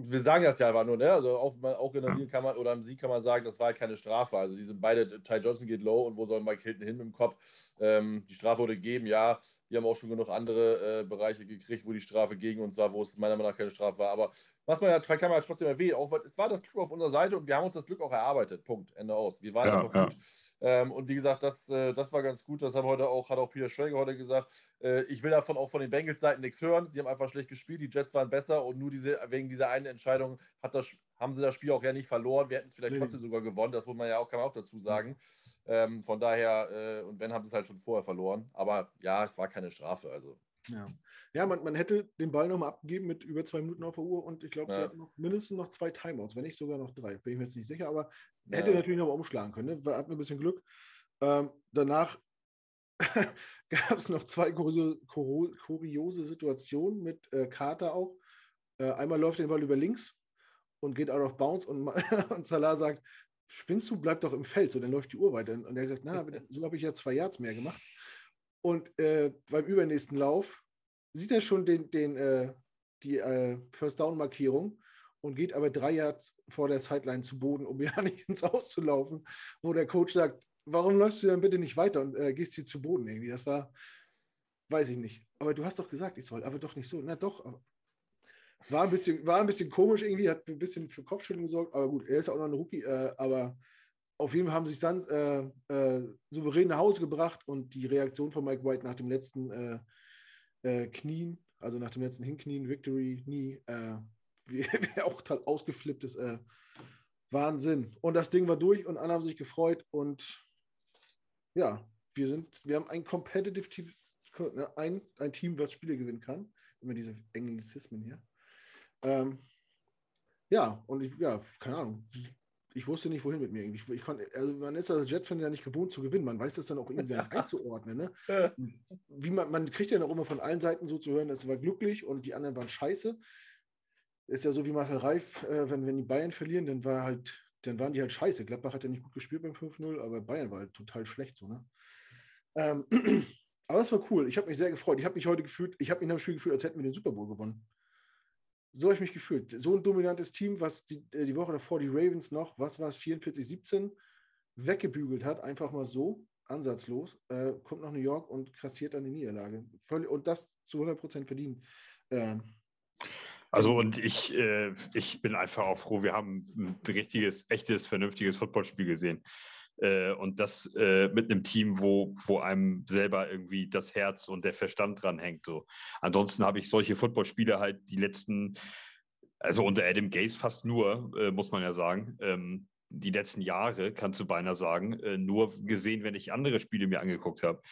wir sagen das ja einfach nur, ne? Also auch, auch in der ja. kann man oder im Sieg kann man sagen, das war halt keine Strafe. Also die sind beide, Ty Johnson geht low und wo soll Mike Hilton hin mit dem Kopf? Ähm, die Strafe wurde gegeben, ja. Wir haben auch schon genug andere äh, Bereiche gekriegt, wo die Strafe gegen uns war, wo es meiner Meinung nach keine Strafe war. Aber was man ja, kann man ja trotzdem erwähnen, auch, es war das Glück auf unserer Seite und wir haben uns das Glück auch erarbeitet. Punkt. Ende aus. Wir waren ja, einfach gut. Ähm, und wie gesagt, das, äh, das war ganz gut. Das haben heute auch, hat auch Peter Schrager heute gesagt. Äh, ich will davon auch von den Bengals-Seiten nichts hören. Sie haben einfach schlecht gespielt. Die Jets waren besser und nur diese, wegen dieser einen Entscheidung hat das, haben sie das Spiel auch ja nicht verloren. Wir hätten es vielleicht nee. trotzdem sogar gewonnen. Das muss man ja auch, kann man auch dazu sagen. Ähm, von daher, äh, und wenn, haben sie es halt schon vorher verloren. Aber ja, es war keine Strafe. Also ja, ja man, man hätte den Ball nochmal abgegeben mit über zwei Minuten auf der Uhr und ich glaube, ja. sie hatten noch mindestens noch zwei Timeouts, wenn nicht sogar noch drei. Bin ich mir jetzt nicht sicher, aber ja. hätte natürlich nochmal umschlagen können. Ne? Hatten ein bisschen Glück. Ähm, danach gab es noch zwei kuriose, kuriose Situationen mit äh, Carter auch. Äh, einmal läuft den Ball über links und geht out of bounds und, und Salah sagt, spinnst du, bleib doch im Feld, so dann läuft die Uhr weiter. Und er sagt, na, so habe ich ja zwei Yards mehr gemacht. Und äh, beim übernächsten Lauf sieht er schon den, den, äh, die äh, First Down-Markierung und geht aber drei Yards vor der Sideline zu Boden, um ja nicht ins Haus zu laufen, wo der Coach sagt, warum läufst du dann bitte nicht weiter und äh, gehst hier zu Boden irgendwie? Das war, weiß ich nicht. Aber du hast doch gesagt, ich soll, aber doch nicht so. Na doch. War ein bisschen, war ein bisschen komisch irgendwie, hat ein bisschen für Kopfschütteln gesorgt, aber gut, er ist auch noch ein Rookie, äh, aber auf jeden Fall haben sie sich dann äh, äh, souverän nach Hause gebracht und die Reaktion von Mike White nach dem letzten äh, äh Knien, also nach dem letzten Hinknien, Victory, nie, wie auch total ausgeflippt ist. Äh, Wahnsinn. Und das Ding war durch und alle haben sich gefreut und ja, wir sind, wir haben ein competitive Team, ne, ein, ein Team, was Spiele gewinnen kann. Immer diese Anglizismen hier. Ähm, ja, und ich, ja, keine Ahnung, ich wusste nicht, wohin mit mir. Ich, ich konnte, also man ist als Jet-Fan ja nicht gewohnt zu gewinnen. Man weiß das dann auch irgendwie einzuordnen. Ne? Wie man, man kriegt ja auch immer von allen Seiten so zu hören, es war glücklich und die anderen waren scheiße. Ist ja so wie Marcel Reif, äh, wenn, wenn die Bayern verlieren, dann war halt, dann waren die halt scheiße. Gladbach hat ja nicht gut gespielt beim 5-0, aber Bayern war halt total schlecht so, ne? Ähm, aber das war cool. Ich habe mich sehr gefreut. Ich habe mich heute gefühlt, ich habe mich nach dem Spiel gefühlt, als hätten wir den Super Bowl gewonnen so habe ich mich gefühlt. So ein dominantes Team, was die, äh, die Woche davor die Ravens noch, was war es, 44-17, weggebügelt hat, einfach mal so, ansatzlos, äh, kommt nach New York und kassiert dann die Niederlage. Völlig, und das zu 100 Prozent verdient. Ähm, also und ich, äh, ich bin einfach auch froh, wir haben ein richtiges, echtes, vernünftiges Footballspiel gesehen. Äh, und das äh, mit einem Team, wo, wo einem selber irgendwie das Herz und der Verstand dran hängt. So. Ansonsten habe ich solche Footballspiele halt die letzten, also unter Adam Gaze fast nur, äh, muss man ja sagen, ähm, die letzten Jahre, kannst du beinahe sagen, äh, nur gesehen, wenn ich andere Spiele mir angeguckt habe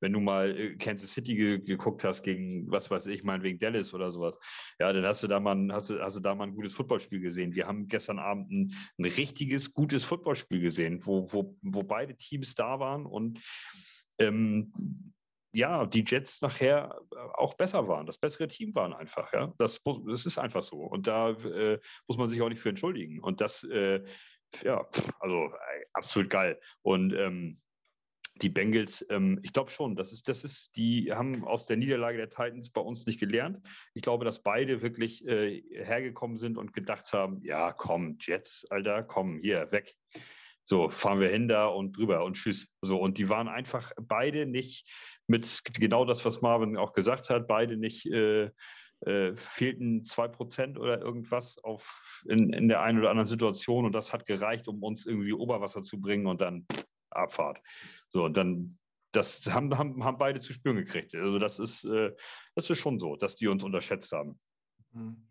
wenn du mal äh, Kansas City ge geguckt hast gegen, was weiß ich, mein wegen Dallas oder sowas, ja, dann hast du da mal, ein, hast du, hast du da mal ein gutes Footballspiel gesehen. Wir haben gestern Abend ein, ein richtiges, gutes Footballspiel gesehen, wo, wo, wo beide Teams da waren und ähm, ja, die Jets nachher äh, auch besser waren, das bessere Team waren einfach, ja. Das, das ist einfach so. Und da äh, muss man sich auch nicht für entschuldigen. Und das, äh, ja, also absolut geil. Und ähm, die Bengals, ähm, ich glaube schon, das ist, das ist, die haben aus der Niederlage der Titans bei uns nicht gelernt. Ich glaube, dass beide wirklich äh, hergekommen sind und gedacht haben, ja, komm, Jets, Alter, komm, hier, weg. So, fahren wir hin da und drüber und tschüss. So, und die waren einfach beide nicht mit genau das, was Marvin auch gesagt hat, beide nicht äh, äh, fehlten zwei Prozent oder irgendwas auf, in, in der einen oder anderen Situation und das hat gereicht, um uns irgendwie Oberwasser zu bringen und dann pff, Abfahrt. So, und dann, das haben, haben, haben beide zu spüren gekriegt. Also das ist, äh, das ist schon so, dass die uns unterschätzt haben. Mhm.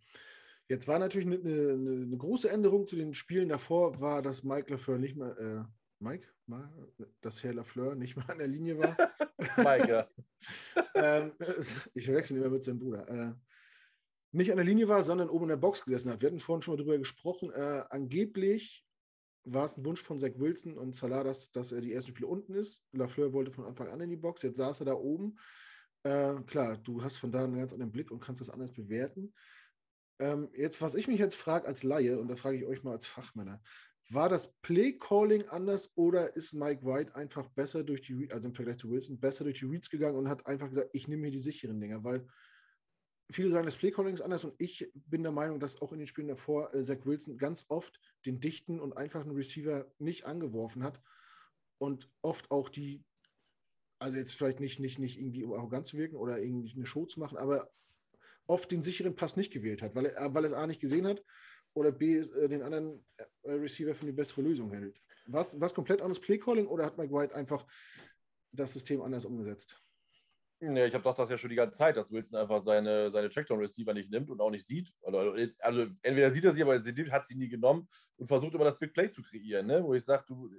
Jetzt war natürlich eine, eine, eine, große Änderung zu den Spielen davor, war, dass Mike Lafleur nicht mehr, äh, Mike, mal, dass Herr Lafleur nicht mehr an der Linie war. Mike, ja. ähm, ich verwechsel immer mit seinem Bruder. Äh, nicht an der Linie war, sondern oben in der Box gesessen hat. Wir hatten vorhin schon mal darüber gesprochen. Äh, angeblich war es ein Wunsch von Zach Wilson und Salah, dass, dass er die ersten Spiele unten ist. Lafleur wollte von Anfang an in die Box, jetzt saß er da oben. Äh, klar, du hast von da einen ganz anderen Blick und kannst das anders bewerten. Ähm, jetzt, was ich mich jetzt frage als Laie, und da frage ich euch mal als Fachmänner, War das Play-Calling anders oder ist Mike White einfach besser durch die, also im Vergleich zu Wilson, besser durch die Reads gegangen und hat einfach gesagt, ich nehme hier die sicheren Dinger, weil viele sagen, das Play-Calling ist anders und ich bin der Meinung, dass auch in den Spielen davor äh, Zach Wilson ganz oft den dichten und einfachen Receiver nicht angeworfen hat und oft auch die, also jetzt vielleicht nicht, nicht, nicht irgendwie um arrogant zu wirken oder irgendwie eine Show zu machen, aber oft den sicheren Pass nicht gewählt hat, weil er, weil er es A nicht gesehen hat oder B äh, den anderen äh, Receiver für die bessere Lösung hält. Was, was komplett anderes Play-Calling oder hat Mike White einfach das System anders umgesetzt? Ja, ich habe doch das ja schon die ganze Zeit, dass Wilson einfach seine, seine Checkdown-Receiver nicht nimmt und auch nicht sieht. Also, also, entweder sieht er sie, aber er hat sie nie genommen und versucht immer das Big Play zu kreieren, ne? wo ich sage, du,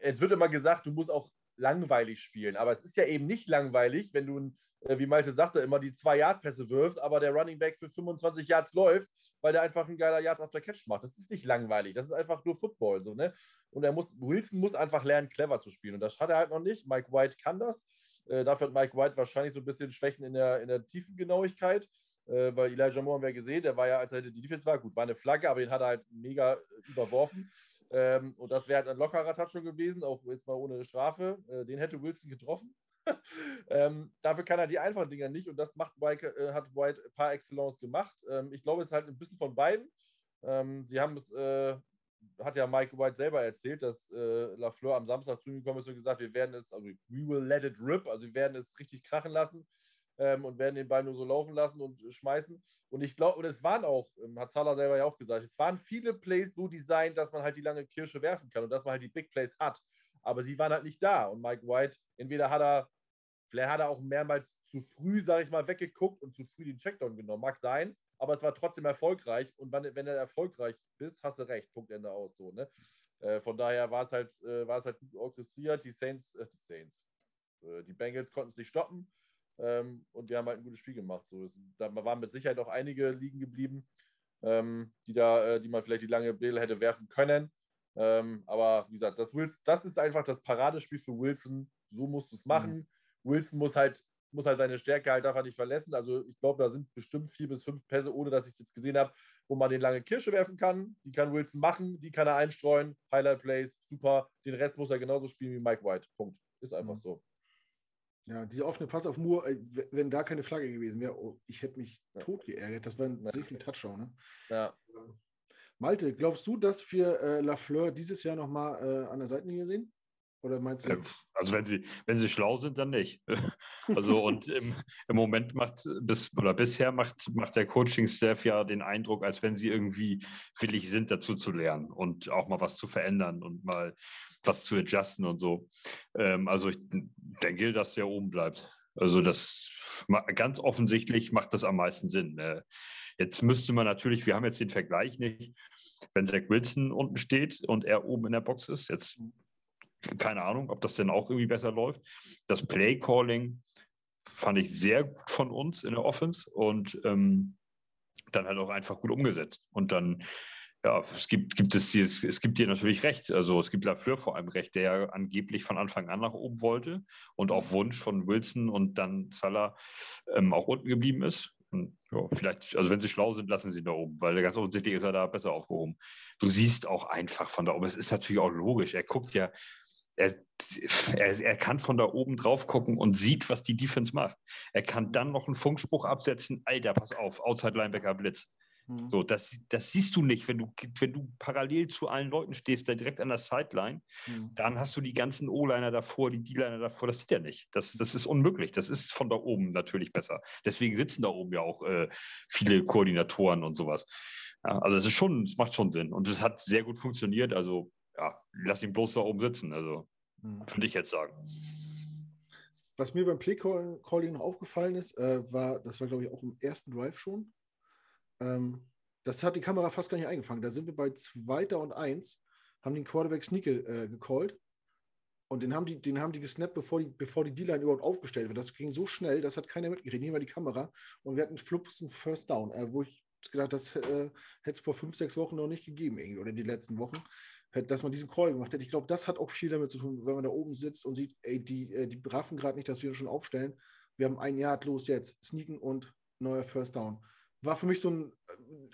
es wird immer gesagt, du musst auch langweilig spielen, aber es ist ja eben nicht langweilig, wenn du, äh, wie Malte sagte, immer die zwei Yard-Pässe wirfst, aber der Running Back für 25 Yards läuft, weil der einfach ein geiler Yards after Catch macht. Das ist nicht langweilig, das ist einfach nur Football. So, ne? Und er muss, Wilson muss einfach lernen, clever zu spielen und das hat er halt noch nicht. Mike White kann das. Äh, dafür hat Mike White wahrscheinlich so ein bisschen Schwächen in der, in der Tiefengenauigkeit, äh, weil Elijah Moore haben wir gesehen, der war ja, als er die Defense war, gut, war eine Flagge, aber den hat er halt mega äh, überworfen. Ähm, und das wäre halt ein lockerer Touchdown gewesen, auch jetzt mal ohne Strafe. Äh, den hätte Wilson getroffen. ähm, dafür kann er die einfachen Dinger nicht und das macht White, äh, hat White par excellence gemacht. Ähm, ich glaube, es ist halt ein bisschen von beiden. Ähm, sie haben es hat ja Mike White selber erzählt, dass äh, Lafleur am Samstag zu ihm gekommen ist und gesagt, wir werden es, also we will let it rip, also wir werden es richtig krachen lassen ähm, und werden den Ball nur so laufen lassen und schmeißen. Und ich glaube, und es waren auch, ähm, hat Salah selber ja auch gesagt, es waren viele Plays so designt, dass man halt die lange Kirsche werfen kann und dass man halt die Big Plays hat. Aber sie waren halt nicht da. Und Mike White, entweder hat er, vielleicht hat er auch mehrmals zu früh, sage ich mal, weggeguckt und zu früh den Checkdown genommen. Mag sein, aber es war trotzdem erfolgreich. Und wenn, wenn du erfolgreich bist, hast du recht. Punkt Ende aus. So, ne? Äh, von daher war es halt, äh, war es halt gut orchestriert. Die Saints, äh, die Saints, äh, die Bengals konnten es nicht stoppen. Ähm, und die haben halt ein gutes Spiel gemacht. So, da waren mit Sicherheit auch einige liegen geblieben, ähm, die da, äh, die man vielleicht die lange Bälle hätte werfen können. Ähm, aber wie gesagt, das, Wilson, das ist einfach das Paradespiel für Wilson. So musst du es machen. Mhm. Wilson muss halt muss halt seine Stärke halt einfach nicht verlassen. Also ich glaube, da sind bestimmt vier bis fünf Pässe, ohne dass ich es jetzt gesehen habe, wo man den lange Kirsche werfen kann. Die kann Wilson machen, die kann er einstreuen. Highlight Plays, super. Den Rest muss er genauso spielen wie Mike White. Punkt. Ist einfach mhm. so. Ja, dieser offene Pass auf Moore, wenn da keine Flagge gewesen wäre, oh, ich hätte mich ja. tot geärgert. Das war ein ja. sicherer Touchdown. Ne? Ja. Malte, glaubst du, dass wir äh, Lafleur dieses Jahr nochmal äh, an der Seitenlinie sehen? Oder meinst du jetzt? Also wenn sie, wenn sie schlau sind, dann nicht. Also und im, im Moment macht bis oder bisher macht, macht der Coaching-Staff ja den Eindruck, als wenn sie irgendwie willig sind, dazu zu lernen und auch mal was zu verändern und mal was zu adjusten und so. Ähm, also ich denke, dass der oben bleibt. Also das ganz offensichtlich macht das am meisten Sinn. Äh, jetzt müsste man natürlich, wir haben jetzt den Vergleich nicht, wenn Zach Wilson unten steht und er oben in der Box ist. Jetzt keine Ahnung, ob das denn auch irgendwie besser läuft. Das Play Calling fand ich sehr gut von uns in der Offense und ähm, dann halt auch einfach gut umgesetzt. Und dann, ja, es gibt, gibt es, es, es gibt dir natürlich recht. Also es gibt Lafleur vor allem recht, der ja angeblich von Anfang an nach oben wollte und auf Wunsch von Wilson und dann Salah ähm, auch unten geblieben ist. Und, ja, vielleicht, also wenn sie schlau sind, lassen sie ihn da oben, weil ganz offensichtlich ist er da besser aufgehoben. Du siehst auch einfach von da oben, es ist natürlich auch logisch. Er guckt ja, er, er, er, kann von da oben drauf gucken und sieht, was die Defense macht. Er kann dann noch einen Funkspruch absetzen, Alter, pass auf, Outside Linebacker Blitz. Mhm. So, das, das siehst du nicht, wenn du, wenn du parallel zu allen Leuten stehst, da direkt an der Sideline, mhm. dann hast du die ganzen O-Liner davor, die D-Liner davor, das sieht er nicht. Das, das ist unmöglich. Das ist von da oben natürlich besser. Deswegen sitzen da oben ja auch äh, viele Koordinatoren und sowas. Ja, also es ist schon, es macht schon Sinn. Und es hat sehr gut funktioniert. Also ja, lass ihn bloß da oben sitzen. Also, hm. würde ich jetzt sagen. Was mir beim Play-Calling noch aufgefallen ist, äh, war, das war, glaube ich, auch im ersten Drive schon. Ähm, das hat die Kamera fast gar nicht eingefangen. Da sind wir bei zweiter und eins, haben den Quarterback Sneak äh, gecallt. Und den haben die, den haben die gesnappt, bevor die, bevor die D-Line überhaupt aufgestellt wird. Das ging so schnell, das hat keiner mitgekriegt. Hier war die Kamera und wir hatten flups einen First Down, äh, wo ich gedacht, das äh, hätte es vor fünf, sechs Wochen noch nicht gegeben, irgendwie, oder die letzten Wochen dass man diesen Call gemacht hätte. Ich glaube, das hat auch viel damit zu tun, wenn man da oben sitzt und sieht, ey, die, äh, die raffen gerade nicht, dass wir schon aufstellen. Wir haben ein Jahr los jetzt, sneaken und neuer First Down. war für mich so ein,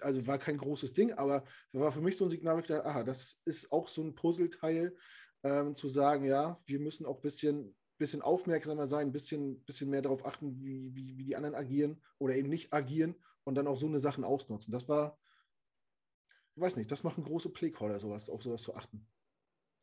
also war kein großes Ding, aber war für mich so ein Signal, wo ich dachte, aha, das ist auch so ein Puzzleteil, ähm, zu sagen, ja, wir müssen auch ein bisschen, bisschen aufmerksamer sein, ein bisschen, bisschen mehr darauf achten, wie, wie, wie die anderen agieren oder eben nicht agieren und dann auch so eine Sachen ausnutzen. Das war, ich weiß nicht, das machen große Playcaller, sowas, auf sowas zu achten.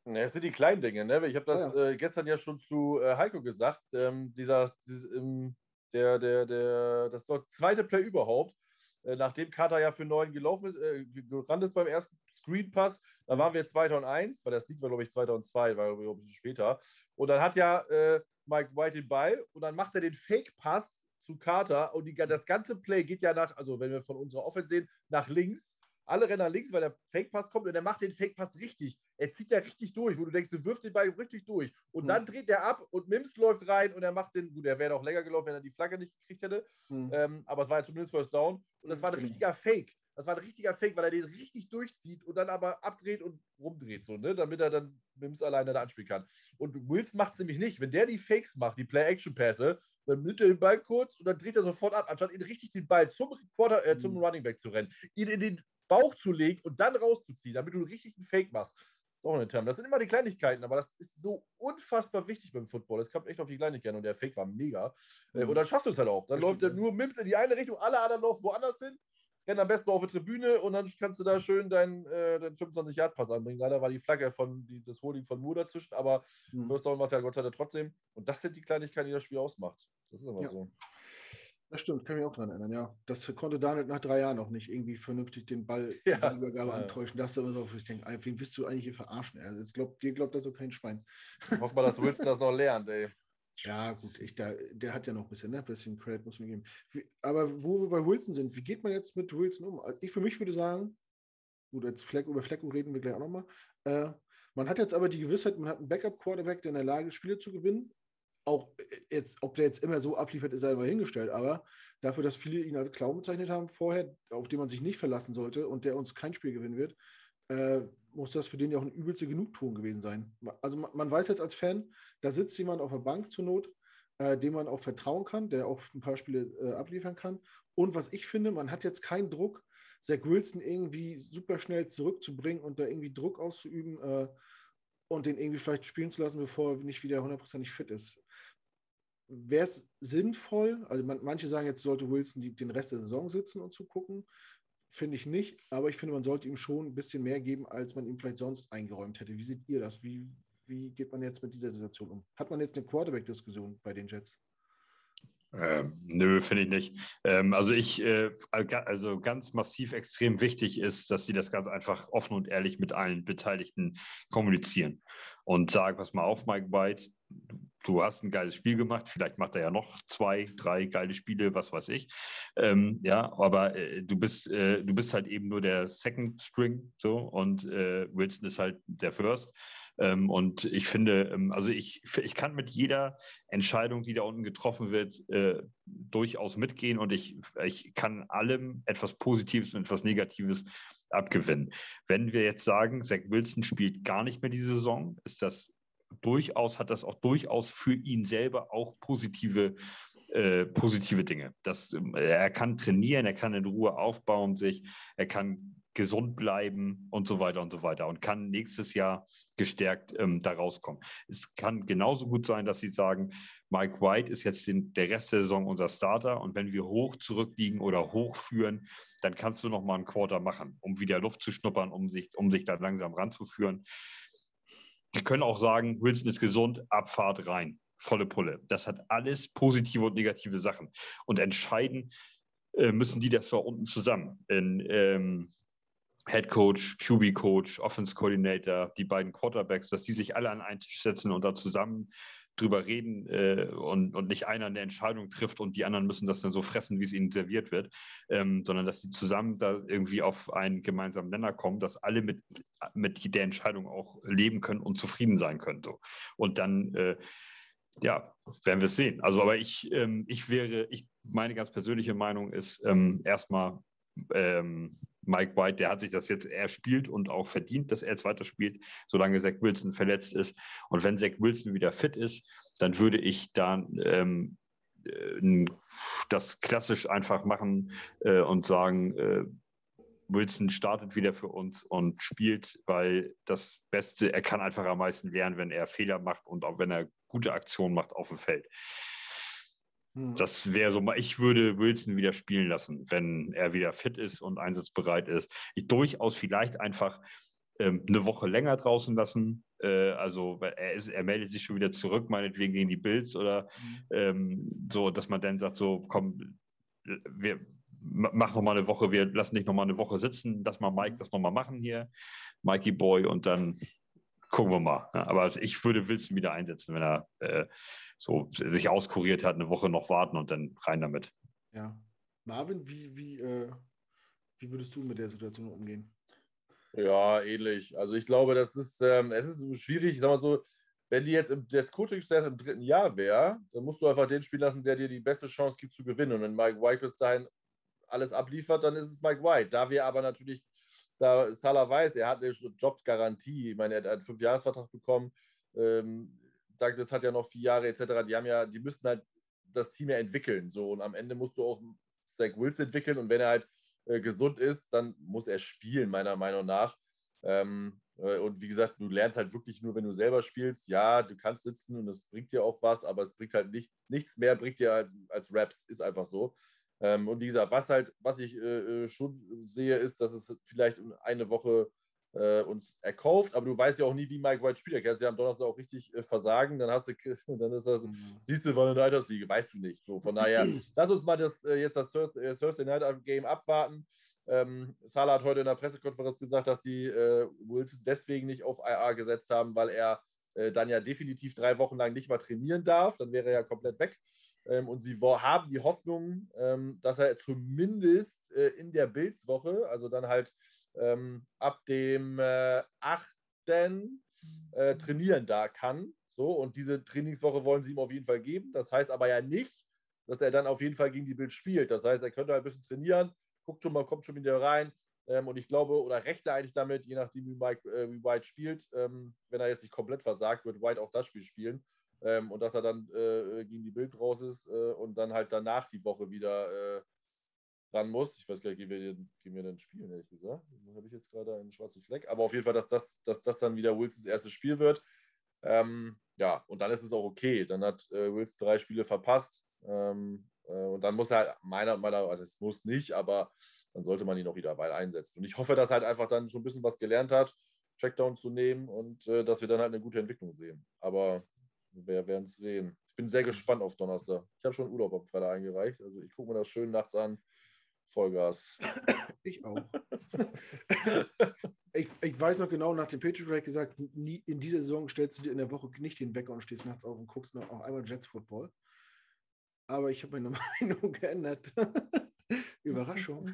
Ja, das sind die kleinen Dinge, ne? Ich habe das ja. äh, gestern ja schon zu äh, Heiko gesagt. Ähm, dieser, dieses, ähm, der, der, der, das dort zweite Play überhaupt, äh, nachdem Carter ja für neun gelaufen ist, äh, gerannt ist beim ersten Screen Pass, da waren wir 2001, weil das Lied war, glaube ich, 2002, war ein bisschen später. Und dann hat ja äh, Mike White den Ball und dann macht er den Fake-Pass zu Carter und die, das ganze Play geht ja nach, also wenn wir von unserer Offense sehen, nach links. Alle rennen nach links, weil der Fake-Pass kommt und er macht den Fake-Pass richtig. Er zieht ja richtig durch, wo du denkst, du wirfst den Ball richtig durch. Und mhm. dann dreht er ab und Mims läuft rein und er macht den, gut, er wäre noch länger gelaufen, wenn er die Flagge nicht gekriegt hätte. Mhm. Ähm, aber es war ja zumindest First Down. Und das war ein genau. richtiger Fake. Das war ein richtiger Fake, weil er den richtig durchzieht und dann aber abdreht und rumdreht, so, ne? damit er dann Mims alleine da anspielen kann. Und Wilson macht es nämlich nicht. Wenn der die Fakes macht, die Play-Action-Pässe, dann nimmt er den Ball kurz und dann dreht er sofort ab, anstatt ihn richtig den Ball zum, Quarter, äh, zum mhm. Running Back zu rennen, ihn in den Bauch zu legen und dann rauszuziehen, damit du richtig einen Fake machst. Auch eine Term. Das sind immer die Kleinigkeiten, aber das ist so unfassbar wichtig beim Football. Es kommt echt auf die Kleinigkeiten und der Fake war mega. Äh, mhm. Und dann schaffst du es halt auch. Dann das läuft er nur Mims in die eine Richtung, alle anderen laufen woanders hin renn am besten auf die Tribüne und dann kannst du da schön deinen, äh, deinen 25-Yard-Pass anbringen. Leider war die Flagge von die, das Holding von Moore dazwischen, aber mhm. First Down war es ja Gott sei Dank trotzdem. Und das sind die Kleinigkeiten, die das Spiel ausmacht. Das ist aber ja. so. Das stimmt, kann mich auch daran erinnern, ja. Das konnte Daniel nach drei Jahren noch nicht irgendwie vernünftig den Ball, ja. die Übergabe ja. antäuschen. Das ist immer so, ich denke, wen willst du eigentlich hier verarschen? Also, glaub, dir glaubt da so kein Schwein. Hoffen wir, dass Wilson das noch lernt, ey. Ja, gut, ich, da, der hat ja noch ein bisschen, ne? Ein bisschen Credit muss man geben. Wie, aber wo wir bei Wilson sind, wie geht man jetzt mit Wilson um? Also ich für mich würde sagen, gut, jetzt Fleck, über Flecken reden wir gleich auch nochmal. Äh, man hat jetzt aber die Gewissheit, man hat einen Backup-Quarterback, der in der Lage ist, Spiele zu gewinnen. Auch äh, jetzt, ob der jetzt immer so abliefert, ist einmal hingestellt, aber dafür, dass viele ihn als Clown bezeichnet haben vorher, auf den man sich nicht verlassen sollte und der uns kein Spiel gewinnen wird, äh, muss das für den ja auch eine übelste Genugtuung gewesen sein. Also man, man, weiß jetzt als Fan, da sitzt jemand auf der Bank zur Not, äh, dem man auch vertrauen kann, der auch ein paar Spiele äh, abliefern kann. Und was ich finde, man hat jetzt keinen Druck, Zach Wilson irgendwie super schnell zurückzubringen und da irgendwie Druck auszuüben äh, und den irgendwie vielleicht spielen zu lassen, bevor er nicht wieder hundertprozentig fit ist. Wäre es sinnvoll, also man, manche sagen, jetzt sollte Wilson die, den Rest der Saison sitzen und zugucken finde ich nicht, aber ich finde, man sollte ihm schon ein bisschen mehr geben, als man ihm vielleicht sonst eingeräumt hätte. Wie seht ihr das? Wie, wie geht man jetzt mit dieser Situation um? Hat man jetzt eine Quarterback-Diskussion bei den Jets? Ähm, nö, finde ich nicht. Ähm, also ich, äh, also ganz massiv extrem wichtig ist, dass sie das ganz einfach offen und ehrlich mit allen Beteiligten kommunizieren und sagen, pass mal auf, Mike White, du hast ein geiles Spiel gemacht, vielleicht macht er ja noch zwei, drei geile Spiele, was weiß ich. Ähm, ja, aber äh, du bist, äh, du bist halt eben nur der Second String so und äh, Wilson ist halt der First. Ähm, und ich finde, ähm, also ich, ich kann mit jeder Entscheidung, die da unten getroffen wird, äh, durchaus mitgehen und ich, ich kann allem etwas Positives und etwas Negatives abgewinnen. Wenn wir jetzt sagen, Zach Wilson spielt gar nicht mehr diese Saison, ist das durchaus, hat das auch durchaus für ihn selber auch positive äh, positive Dinge. Das, äh, er kann trainieren, er kann in Ruhe aufbauen sich, er kann gesund bleiben und so weiter und so weiter und kann nächstes Jahr gestärkt ähm, da rauskommen. Es kann genauso gut sein, dass Sie sagen, Mike White ist jetzt den, der Rest der Saison unser Starter und wenn wir hoch zurückliegen oder hochführen, dann kannst du noch mal einen Quarter machen, um wieder Luft zu schnuppern, um sich, um sich da langsam ranzuführen. Sie können auch sagen, Wilson ist gesund, Abfahrt rein, volle Pulle. Das hat alles positive und negative Sachen. Und entscheiden äh, müssen die das da unten zusammen. In, ähm, Head Coach, QB Coach, Offense Coordinator, die beiden Quarterbacks, dass die sich alle an einen Tisch setzen und da zusammen drüber reden äh, und, und nicht einer eine Entscheidung trifft und die anderen müssen das dann so fressen, wie es ihnen serviert wird, ähm, sondern dass sie zusammen da irgendwie auf einen gemeinsamen Nenner kommen, dass alle mit, mit der Entscheidung auch leben können und zufrieden sein können. So. Und dann äh, ja, werden wir es sehen. Also, aber ich, ähm, ich wäre, ich, meine ganz persönliche Meinung ist ähm, erstmal ähm, Mike White, der hat sich das jetzt erspielt und auch verdient, dass er jetzt weiterspielt, solange Zach Wilson verletzt ist. Und wenn Zach Wilson wieder fit ist, dann würde ich da ähm, äh, das klassisch einfach machen äh, und sagen, äh, Wilson startet wieder für uns und spielt, weil das Beste, er kann einfach am meisten lernen, wenn er Fehler macht und auch wenn er gute Aktionen macht auf dem Feld. Hm. Das wäre so mal, ich würde Wilson wieder spielen lassen, wenn er wieder fit ist und einsatzbereit ist. Ich durchaus vielleicht einfach ähm, eine Woche länger draußen lassen. Äh, also er, ist, er meldet sich schon wieder zurück, meinetwegen gegen die Bills oder mhm. ähm, so, dass man dann sagt, so komm, wir mach noch mal eine Woche, wir lassen dich noch mal eine Woche sitzen, lass mal Mike mhm. das noch mal machen hier, Mikey Boy und dann gucken wir mal. Aber ich würde Wilson wieder einsetzen, wenn er äh, so sich auskuriert hat, eine Woche noch warten und dann rein damit. Ja. Marvin, wie, wie, äh, wie würdest du mit der Situation umgehen? Ja, ähnlich. Also ich glaube, das ist, ähm, es ist schwierig, ich sag mal so, wenn die jetzt im jetzt Coaching-Staff im dritten Jahr wäre, dann musst du einfach den spielen lassen, der dir die beste Chance gibt zu gewinnen. Und wenn Mike White bis dahin alles abliefert, dann ist es Mike White. Da wir aber natürlich, da Salah weiß, er hat eine Jobsgarantie. Ich meine, er hat einen Fünfjahresvertrag bekommen. Ähm, Douglas hat ja noch vier Jahre etc. Die haben ja, die müssten halt das Team ja entwickeln. So und am Ende musst du auch Zach Wills entwickeln und wenn er halt äh, gesund ist, dann muss er spielen, meiner Meinung nach. Ähm, äh, und wie gesagt, du lernst halt wirklich nur, wenn du selber spielst. Ja, du kannst sitzen und es bringt dir auch was, aber es bringt halt nicht, nichts mehr, bringt dir als, als Raps, ist einfach so. Ähm, und wie gesagt, was halt, was ich äh, äh schon sehe, ist, dass es vielleicht eine Woche äh, uns erkauft, aber du weißt ja auch nie, wie Mike White spielt. Er kann ja am Donnerstag auch richtig äh, versagen, dann hast du, dann ist das, mhm. siehst du von der Altersliga, weißt du nicht. So, von daher, lass uns mal das äh, jetzt das äh, Thursday Night Game abwarten. Ähm, Salah hat heute in der Pressekonferenz gesagt, dass sie äh, Wilson deswegen nicht auf IA gesetzt haben, weil er äh, dann ja definitiv drei Wochen lang nicht mal trainieren darf. Dann wäre er ja komplett weg. Ähm, und sie haben die Hoffnung, ähm, dass er zumindest äh, in der Bildswoche, also dann halt ähm, ab dem äh, 8. Äh, trainieren da kann. So, und diese Trainingswoche wollen sie ihm auf jeden Fall geben. Das heißt aber ja nicht, dass er dann auf jeden Fall gegen die Bild spielt. Das heißt, er könnte halt ein bisschen trainieren, guckt schon mal, kommt schon wieder rein. Und ich glaube, oder rechte eigentlich damit, je nachdem, wie, Mike, äh, wie White spielt, wenn er jetzt nicht komplett versagt, wird White auch das Spiel spielen. Ähm, und dass er dann äh, gegen die Bills raus ist äh, und dann halt danach die Woche wieder äh, ran muss. Ich weiß gar nicht, gehen wir, gehen wir denn spielen, ehrlich gesagt. Da habe ich jetzt gerade einen schwarzen Fleck. Aber auf jeden Fall, dass das, dass das dann wieder Wilsons erstes Spiel wird. Ähm, ja, und dann ist es auch okay. Dann hat äh, Wills drei Spiele verpasst. Ähm, äh, und dann muss er halt meiner Meinung also es muss nicht, aber dann sollte man ihn auch wieder weiter einsetzen. Und ich hoffe, dass er halt einfach dann schon ein bisschen was gelernt hat, Checkdown zu nehmen und äh, dass wir dann halt eine gute Entwicklung sehen. Aber wir werden es sehen. Ich bin sehr gespannt auf Donnerstag. Ich habe schon Urlaub am Freitag eingereicht. Also ich gucke mir das schön nachts an. Vollgas. Ich auch. ich, ich weiß noch genau, nach dem Patriot Break gesagt, nie, in dieser Saison stellst du dir in der Woche nicht den Wecker und stehst nachts auf und guckst noch auch einmal Jets Football. Aber ich habe meine Meinung geändert. Überraschung.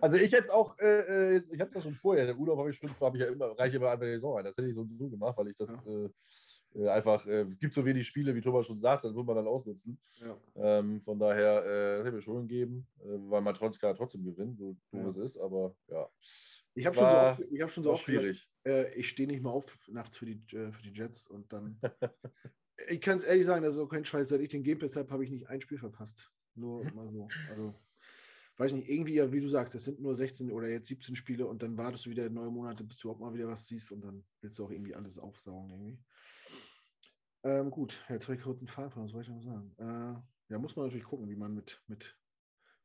also ich jetzt auch, äh, äh ich hatte das schon vorher, der Urlaub habe ich schon, habe ich ja immer, reiche immer an der Saison ein. Das hätte ich so, so gemacht, weil ich das ja. äh, einfach, äh, es gibt so wenig Spiele, wie Thomas schon sagt, das muss man dann ausnutzen. Ja. Ähm, von daher äh, hätte ich schon geben, äh, weil man trotzdem, trotzdem gewinnt, so doof ja. es ist, aber ja. Ich habe schon so oft, ich hab schon so oft schwierig. Gesagt, äh, ich stehe nicht mal auf nachts für die, äh, für die Jets und dann. ich kann es ehrlich sagen, das ist auch kein Scheiß. Seit ich den Game Pass habe, habe ich nicht ein Spiel verpasst. Nur mal so. Also, weiß nicht, irgendwie, wie du sagst, es sind nur 16 oder jetzt 17 Spiele und dann wartest du wieder neun Monate, bis du überhaupt mal wieder was siehst und dann willst du auch irgendwie alles aufsaugen irgendwie. Ähm, gut, jetzt habe ich kurz einen Fall von, was soll ich noch sagen? Äh, ja, muss man natürlich gucken, wie man mit, mit,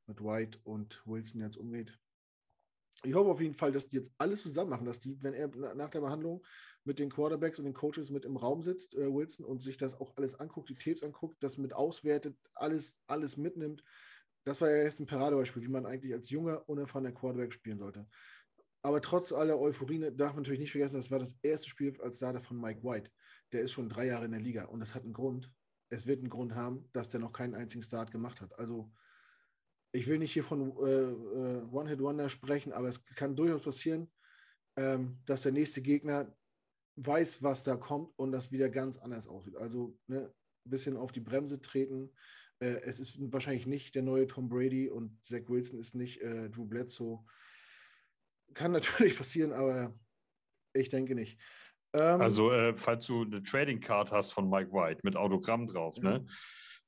mit White und Wilson jetzt umgeht. Ich hoffe auf jeden Fall, dass die jetzt alles zusammen machen, dass die, wenn er nach der Behandlung mit den Quarterbacks und den Coaches mit im Raum sitzt, äh, Wilson, und sich das auch alles anguckt, die Tapes anguckt, das mit auswertet, alles, alles mitnimmt. Das war ja jetzt ein Paradebeispiel, wie man eigentlich als junger, unerfahrener Quarterback spielen sollte. Aber trotz aller Euphorie darf man natürlich nicht vergessen, das war das erste Spiel als Starter von Mike White der ist schon drei Jahre in der Liga und das hat einen Grund. Es wird einen Grund haben, dass der noch keinen einzigen Start gemacht hat. Also ich will nicht hier von äh, äh, One-Hit-Wonder sprechen, aber es kann durchaus passieren, ähm, dass der nächste Gegner weiß, was da kommt und das wieder ganz anders aussieht. Also ne, ein bisschen auf die Bremse treten. Äh, es ist wahrscheinlich nicht der neue Tom Brady und Zach Wilson ist nicht äh, Drew Bledsoe. Kann natürlich passieren, aber ich denke nicht. Ähm, also, äh, falls du eine Trading Card hast von Mike White mit Autogramm drauf, ne?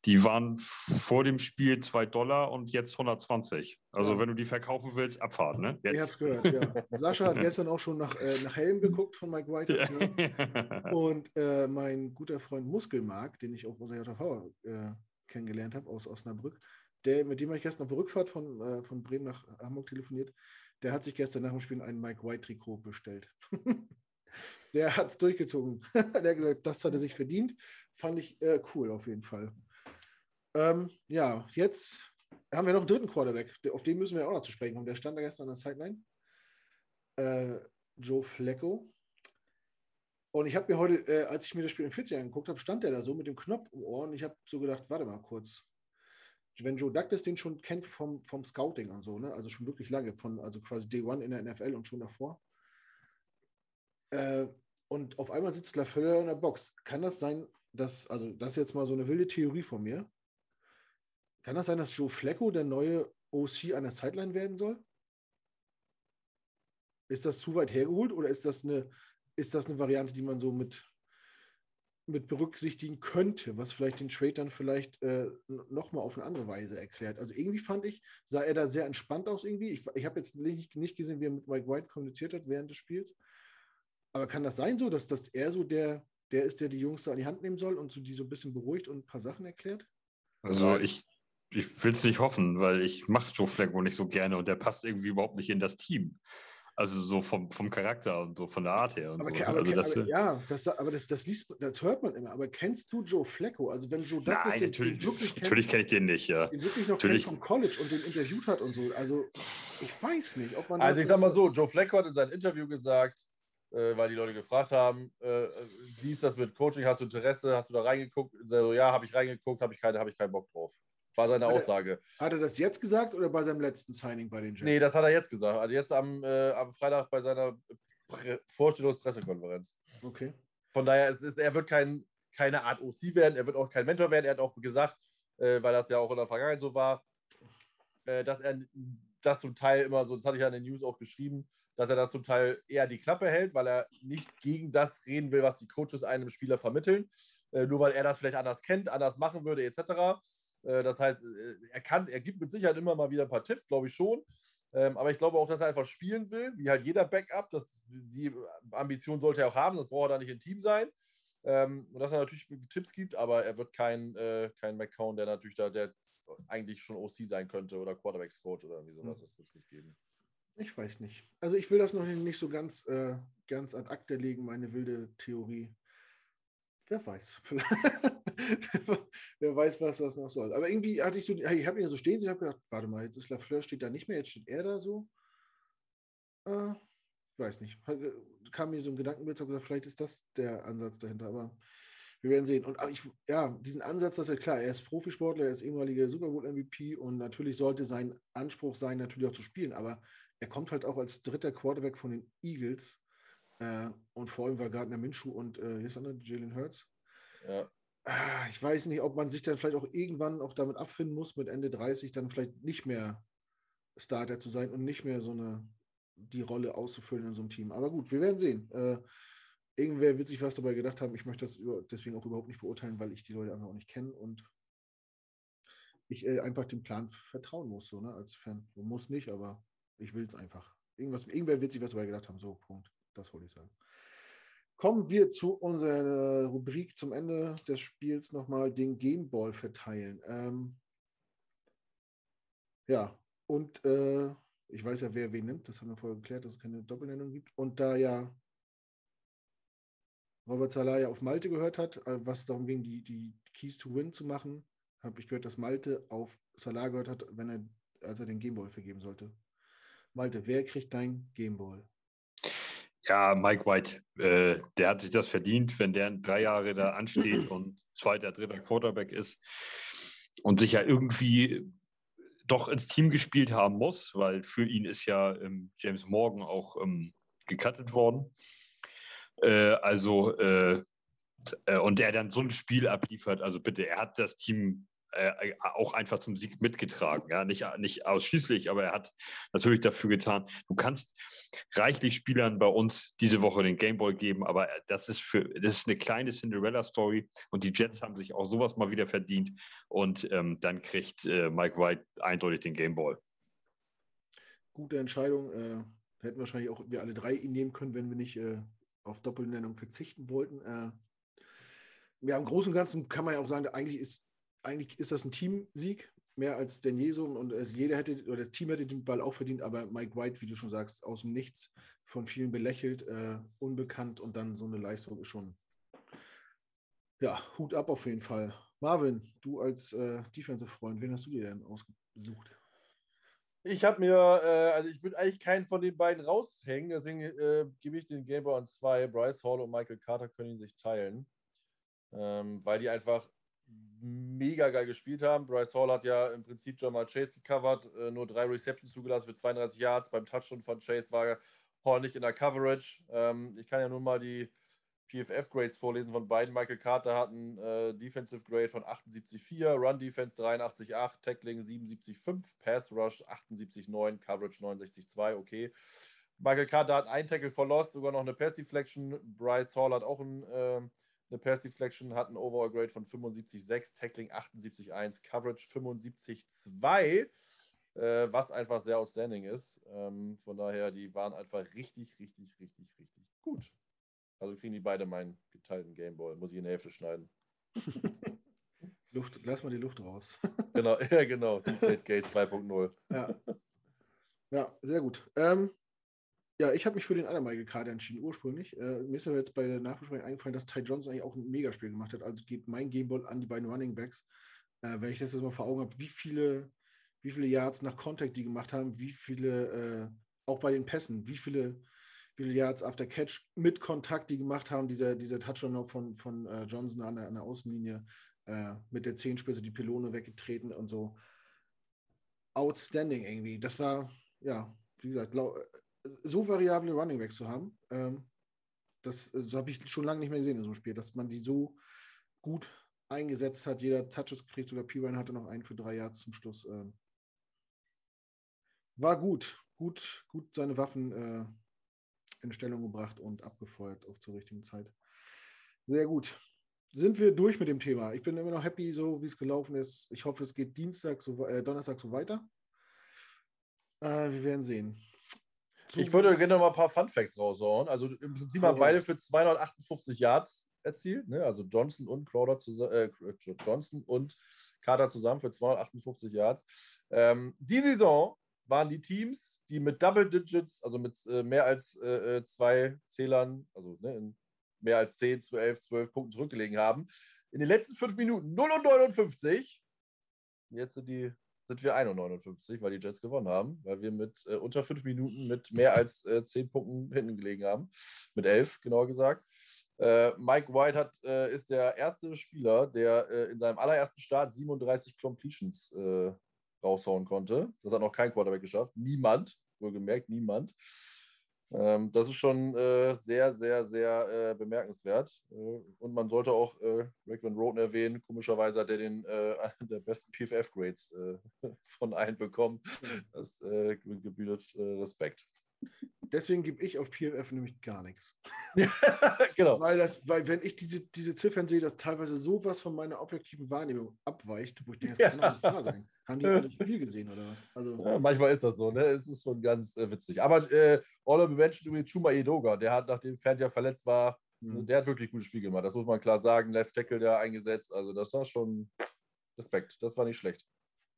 Die waren vor dem Spiel 2 Dollar und jetzt 120. Also ja. wenn du die verkaufen willst, Abfahrt, ne? Jetzt. Ich hab's gehört, ja. Sascha hat gestern auch schon nach, äh, nach Helm geguckt von Mike White. Ne? Und äh, mein guter Freund Muskelmark, den ich auch aus der JV äh, kennengelernt habe, aus Osnabrück, der, mit dem habe ich gestern auf der Rückfahrt von, äh, von Bremen nach Hamburg telefoniert, der hat sich gestern nach dem Spiel ein Mike White-Trikot bestellt. der hat es durchgezogen. der hat gesagt, das hat er sich verdient. Fand ich äh, cool auf jeden Fall. Ähm, ja, jetzt haben wir noch einen dritten Quarterback. Auf den müssen wir auch noch zu sprechen kommen. Der stand da gestern an der Sideline. Äh, Joe Flecko. Und ich habe mir heute, äh, als ich mir das Spiel in 40 angeguckt habe, stand der da so mit dem Knopf im Ohr und ich habe so gedacht, warte mal kurz. Wenn Joe Douglas den schon kennt vom, vom Scouting und so, ne? also schon wirklich lange, von also quasi Day One in der NFL und schon davor. Äh, und auf einmal sitzt LaFleur in der Box. Kann das sein, dass, also das ist jetzt mal so eine wilde Theorie von mir, kann das sein, dass Joe Flecko der neue OC an der Sideline werden soll? Ist das zu weit hergeholt oder ist das eine, ist das eine Variante, die man so mit, mit berücksichtigen könnte, was vielleicht den Trade dann vielleicht äh, nochmal auf eine andere Weise erklärt? Also irgendwie fand ich, sah er da sehr entspannt aus irgendwie. Ich, ich habe jetzt nicht, nicht gesehen, wie er mit Mike White kommuniziert hat während des Spiels. Aber kann das sein so, dass, dass er so der, der ist, der die Jungs da an die Hand nehmen soll und so die so ein bisschen beruhigt und ein paar Sachen erklärt? Also ich, ich will es nicht hoffen, weil ich mache Joe Flacco nicht so gerne und der passt irgendwie überhaupt nicht in das Team. Also so vom, vom Charakter und so von der Art her. aber, so. aber, also das, aber ja, das, aber das, das, liest, das hört man immer. Aber kennst du Joe Flacco? Also wenn Joe Douglas Nein, den, natürlich, den wirklich natürlich kenne ich den nicht, ja. Den wirklich noch natürlich. kennt vom College und den interviewt hat und so. Also ich weiß nicht, ob man. Also ich sag mal so, Joe Flacco hat in seinem Interview gesagt, äh, weil die Leute gefragt haben, äh, wie ist das mit Coaching? Hast du Interesse? Hast du da reingeguckt? So, ja, habe ich reingeguckt, habe ich, keine, hab ich keinen Bock drauf. War seine hat Aussage. Er, hat er das jetzt gesagt oder bei seinem letzten Signing bei den Jets? Nee, das hat er jetzt gesagt. Also jetzt am, äh, am Freitag bei seiner Vorstellungspressekonferenz. Okay. Von daher ist, ist er wird kein, keine Art OC werden, er wird auch kein Mentor werden. Er hat auch gesagt, äh, weil das ja auch in der Vergangenheit so war, äh, dass er das zum Teil immer so, das hatte ich ja in den News auch geschrieben, dass er das zum Teil eher die Klappe hält, weil er nicht gegen das reden will, was die Coaches einem Spieler vermitteln. Äh, nur weil er das vielleicht anders kennt, anders machen würde, etc. Äh, das heißt, äh, er kann, er gibt mit Sicherheit immer mal wieder ein paar Tipps, glaube ich schon. Ähm, aber ich glaube auch, dass er einfach spielen will, wie halt jeder Backup. Das, die Ambition sollte er auch haben, das braucht er da nicht im Team sein. Ähm, und dass er natürlich Tipps gibt, aber er wird kein, äh, kein McCown, der natürlich da, der eigentlich schon OC sein könnte oder Quarterbacks Coach oder irgendwie sowas. Das wird es nicht geben. Ich weiß nicht. Also ich will das noch nicht so ganz, äh, ganz ad acta legen, meine wilde Theorie. Wer weiß. Wer weiß, was das noch soll. Aber irgendwie hatte ich so, ich habe ihn so stehen, ich habe gedacht, warte mal, jetzt ist Lafleur steht da nicht mehr, jetzt steht er da so. Äh, ich weiß nicht. Äh, kam mir so ein Gedankenbild, habe gesagt, vielleicht ist das der Ansatz dahinter, aber wir werden sehen. Und ich, ja, diesen Ansatz, das ist ja klar, er ist Profisportler, er ist ehemaliger Super Bowl MVP und natürlich sollte sein Anspruch sein, natürlich auch zu spielen, aber er kommt halt auch als dritter Quarterback von den Eagles äh, und vor allem war Gardner Minshew und äh, hier ist einer, Jalen Hurts. Ja. Ah, ich weiß nicht, ob man sich dann vielleicht auch irgendwann auch damit abfinden muss, mit Ende 30 dann vielleicht nicht mehr Starter zu sein und nicht mehr so eine die Rolle auszufüllen in so einem Team. Aber gut, wir werden sehen. Äh, irgendwer wird sich was dabei gedacht haben. Ich möchte das über, deswegen auch überhaupt nicht beurteilen, weil ich die Leute einfach auch nicht kenne und ich äh, einfach dem Plan vertrauen muss, so ne, als Fan. Muss nicht, aber ich will es einfach. Irgendwas, irgendwer wird sich was dabei gedacht haben. So, Punkt. Das wollte ich sagen. Kommen wir zu unserer Rubrik zum Ende des Spiels nochmal den Gameball verteilen. Ähm, ja, und äh, ich weiß ja, wer wen nimmt. Das haben wir vorher geklärt, dass es keine Doppelnennung gibt. Und da ja Robert Salah ja auf Malte gehört hat, äh, was darum ging, die, die Keys to Win zu machen, habe ich gehört, dass Malte auf Salah gehört hat, wenn er, als er den Gameball vergeben sollte. Malte, wer kriegt dein Gameball? Ja, Mike White, äh, der hat sich das verdient, wenn der drei Jahre da ansteht und zweiter, dritter Quarterback ist und sich ja irgendwie doch ins Team gespielt haben muss, weil für ihn ist ja ähm, James Morgan auch ähm, gecuttet worden. Äh, also, äh, äh und er dann so ein Spiel abliefert, also bitte, er hat das Team äh, auch einfach zum Sieg mitgetragen. Ja? Nicht, nicht ausschließlich, aber er hat natürlich dafür getan. Du kannst reichlich Spielern bei uns diese Woche den Gameball geben, aber das ist für das ist eine kleine Cinderella-Story und die Jets haben sich auch sowas mal wieder verdient. Und ähm, dann kriegt äh, Mike White eindeutig den Gameball. Gute Entscheidung. Äh, hätten wahrscheinlich auch wir alle drei ihn nehmen können, wenn wir nicht äh, auf Doppelnennung verzichten wollten. Äh, ja, im Großen und Ganzen kann man ja auch sagen, eigentlich ist, eigentlich ist das ein Teamsieg, mehr als denn je so. Und jeder hätte, oder das Team hätte den Ball auch verdient, aber Mike White, wie du schon sagst, aus dem Nichts, von vielen belächelt, äh, unbekannt und dann so eine Leistung ist schon, ja, Hut ab auf jeden Fall. Marvin, du als äh, Defensive-Freund, wen hast du dir denn ausgesucht? Ich habe mir, äh, also ich würde eigentlich keinen von den beiden raushängen, deswegen äh, gebe ich den Gameboy an zwei. Bryce Hall und Michael Carter können ihn sich teilen ähm, weil die einfach mega geil gespielt haben. Bryce Hall hat ja im Prinzip Jamal Chase gecovert, äh, nur drei Receptions zugelassen für 32 Yards. Beim Touchdown von Chase war Hall nicht in der Coverage. Ähm, ich kann ja nur mal die PFF-Grades vorlesen von beiden. Michael Carter hat einen äh, Defensive Grade von 78,4, Run Defense 83,8, Tackling 77,5, Pass Rush 78,9, Coverage 69,2, okay. Michael Carter hat einen Tackle verlost, sogar noch eine Pass Deflection. Bryce Hall hat auch einen äh, eine Pass Deflection hat ein Overall Grade von 75,6, Tackling 78,1, Coverage 75,2, äh, was einfach sehr outstanding ist. Ähm, von daher, die waren einfach richtig, richtig, richtig, richtig gut. Also kriegen die beide meinen geteilten Gameball. Muss ich in der Hälfte schneiden. Luft, lass mal die Luft raus. genau, ja, genau. Deflate Gate 2.0. Ja. ja, sehr gut. Ähm, ja, ich habe mich für den Michael Carter entschieden, ursprünglich. Äh, mir ist aber jetzt bei der Nachbesprechung eingefallen, dass Ty Johnson eigentlich auch ein Megaspiel gemacht hat. Also geht mein Gameball an die beiden Running Backs. Äh, wenn ich das jetzt mal vor Augen habe, wie viele, wie viele Yards nach Contact die gemacht haben, wie viele, äh, auch bei den Pässen, wie viele, viele Yards after Catch mit Kontakt die gemacht haben, dieser, dieser Touchdown von, von äh, Johnson an der, an der Außenlinie äh, mit der Zehenspitze die Pylone weggetreten und so. Outstanding irgendwie. Das war, ja, wie gesagt, glaub, so variable Running Backs zu haben, ähm, das, das habe ich schon lange nicht mehr gesehen in so einem Spiel, dass man die so gut eingesetzt hat. Jeder Touches gekriegt, sogar Pirine hatte noch einen für drei Yards zum Schluss. Ähm, war gut, gut, gut seine Waffen äh, in Stellung gebracht und abgefeuert auch zur richtigen Zeit. Sehr gut. Sind wir durch mit dem Thema? Ich bin immer noch happy, so wie es gelaufen ist. Ich hoffe, es geht Dienstag, so, äh, Donnerstag so weiter. Äh, wir werden sehen. Ich würde gerne noch mal ein paar Fun Facts raushauen. Also im Prinzip haben beide für 258 Yards erzielt. Ne? Also Johnson und Crowder zusammen, äh, Johnson und Carter zusammen für 258 Yards. Ähm, die Saison waren die Teams, die mit Double Digits, also mit äh, mehr als äh, äh zwei Zählern, also ne, mehr als 10, 12, 12 Punkten zurückgelegen haben. In den letzten fünf Minuten 0 und 59. Jetzt sind die sind wir 1,59, weil die Jets gewonnen haben, weil wir mit äh, unter fünf Minuten mit mehr als äh, zehn Punkten hinten gelegen haben. Mit elf, genauer gesagt. Äh, Mike White hat, äh, ist der erste Spieler, der äh, in seinem allerersten Start 37 Completions äh, raushauen konnte. Das hat noch kein Quarterback geschafft. Niemand, wohlgemerkt, niemand. Ähm, das ist schon äh, sehr, sehr, sehr äh, bemerkenswert. Äh, und man sollte auch äh, Rick Van Roten erwähnen. Komischerweise hat er den äh, einen der besten PFF-Grades äh, von allen bekommen. Das gebührt Respekt. Deswegen gebe ich auf PFF nämlich gar nichts. genau. Weil, das, weil wenn ich diese, diese Ziffern sehe, dass teilweise sowas von meiner objektiven Wahrnehmung abweicht, wo ich denke, das kann doch nicht wahr sein. Haben die alle Spiel gesehen oder was? Also, ja, manchmal ist das so, ne? Es ist schon ganz äh, witzig. Aber äh, All of Mention übrigens Chuma Edoga, der hat, nachdem Fan ja verletzt war, mhm. der hat wirklich gutes Spiel gemacht. Das muss man klar sagen. Left Tackle der eingesetzt. Also das war schon Respekt. Das war nicht schlecht.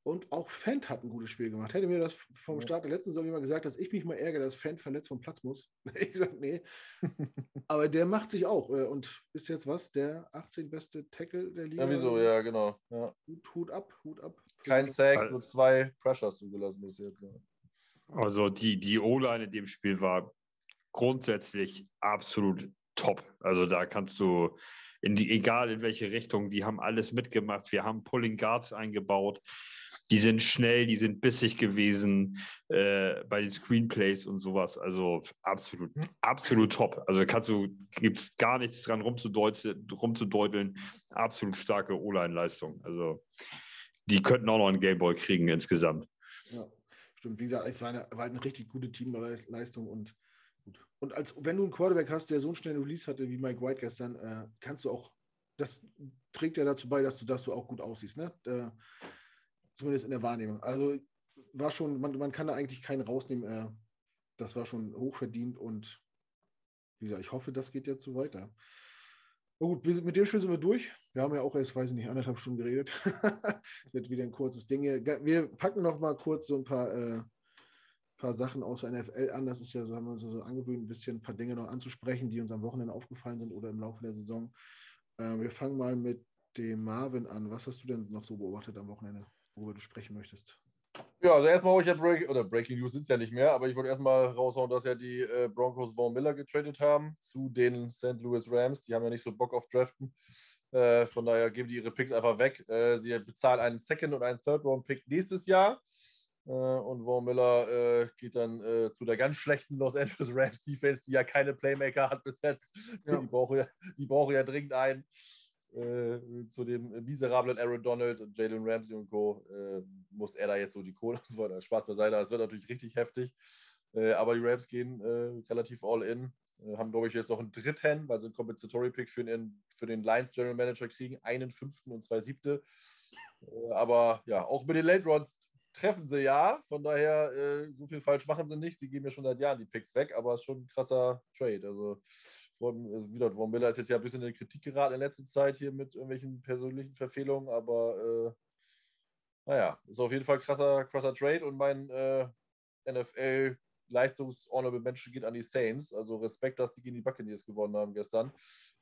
Und auch Fendt hat ein gutes Spiel gemacht. Hätte mir das vom Start der letzten Saison jemand gesagt, dass ich mich mal ärgere, dass Fendt verletzt vom Platz muss. ich gesagt, nee. Aber der macht sich auch äh, und ist jetzt was? Der 18 beste Tackle der Liga. Ja, wieso? Ja, genau. Ja. Hut, Hut ab, Hut ab. Kein Sack, nur zwei Pressures zugelassen bis jetzt. Ja. Also die, die O-Line in dem Spiel war grundsätzlich absolut top. Also da kannst du in die, egal in welche Richtung, die haben alles mitgemacht. Wir haben Pulling Guards eingebaut die sind schnell, die sind bissig gewesen äh, bei den Screenplays und sowas. Also absolut, hm. absolut top. Also kannst du, gibt es gar nichts dran rumzudeuteln. Absolut starke O-Line-Leistung. Also die könnten auch noch einen Gameboy kriegen insgesamt. Ja, stimmt. Wie gesagt, es war eine, war eine richtig gute Teamleistung und gut. Und als wenn du einen Quarterback hast, der so einen schnellen Release hatte wie Mike White gestern, äh, kannst du auch, das trägt ja dazu bei, dass du, dass du auch gut aussiehst, ne? Da, zumindest in der Wahrnehmung. Also war schon, man, man kann da eigentlich keinen rausnehmen. Äh, das war schon hochverdient und wie gesagt, ich hoffe, das geht jetzt so weiter. Na gut, wir, mit dem Spiel sind wir durch. Wir haben ja auch erst, weiß ich nicht, anderthalb Stunden geredet. Wird wieder ein kurzes Ding hier. Wir packen noch mal kurz so ein paar, äh, paar Sachen aus der NFL an. Das ist ja so, haben wir uns so angewöhnt, ein bisschen ein paar Dinge noch anzusprechen, die uns am Wochenende aufgefallen sind oder im Laufe der Saison. Äh, wir fangen mal mit dem Marvin an. Was hast du denn noch so beobachtet am Wochenende, worüber du sprechen möchtest? Ja, also erstmal wollte ich ja Break, oder Breaking News sind es ja nicht mehr, aber ich wollte erstmal raushauen, dass ja die äh, Broncos Vaughn Miller getradet haben zu den St. Louis Rams. Die haben ja nicht so Bock auf Draften. Äh, von daher geben die ihre Picks einfach weg. Äh, sie bezahlen einen Second- und einen Third-Round-Pick nächstes Jahr. Äh, und Vaughn Miller äh, geht dann äh, zu der ganz schlechten Los Angeles Rams Defense, die ja keine Playmaker hat bis jetzt. Ja. Die, brauchen ja, die brauchen ja dringend einen. Äh, zu dem miserablen Aaron Donald und Jalen Ramsey und Co. Äh, muss er da jetzt so die Kohle Spaß beiseite. Es wird natürlich richtig heftig. Äh, aber die Rams gehen äh, relativ all in. Äh, haben, glaube ich, jetzt noch einen dritten, weil sie einen Compensatory Pick für den, für den Lions General Manager kriegen. Einen fünften und zwei siebte. Aber ja, auch mit den Late Runs treffen sie ja. Von daher, so viel falsch machen sie nicht. Sie geben ja schon seit Jahren die Picks weg, aber es ist schon ein krasser Trade. Also also wieder, Von Miller ist jetzt ja ein bisschen in Kritik geraten in letzter Zeit hier mit irgendwelchen persönlichen Verfehlungen, aber äh, naja, ist auf jeden Fall krasser, krasser Trade und mein äh, NFL Leistungs-Honorable Mention geht an die Saints. Also Respekt, dass die gegen die Buccaneers gewonnen haben gestern.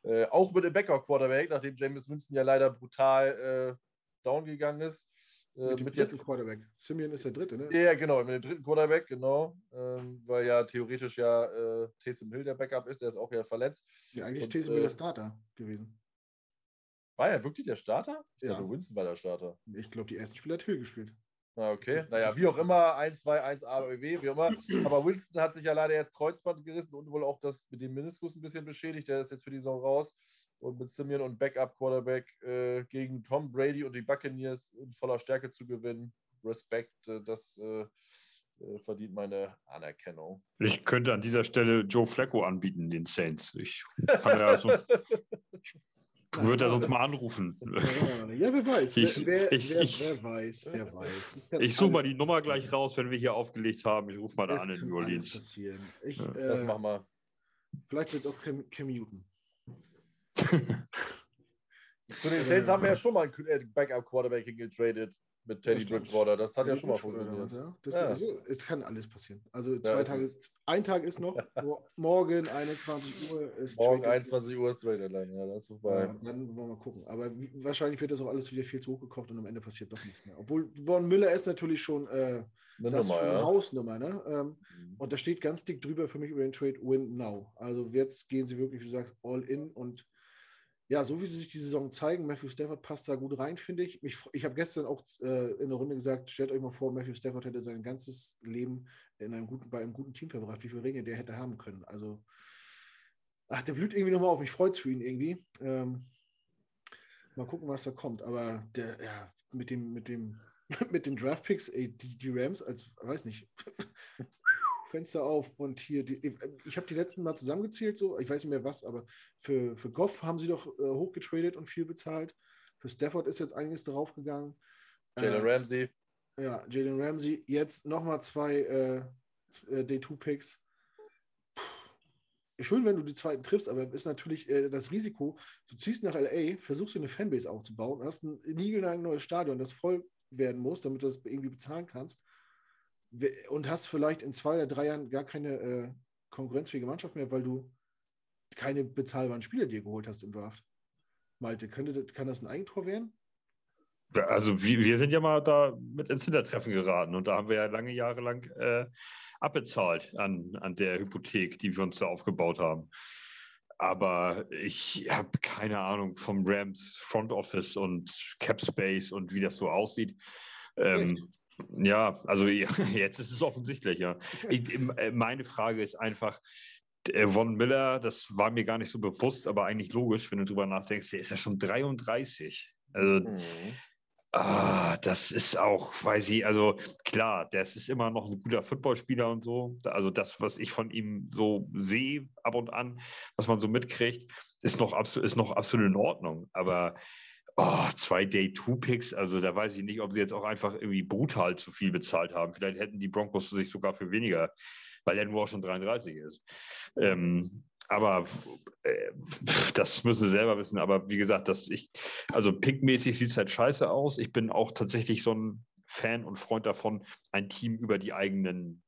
Äh, auch mit dem Backup-Quarterback, nachdem James Winston ja leider brutal äh, down gegangen ist. Äh, mit dem mit dritten jetzt, Quarterback. Simeon ist der dritte, ne? Ja, genau, mit dem dritten Quarterback, genau. Ähm, weil ja theoretisch ja äh, Taysom Hill der Backup ist, der ist auch ja verletzt. Ja, eigentlich ist Taysom Hill äh, der Starter gewesen. War er wirklich der Starter? Ich ja. Glaube, Winston war der Starter. Ich glaube, die ersten Spiele hat Hill gespielt. Ah, okay. Naja, wie auch immer, 1, 2, 1 AOW, wie auch immer. Aber Winston hat sich ja leider jetzt Kreuzband gerissen und wohl auch das mit dem Meniskus ein bisschen beschädigt. Der ist jetzt für die Saison raus und mit Simeon und Backup-Quarterback äh, gegen Tom Brady und die Buccaneers in voller Stärke zu gewinnen. Respekt, äh, das äh, äh, verdient meine Anerkennung. Ich könnte an dieser Stelle Joe Flacco anbieten, den Saints. Ich kann ja so, würde er sonst mal anrufen. Ja, wer weiß. Ich, wer, ich, wer, wer, weiß, wer weiß. Ich, ich suche mal die Nummer gleich raus, wenn wir hier aufgelegt haben. Ich rufe mal da an in New Orleans. Passieren. Ich, ja. äh, das machen wir. Vielleicht wird es auch Cam, Cam Newton. Zu den Saints haben wir ja schon mal einen äh, Backup-Quarterback getradet mit Teddy Bridgewater. Das hat ja schon mal funktioniert. Ja. Das, ja. Also, es kann alles passieren. Also zwei ja, Tage, ein Tag ist noch, morgen 21 Uhr ist Morgen Trade 21 Uhr ist Trade Deadline, ja, das ist vorbei. Ja, dann wollen wir mal gucken. Aber wie, wahrscheinlich wird das auch alles wieder viel zu hochgekocht und am Ende passiert doch nichts mehr. Obwohl Von Müller ist natürlich schon, äh, das Nummer, schon eine Hausnummer. Ne? Ähm, mhm. Und da steht ganz dick drüber für mich über den Trade Win Now. Also jetzt gehen sie wirklich, wie du sagst, all in und ja, so wie sie sich die Saison zeigen, Matthew Stafford passt da gut rein, finde ich. Ich, ich habe gestern auch äh, in der Runde gesagt, stellt euch mal vor, Matthew Stafford hätte sein ganzes Leben in einem guten, bei einem guten Team verbracht, wie viele Ringe der hätte haben können. Also, ach, der blüht irgendwie nochmal auf. mich, freut es für ihn irgendwie. Ähm, mal gucken, was da kommt. Aber der, ja, mit dem, mit dem, mit den Draftpicks, die, die Rams als, weiß nicht, Fenster auf und hier, die, ich habe die letzten Mal zusammengezählt, so, ich weiß nicht mehr was, aber für, für Goff haben sie doch äh, hochgetradet und viel bezahlt. Für Stafford ist jetzt einiges draufgegangen. Jalen äh, Ramsey. Ja, Jalen Ramsey. Jetzt nochmal zwei äh, äh Day-2-Picks. Schön, wenn du die zweiten triffst, aber ist natürlich äh, das Risiko, du ziehst nach LA, versuchst du eine Fanbase aufzubauen, hast ein neues Stadion, das voll werden muss, damit du das irgendwie bezahlen kannst und hast vielleicht in zwei oder drei Jahren gar keine äh, konkurrenzfähige Mannschaft mehr, weil du keine bezahlbaren Spieler dir geholt hast im Draft. Malte, könnte, kann das ein Eigentor werden? Also wir, wir, sind ja mal da mit ins Hintertreffen geraten und da haben wir ja lange Jahre lang äh, abbezahlt an, an der Hypothek, die wir uns da aufgebaut haben. Aber ich habe keine Ahnung vom Rams Front Office und Cap Space und wie das so aussieht. Ähm, ja, also jetzt ist es offensichtlich, ja. Ich, äh, meine Frage ist einfach, Von Miller, das war mir gar nicht so bewusst, aber eigentlich logisch, wenn du drüber nachdenkst, der ist ja schon 33. Also, mhm. Ah, das ist auch, weiß ich, also klar, das ist immer noch ein guter Footballspieler und so. Also das, was ich von ihm so sehe, ab und an, was man so mitkriegt, ist noch, absolut, ist noch absolut in Ordnung. Aber oh, zwei Day-Two-Picks, also da weiß ich nicht, ob sie jetzt auch einfach irgendwie brutal zu viel bezahlt haben. Vielleicht hätten die Broncos sich sogar für weniger, weil er nur auch schon 33 ist. Ähm, aber äh, das müssen sie selber wissen. Aber wie gesagt, dass ich, also pickmäßig sieht es halt scheiße aus. Ich bin auch tatsächlich so ein Fan und Freund davon, ein Team über die eigenen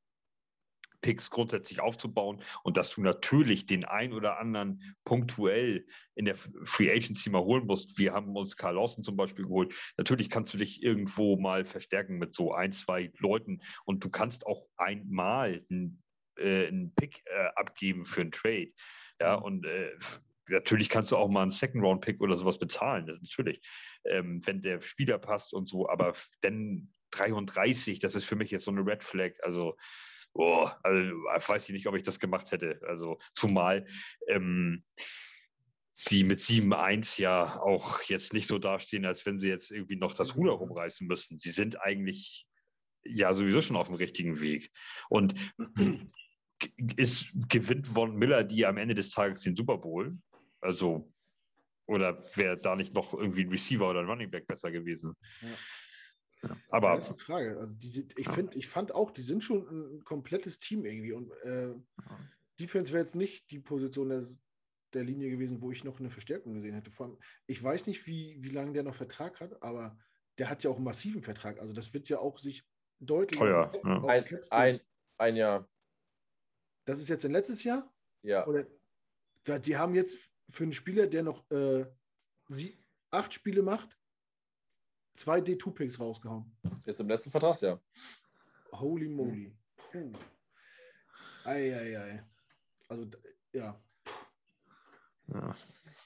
Picks grundsätzlich aufzubauen und dass du natürlich den ein oder anderen punktuell in der Free Agency mal holen musst. Wir haben uns Carl Lawson zum Beispiel geholt. Natürlich kannst du dich irgendwo mal verstärken mit so ein, zwei Leuten und du kannst auch einmal einen äh, einen Pick äh, abgeben für einen Trade. Ja, mhm. und äh, natürlich kannst du auch mal einen Second-Round-Pick oder sowas bezahlen, das natürlich, ähm, wenn der Spieler passt und so, aber dann 33, das ist für mich jetzt so eine Red Flag, also, oh, also weiß ich nicht, ob ich das gemacht hätte, also zumal ähm, sie mit 7-1 ja auch jetzt nicht so dastehen, als wenn sie jetzt irgendwie noch das Ruder rumreißen müssten. Sie sind eigentlich ja sowieso schon auf dem richtigen Weg. Und ist, gewinnt Von Miller die am Ende des Tages den Super Bowl. Also, oder wäre da nicht noch irgendwie ein Receiver oder ein Running Back besser gewesen? Ja. Ja, aber ja, das ist eine Frage. Also die, ich, find, ich fand auch, die sind schon ein komplettes Team irgendwie. Und äh, Defense wäre jetzt nicht die Position der, der Linie gewesen, wo ich noch eine Verstärkung gesehen hätte. Vor allem, ich weiß nicht, wie, wie lange der noch Vertrag hat, aber der hat ja auch einen massiven Vertrag. Also das wird ja auch sich deutlich Teuer, ja. ein, ein, ein Jahr. Das ist jetzt ein letztes Jahr? Ja. Oder, die haben jetzt für einen Spieler, der noch äh, sie, acht Spiele macht, zwei D2-Picks rausgehauen. Ist im letzten Vertragsjahr. Holy moly. Puh. Ei, ei, ei. Also, ja. ja.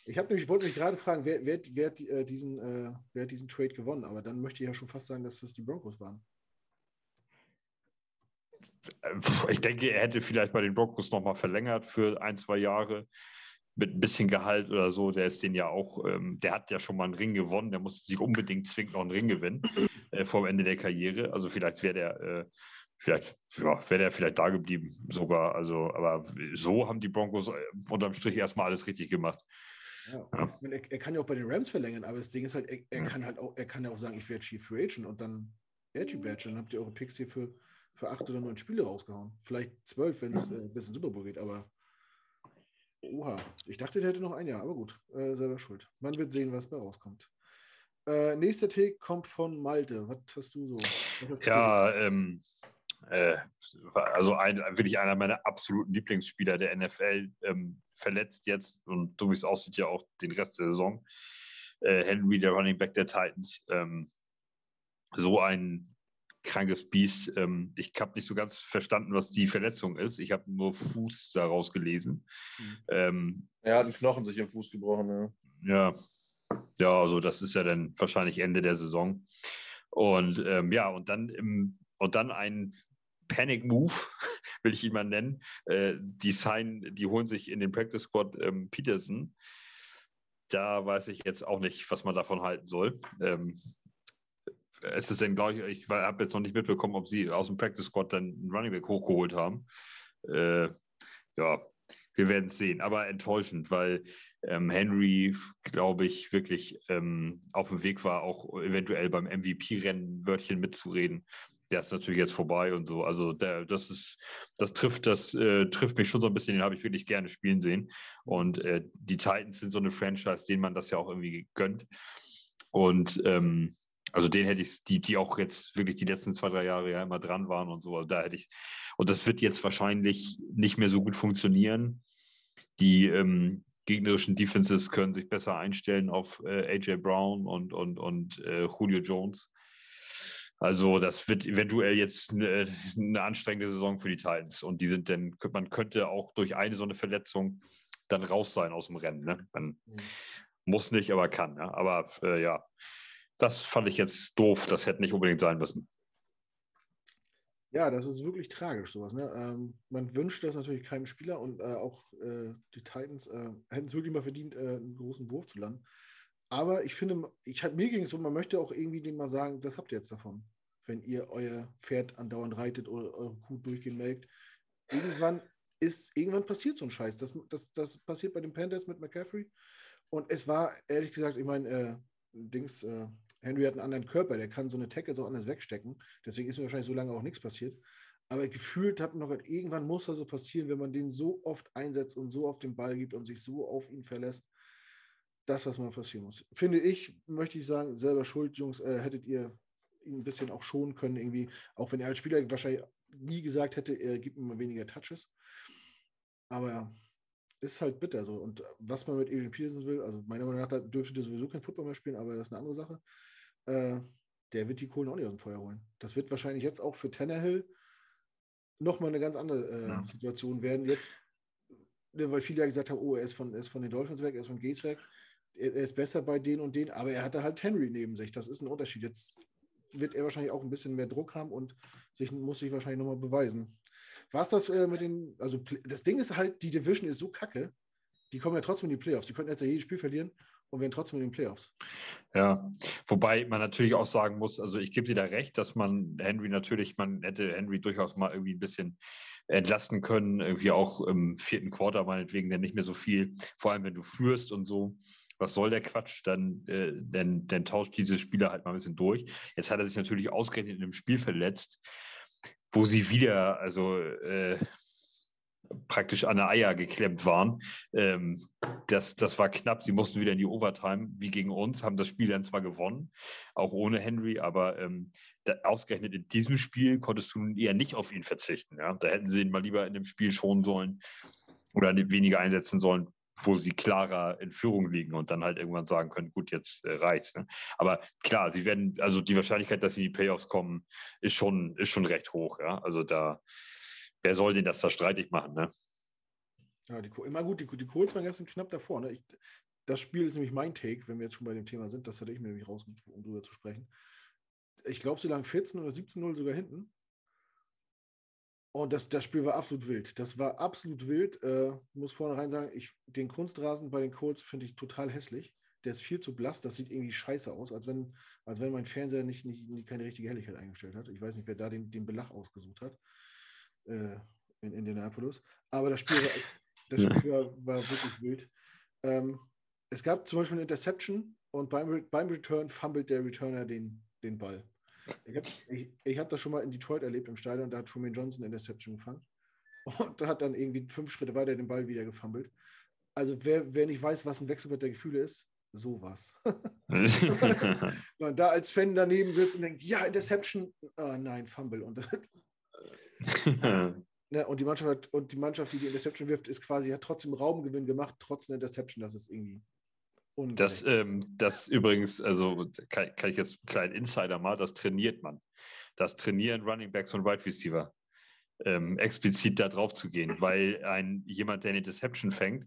Ich habe nämlich, wollte mich gerade fragen, wer, wer, wer, äh, diesen, äh, wer hat diesen Trade gewonnen? Aber dann möchte ich ja schon fast sagen, dass das die Broncos waren. ich denke, er hätte vielleicht bei den Broncos nochmal verlängert für ein, zwei Jahre mit ein bisschen Gehalt oder so. Der ist den ja auch, ähm, der hat ja schon mal einen Ring gewonnen. Der musste sich unbedingt zwingend noch einen Ring gewinnen äh, vor dem Ende der Karriere. Also vielleicht wäre der, äh, vielleicht, ja, wäre der vielleicht da geblieben sogar. Also, aber so haben die Broncos äh, unterm Strich erstmal alles richtig gemacht. Ja. Ja. Er, er, kann ja auch bei den Rams verlängern, aber das Ding ist halt, er, er kann halt auch, er kann ja auch sagen, ich werde Chief Free Agent und dann Edgy Badge, dann habt ihr eure Picks hier für für acht oder neun Spiele rausgehauen. Vielleicht zwölf, wenn es äh, bis in Super Bowl geht, aber oha, ich dachte, der hätte noch ein Jahr, aber gut, äh, selber schuld. Man wird sehen, was bei rauskommt. Äh, nächster Take kommt von Malte. Was hast du so? Hast ja, ähm, äh, also ein, wirklich einer meiner absoluten Lieblingsspieler der NFL, ähm, verletzt jetzt und so wie es aussieht, ja auch den Rest der Saison. Äh, Henry, der Running Back der Titans, ähm, so ein krankes Biest. Ähm, ich habe nicht so ganz verstanden, was die Verletzung ist. Ich habe nur Fuß daraus gelesen. Mhm. Ähm, er hat einen Knochen sich im Fuß gebrochen. Ja. ja. Ja, also das ist ja dann wahrscheinlich Ende der Saison. Und ähm, ja, und dann im, und dann ein Panic Move, will ich ihn mal nennen. Äh, die sign, die holen sich in den Practice Squad ähm, Peterson. Da weiß ich jetzt auch nicht, was man davon halten soll. Ähm, es ist denn, glaube ich, ich habe jetzt noch nicht mitbekommen, ob sie aus dem Practice Squad dann einen Running Back hochgeholt haben. Äh, ja, wir werden es sehen, aber enttäuschend, weil ähm, Henry, glaube ich, wirklich ähm, auf dem Weg war, auch eventuell beim MVP-Rennen Wörtchen mitzureden. Der ist natürlich jetzt vorbei und so. Also der, das ist, das trifft, das äh, trifft mich schon so ein bisschen, den habe ich wirklich gerne spielen sehen. Und äh, die Titans sind so eine Franchise, denen man das ja auch irgendwie gönnt. Und ähm, also den hätte ich, die, die auch jetzt wirklich die letzten zwei, drei Jahre ja immer dran waren und so. Also da hätte ich, und das wird jetzt wahrscheinlich nicht mehr so gut funktionieren. Die ähm, gegnerischen Defenses können sich besser einstellen auf äh, AJ Brown und, und, und äh, Julio Jones. Also das wird eventuell jetzt eine, eine, anstrengende Saison für die Titans. Und die sind dann, man könnte auch durch eine so eine Verletzung dann raus sein aus dem Rennen. Ne? Man mhm. muss nicht, aber kann. Ja? Aber äh, ja, das fand ich jetzt doof. Das hätte nicht unbedingt sein müssen. Ja, das ist wirklich tragisch, sowas. Ne? Ähm, man wünscht das natürlich keinem Spieler und äh, auch äh, die Titans äh, hätten es wirklich mal verdient, äh, einen großen Wurf zu landen. Aber ich finde, ich, mir ging es so, man möchte auch irgendwie dem mal sagen, das habt ihr jetzt davon. Wenn ihr euer Pferd andauernd reitet oder eure Kuh durchgehend melkt. Irgendwann ist, irgendwann passiert so ein Scheiß. Das, das, das passiert bei den Panthers mit McCaffrey. Und es war, ehrlich gesagt, ich meine, äh, Dings, äh, Henry hat einen anderen Körper, der kann so eine Tackle so anders wegstecken. Deswegen ist mir wahrscheinlich so lange auch nichts passiert. Aber gefühlt hat man noch irgendwann muss das so passieren, wenn man den so oft einsetzt und so auf den Ball gibt und sich so auf ihn verlässt, dass das mal passieren muss. Finde ich, möchte ich sagen, selber schuld, Jungs, äh, hättet ihr ihn ein bisschen auch schonen können, irgendwie, auch wenn er als Spieler wahrscheinlich nie gesagt hätte, er gibt mir mal weniger Touches. Aber ist halt bitter so. Und was man mit Adrian Peterson will, also meiner Meinung nach dürfte der sowieso kein Football mehr spielen, aber das ist eine andere Sache. Äh, der wird die Kohlen auch nicht aus dem Feuer holen. Das wird wahrscheinlich jetzt auch für Tannehill nochmal eine ganz andere äh, ja. Situation werden. Jetzt, ne, weil viele ja gesagt haben, oh, er ist von, er ist von den Dolphins weg, er ist von Gates weg er, ist besser bei denen und denen, aber er hatte halt Henry neben sich. Das ist ein Unterschied. Jetzt wird er wahrscheinlich auch ein bisschen mehr Druck haben und sich, muss sich wahrscheinlich nochmal beweisen. Was das äh, mit den, also das Ding ist halt, die Division ist so kacke, die kommen ja trotzdem in die Playoffs. Die könnten jetzt ja jedes Spiel verlieren und werden trotzdem in den Playoffs. Ja, wobei man natürlich auch sagen muss, also ich gebe dir da recht, dass man Henry natürlich, man hätte Henry durchaus mal irgendwie ein bisschen entlasten können, irgendwie auch im vierten Quarter meinetwegen, denn nicht mehr so viel, vor allem wenn du führst und so was soll der Quatsch? Dann, äh, dann, dann tauscht diese Spieler halt mal ein bisschen durch. Jetzt hat er sich natürlich ausgerechnet in einem Spiel verletzt, wo sie wieder, also äh, praktisch an der Eier geklemmt waren. Ähm, das, das war knapp. Sie mussten wieder in die Overtime, wie gegen uns, haben das Spiel dann zwar gewonnen, auch ohne Henry, aber ähm, da, ausgerechnet in diesem Spiel konntest du eher nicht auf ihn verzichten. Ja? Da hätten sie ihn mal lieber in dem Spiel schonen sollen oder weniger einsetzen sollen, wo sie klarer in Führung liegen und dann halt irgendwann sagen können, gut, jetzt äh, reicht's. Ne? Aber klar, sie werden, also die Wahrscheinlichkeit, dass sie in die Playoffs kommen, ist schon, ist schon recht hoch, ja. Also da, wer soll denn das da streitig machen, ne? Ja, die, immer gut, die, die Colts waren gestern knapp davor, ne? Ich, das Spiel ist nämlich mein Take, wenn wir jetzt schon bei dem Thema sind, das hatte ich mir nämlich rausgesucht, um drüber zu sprechen. Ich glaube, sie lagen 14 oder 17-0 sogar hinten oh, das, das Spiel war absolut wild. Das war absolut wild. Äh, muss vornherein sagen, ich, den Kunstrasen bei den Colts finde ich total hässlich. Der ist viel zu blass. Das sieht irgendwie scheiße aus, als wenn, als wenn mein Fernseher nicht, nicht, nicht keine richtige Helligkeit eingestellt hat. Ich weiß nicht, wer da den, den Belach ausgesucht hat äh, in Indianapolis. Aber das Spiel war, das Spiel war, war wirklich wild. Ähm, es gab zum Beispiel eine Interception und beim, beim Return fummelt der Returner den, den Ball. Ich habe ich, ich hab das schon mal in Detroit erlebt im Stadion, da hat Truman Johnson Interception gefangen. Und da hat dann irgendwie fünf Schritte weiter den Ball wieder gefummelt. Also wer, wer nicht weiß, was ein Wechselbad der Gefühle ist, sowas. und da als Fan daneben sitzt und denkt, ja, Interception, oh, nein, Fumble. Und, ne, und, die Mannschaft, und die Mannschaft, die die Interception wirft, ist quasi, hat trotzdem Raumgewinn gemacht, trotz einer Interception. Das ist irgendwie das, ähm, das übrigens, also kann, kann, ich jetzt einen kleinen Insider mal, das trainiert man. Das trainieren Running Backs und Wide Receiver ähm, explizit da drauf zu gehen, weil ein jemand, der eine Deception fängt,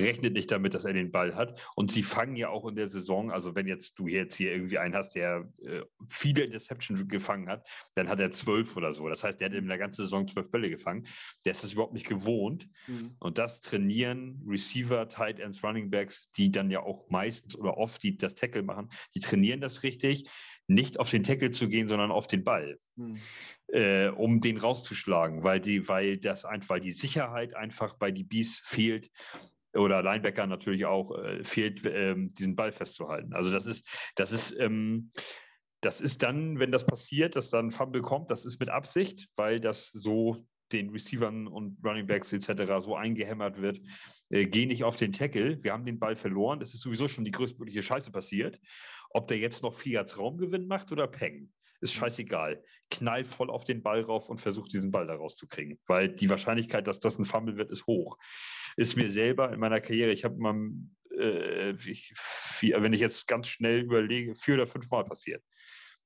rechnet nicht damit, dass er den Ball hat. Und sie fangen ja auch in der Saison, also wenn jetzt du jetzt hier irgendwie einen hast, der äh, viele Deception gefangen hat, dann hat er zwölf oder so. Das heißt, der hat in der ganzen Saison zwölf Bälle gefangen. Der ist das überhaupt nicht gewohnt. Mhm. Und das trainieren Receiver, Tight Ends, Running Backs, die dann ja auch meistens oder oft die das Tackle machen, die trainieren das richtig nicht auf den Tackle zu gehen, sondern auf den Ball, hm. Äh, um den rauszuschlagen, weil die, weil das einfach, die Sicherheit einfach bei die Bees fehlt oder Linebacker natürlich auch äh, fehlt, ähm, diesen Ball festzuhalten. Also das ist, das ist, ähm, das ist dann, wenn das passiert, dass dann Fumble kommt, das ist mit Absicht, weil das so den Receivern und Running Backs etc. so eingehämmert wird, äh, geh nicht auf den Tackle, wir haben den Ball verloren, es ist sowieso schon die größtmögliche Scheiße passiert. Ob der jetzt noch Fiats Raumgewinn macht oder Peng, ist mhm. scheißegal. Knall voll auf den Ball rauf und versucht diesen Ball da rauszukriegen, weil die Wahrscheinlichkeit, dass das ein Fumble wird, ist hoch. Ist mir selber in meiner Karriere, ich habe mal, äh, ich, wenn ich jetzt ganz schnell überlege, vier oder fünf Mal passiert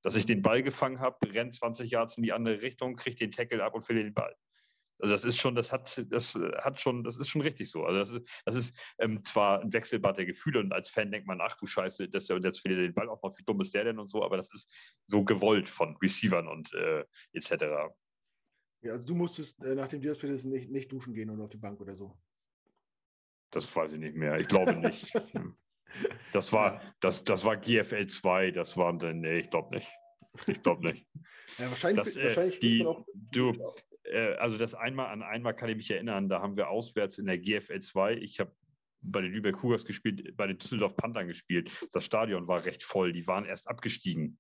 dass ich den Ball gefangen habe, rennt 20 Yards in die andere Richtung, kriege den Tackle ab und verliere den Ball. Also das ist schon, das hat, das hat schon, das ist schon richtig so. Also das ist, das ist ähm, zwar ein Wechselbad der Gefühle und als Fan denkt man, ach du Scheiße, das, jetzt will den Ball auch noch, wie dumm ist der denn und so, aber das ist so gewollt von Receivern und äh, etc. Ja, also du musstest äh, nach dem Diaz nicht, nicht duschen gehen oder auf die Bank oder so. Das weiß ich nicht mehr. Ich glaube nicht. Das war, das, das war GFL 2, das waren dann, nee, ich glaube nicht. Ich glaube nicht. ja, wahrscheinlich, das, äh, wahrscheinlich die, du, äh, also das einmal an einmal kann ich mich erinnern, da haben wir auswärts in der GFL 2, ich habe bei den Lübeck Cougars gespielt, bei den Düsseldorf Panthern gespielt. Das Stadion war recht voll. Die waren erst abgestiegen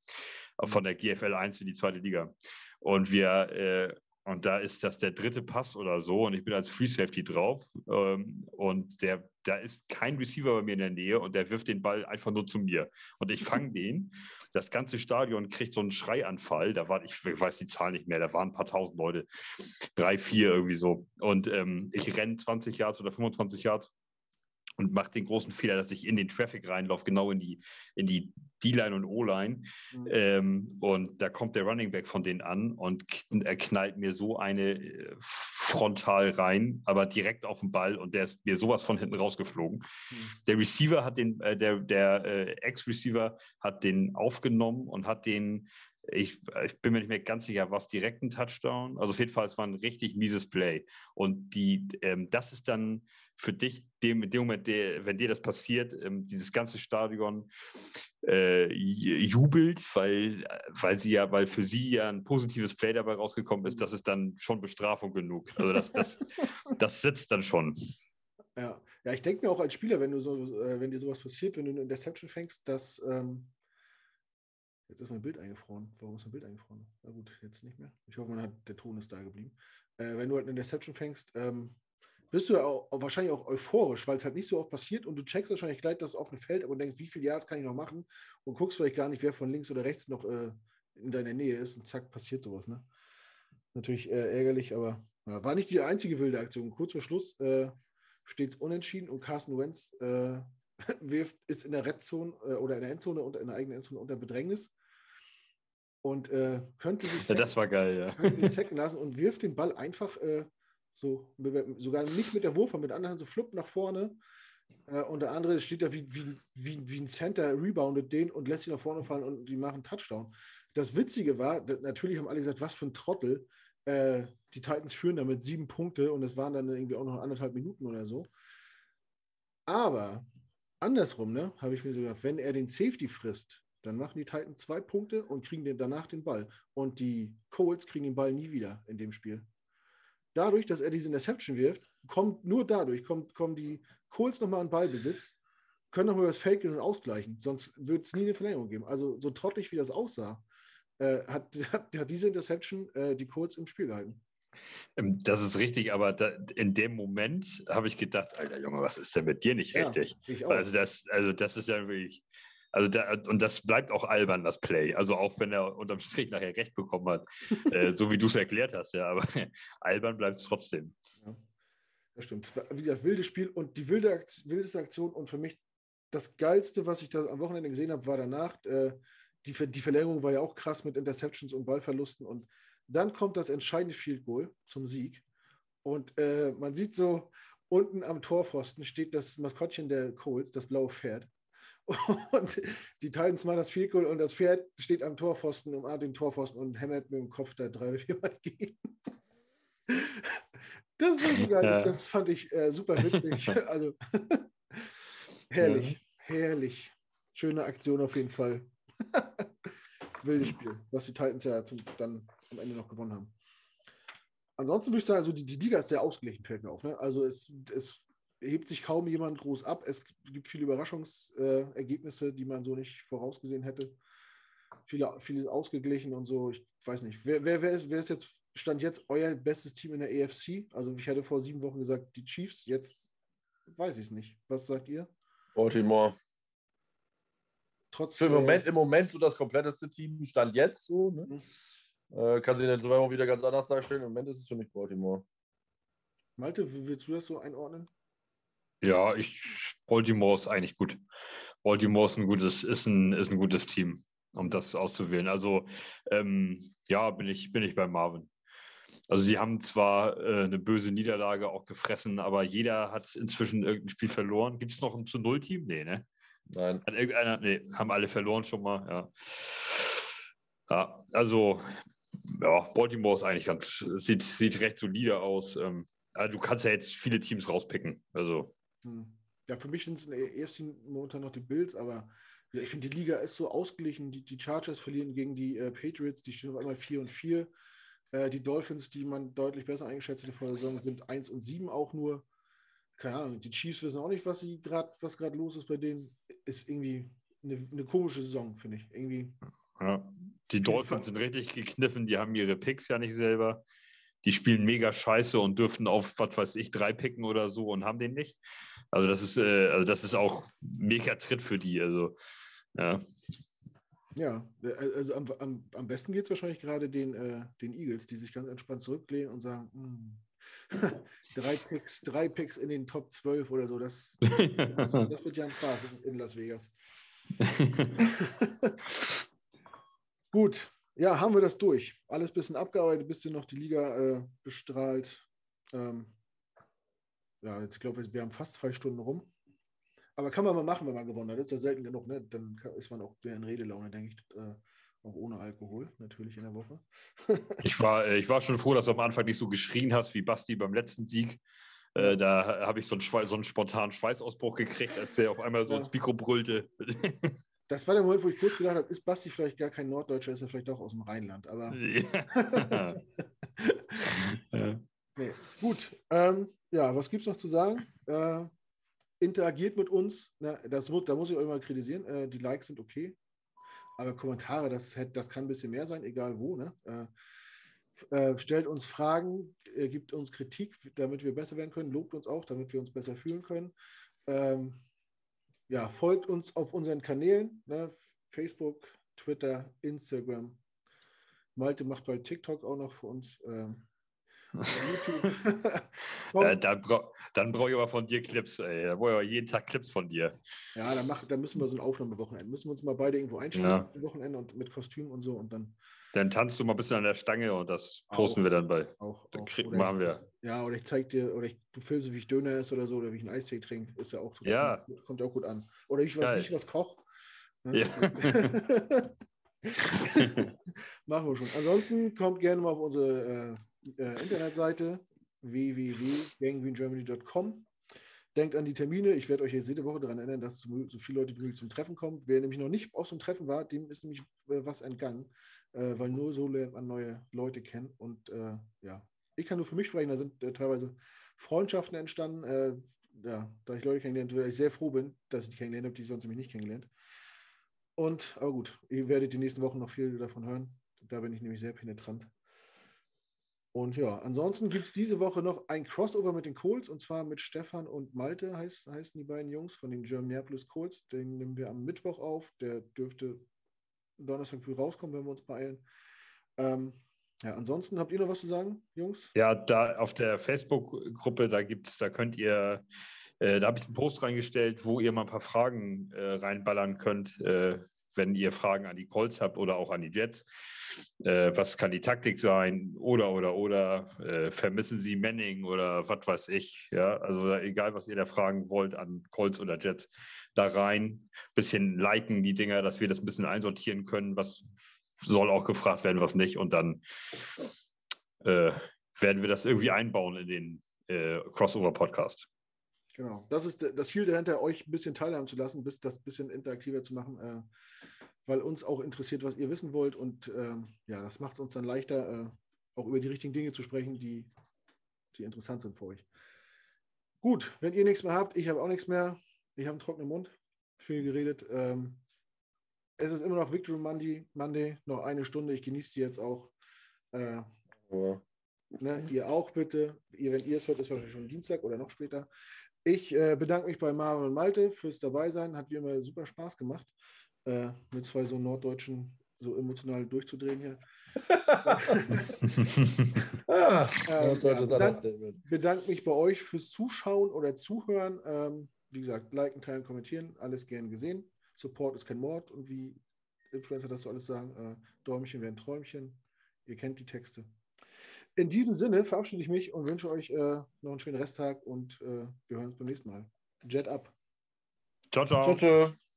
von der GFL 1 in die zweite Liga. Und wir, äh, und da ist das der dritte Pass oder so und ich bin als Free Safety drauf ähm, und der, da ist kein Receiver bei mir in der Nähe und der wirft den Ball einfach nur zu mir und ich fange den. Das ganze Stadion kriegt so einen Schreianfall. Da war, ich weiß die Zahl nicht mehr, da waren ein paar tausend Leute, drei, vier irgendwie so. Und ähm, ich renne 20 Yards oder 25 Yards und macht den großen Fehler, dass ich in den Traffic reinlaufe, genau in die, in die D-Line und O-Line. Mhm. Ähm, und da kommt der Running Back von denen an und er knallt mir so eine äh, frontal rein, aber direkt auf den Ball und der ist mir sowas von hinten rausgeflogen. Mhm. Der Receiver hat den, äh, der, der äh, Ex-Receiver hat den aufgenommen und hat den ich, ich, bin mir nicht mehr ganz sicher, was direkt ein Touchdown. Also auf jeden Fall, es war ein richtig mieses Play. Und die, ähm, das ist dann für dich, dem, in dem Moment, der, wenn dir das passiert, ähm, dieses ganze Stadion äh, jubelt, weil, weil sie ja, weil für sie ja ein positives Play dabei rausgekommen ist, das ist dann schon Bestrafung genug. Also das, das, das sitzt dann schon. Ja, ja ich denke mir auch als Spieler, wenn du so, äh, wenn dir sowas passiert, wenn du eine Interception fängst, dass ähm, jetzt ist mein Bild eingefroren. Warum ist mein Bild eingefroren? Na gut, jetzt nicht mehr. Ich hoffe, man hat, der Ton ist da geblieben. Äh, wenn du halt eine Interception fängst, ähm, bist du ja auch, wahrscheinlich auch euphorisch, weil es halt nicht so oft passiert und du checkst wahrscheinlich gleich das offene Feld und denkst, wie viele Jahre kann ich noch machen und guckst vielleicht gar nicht, wer von links oder rechts noch äh, in deiner Nähe ist und zack, passiert sowas. Ne? Natürlich äh, ärgerlich, aber ja, war nicht die einzige wilde Aktion. Kurz vor Schluss äh, steht es unentschieden und Carsten Wentz äh, wirft, ist in der Redzone äh, oder in der Endzone und in der eigenen Endzone unter Bedrängnis und äh, könnte sich ja, das war geil, ja. lassen und wirft den Ball einfach so, sogar nicht mit der Wurf, aber mit anderen so flupp nach vorne. Äh, und der andere steht da wie, wie, wie, wie ein Center, reboundet den und lässt ihn nach vorne fallen und die machen Touchdown. Das Witzige war, natürlich haben alle gesagt, was für ein Trottel. Äh, die Titans führen damit sieben Punkte und es waren dann irgendwie auch noch anderthalb Minuten oder so. Aber andersrum, ne, habe ich mir so gedacht, wenn er den Safety frisst, dann machen die Titans zwei Punkte und kriegen den, danach den Ball. Und die Colts kriegen den Ball nie wieder in dem Spiel dadurch, dass er diese Interception wirft, kommt nur dadurch, kommt, kommen die Colts nochmal an Ballbesitz, können nochmal das Feld gehen und ausgleichen. Sonst wird es nie eine Verlängerung geben. Also so trottelig wie das aussah, äh, hat, hat, hat, diese Interception äh, die Colts im Spiel gehalten. Ähm, das ist richtig, aber da, in dem Moment habe ich gedacht, Alter Junge, was ist denn mit dir nicht richtig? Ja, also, das, also das ist ja wirklich, also da, und das bleibt auch albern, das Play. Also auch wenn er unterm Strich nachher recht bekommen hat, äh, so wie du es erklärt hast, ja, aber albern bleibt es trotzdem. Ja, das stimmt. Wie das wilde Spiel und die wilde Akt, wildeste Aktion und für mich das Geilste, was ich da am Wochenende gesehen habe, war danach. Äh, die, die Verlängerung war ja auch krass mit Interceptions und Ballverlusten und dann kommt das entscheidende Field Goal zum Sieg und äh, man sieht so, unten am Torpfosten steht das Maskottchen der Colts, das blaue Pferd. Und die Titans machen das Field Goal und das Pferd steht am Torpfosten, umarmt den Torpfosten und hämmert mit dem Kopf da drei oder viermal gegen. Das weiß ich gar nicht. Das fand ich äh, super witzig. Also herrlich, ja. herrlich. Schöne Aktion auf jeden Fall. Wildes Spiel, was die Titans ja zum, dann am Ende noch gewonnen haben. Ansonsten würde ich sagen, also die, die Liga ist sehr ausgeglichen, fällt mir auf. Ne? Also es, es hebt sich kaum jemand groß ab. Es gibt viele Überraschungsergebnisse, äh, die man so nicht vorausgesehen hätte. Viele, vieles ausgeglichen und so. Ich weiß nicht. Wer, wer, wer, ist, wer ist jetzt, stand jetzt euer bestes Team in der EFC? Also ich hatte vor sieben Wochen gesagt, die Chiefs. Jetzt weiß ich es nicht. Was sagt ihr? Baltimore. Trotz, Für im, äh, Moment, Im Moment so das kompletteste Team stand jetzt so. Ne? Mhm. Äh, kann sich in zwei Wochen wieder ganz anders darstellen. Im Moment ist es für mich Baltimore. Malte, willst du das so einordnen? Ja, ich, Baltimore ist eigentlich gut. Baltimore ist ein gutes, ist ein, ist ein gutes Team, um das auszuwählen. Also ähm, ja, bin ich, bin ich bei Marvin. Also sie haben zwar äh, eine böse Niederlage auch gefressen, aber jeder hat inzwischen irgendein Spiel verloren. Gibt es noch ein zu Null Team? Nee, ne? Nein. Hat irgendeiner, nee, haben alle verloren schon mal, ja. Ja, also ja, Baltimore ist eigentlich ganz, sieht, sieht recht solide aus. Ähm, also du kannst ja jetzt viele Teams rauspicken. Also. Ja, für mich sind es erst momentan noch die Bills, aber ich finde, die Liga ist so ausgeglichen. Die, die Chargers verlieren gegen die äh, Patriots, die stehen auf einmal 4 und 4. Äh, die Dolphins, die man deutlich besser eingeschätzt hat vor der Saison, sind 1 und 7 auch nur. Keine Ahnung, die Chiefs wissen auch nicht, was gerade los ist bei denen. Ist irgendwie eine, eine komische Saison, finde ich. Irgendwie. Ja. Die Dolphins sind richtig gekniffen, die haben ihre Picks ja nicht selber. Die spielen mega scheiße und dürften auf, was weiß ich, drei picken oder so und haben den nicht. Also das ist, äh, also das ist auch mega Tritt für die. Also, ja. Ja, äh, also am, am, am besten geht es wahrscheinlich gerade den, äh, den Eagles, die sich ganz entspannt zurücklehnen und sagen, hm, drei, Picks, drei Picks in den Top 12 oder so, das, das, das wird ja ein Spaß in Las Vegas. Gut, ja, haben wir das durch. Alles ein bisschen abgearbeitet, bisschen noch die Liga äh, bestrahlt. Ähm, ja, jetzt glaube ich, wir haben fast zwei Stunden rum. Aber kann man mal machen, wenn man gewonnen hat. Das ist ja selten genug, ne? Dann ist man auch mehr in Redelaune, denke ich. Äh, auch ohne Alkohol, natürlich in der Woche. ich, war, äh, ich war schon froh, dass du am Anfang nicht so geschrien hast wie Basti beim letzten Sieg. Äh, da habe ich so einen, so einen, spontanen Schweißausbruch gekriegt, als der auf einmal so ja. ins Mikro brüllte. Das war der Moment, wo ich kurz gedacht habe, ist Basti vielleicht gar kein Norddeutscher, ist er vielleicht auch aus dem Rheinland. Aber. Ja. ja. Nee. Gut. Ähm, ja, was gibt es noch zu sagen? Äh, interagiert mit uns. Na, das, da muss ich euch mal kritisieren. Äh, die Likes sind okay. Aber Kommentare, das, das kann ein bisschen mehr sein, egal wo. Ne? Äh, äh stellt uns Fragen, äh, gibt uns Kritik, damit wir besser werden können. Lobt uns auch, damit wir uns besser fühlen können. Ähm, ja, folgt uns auf unseren Kanälen, ne? Facebook, Twitter, Instagram. Malte macht bald TikTok auch noch für uns. Ähm, äh, dann, bra dann brauche ich aber von dir Clips, ey. Da brauche ich aber jeden Tag Clips von dir. Ja, dann, mach, dann müssen wir so ein Aufnahmewochenende. Müssen wir uns mal beide irgendwo einschließen, ja. Wochenende und mit Kostüm und so und dann. Dann tanzt du mal ein bisschen an der Stange und das posten auch, wir dann bei. Auch, dann auch. machen wir. Ja, oder ich zeig dir, oder ich, du filmst, wie ich Döner esse oder so, oder wie ich einen Eistee trinke. Ist ja auch so. Ja. Kommt, kommt ja auch gut an. Oder ich weiß nicht, was koch. Ne? Ja. Machen wir schon. Ansonsten kommt gerne mal auf unsere äh, äh Internetseite www.ganggreengermany.com. Denkt an die Termine. Ich werde euch jetzt jede Woche daran erinnern, dass so viele Leute wie möglich zum Treffen kommen. Wer nämlich noch nicht aus dem Treffen war, dem ist nämlich äh, was entgangen, äh, weil nur so lernt man neue Leute kennen. Und äh, ja, ich kann nur für mich sprechen. Da sind äh, teilweise Freundschaften entstanden. Äh, ja, da ich Leute kennengelernt habe, ich sehr froh bin, dass ich die kennengelernt habe, die ich sonst nämlich nicht kennengelernt. Und, aber gut, ihr werdet die nächsten Wochen noch viel davon hören. Da bin ich nämlich sehr penetrant. Und ja, ansonsten gibt es diese Woche noch ein Crossover mit den Colts und zwar mit Stefan und Malte heißt, heißen die beiden Jungs von den German Germaniapolis Colts. Den nehmen wir am Mittwoch auf. Der dürfte Donnerstag früh rauskommen, wenn wir uns beeilen. Ähm, ja, ansonsten habt ihr noch was zu sagen, Jungs? Ja, da auf der Facebook-Gruppe, da gibt's, da könnt ihr, äh, da habe ich einen Post reingestellt, wo ihr mal ein paar Fragen äh, reinballern könnt, äh, wenn ihr Fragen an die Colts habt oder auch an die Jets. Äh, was kann die Taktik sein? Oder, oder, oder äh, vermissen Sie Manning oder was weiß ich? Ja, also egal, was ihr da fragen wollt an Colts oder Jets, da rein. Bisschen liken die Dinger, dass wir das ein bisschen einsortieren können, was soll auch gefragt werden, was nicht. Und dann äh, werden wir das irgendwie einbauen in den äh, Crossover-Podcast. Genau, das ist das Ziel dahinter, euch ein bisschen teilhaben zu lassen, bis das ein bisschen interaktiver zu machen, äh, weil uns auch interessiert, was ihr wissen wollt. Und äh, ja, das macht es uns dann leichter, äh, auch über die richtigen Dinge zu sprechen, die, die interessant sind für euch. Gut, wenn ihr nichts mehr habt, ich habe auch nichts mehr. Ich habe einen trockenen Mund, viel geredet. Ähm, es ist immer noch Victory Monday, Monday, noch eine Stunde. Ich genieße die jetzt auch. Äh, ja. Ne, ihr auch bitte. Ihr, wenn ihr es hört, ist wahrscheinlich schon Dienstag oder noch später. Ich äh, bedanke mich bei Marvin und Malte fürs Dabeisein. Hat wie immer super Spaß gemacht, äh, mit zwei so Norddeutschen so emotional durchzudrehen hier. ah, ähm, ja, bedanke, bedanke mich bei euch fürs Zuschauen oder Zuhören. Ähm, wie gesagt, liken, teilen, kommentieren, alles gern gesehen. Support ist kein Mord und wie Influencer das so alles sagen, äh, Däumchen werden Träumchen. Ihr kennt die Texte. In diesem Sinne verabschiede ich mich und wünsche euch äh, noch einen schönen Resttag und äh, wir hören uns beim nächsten Mal. Jet up. Ciao, ciao. ciao, ciao.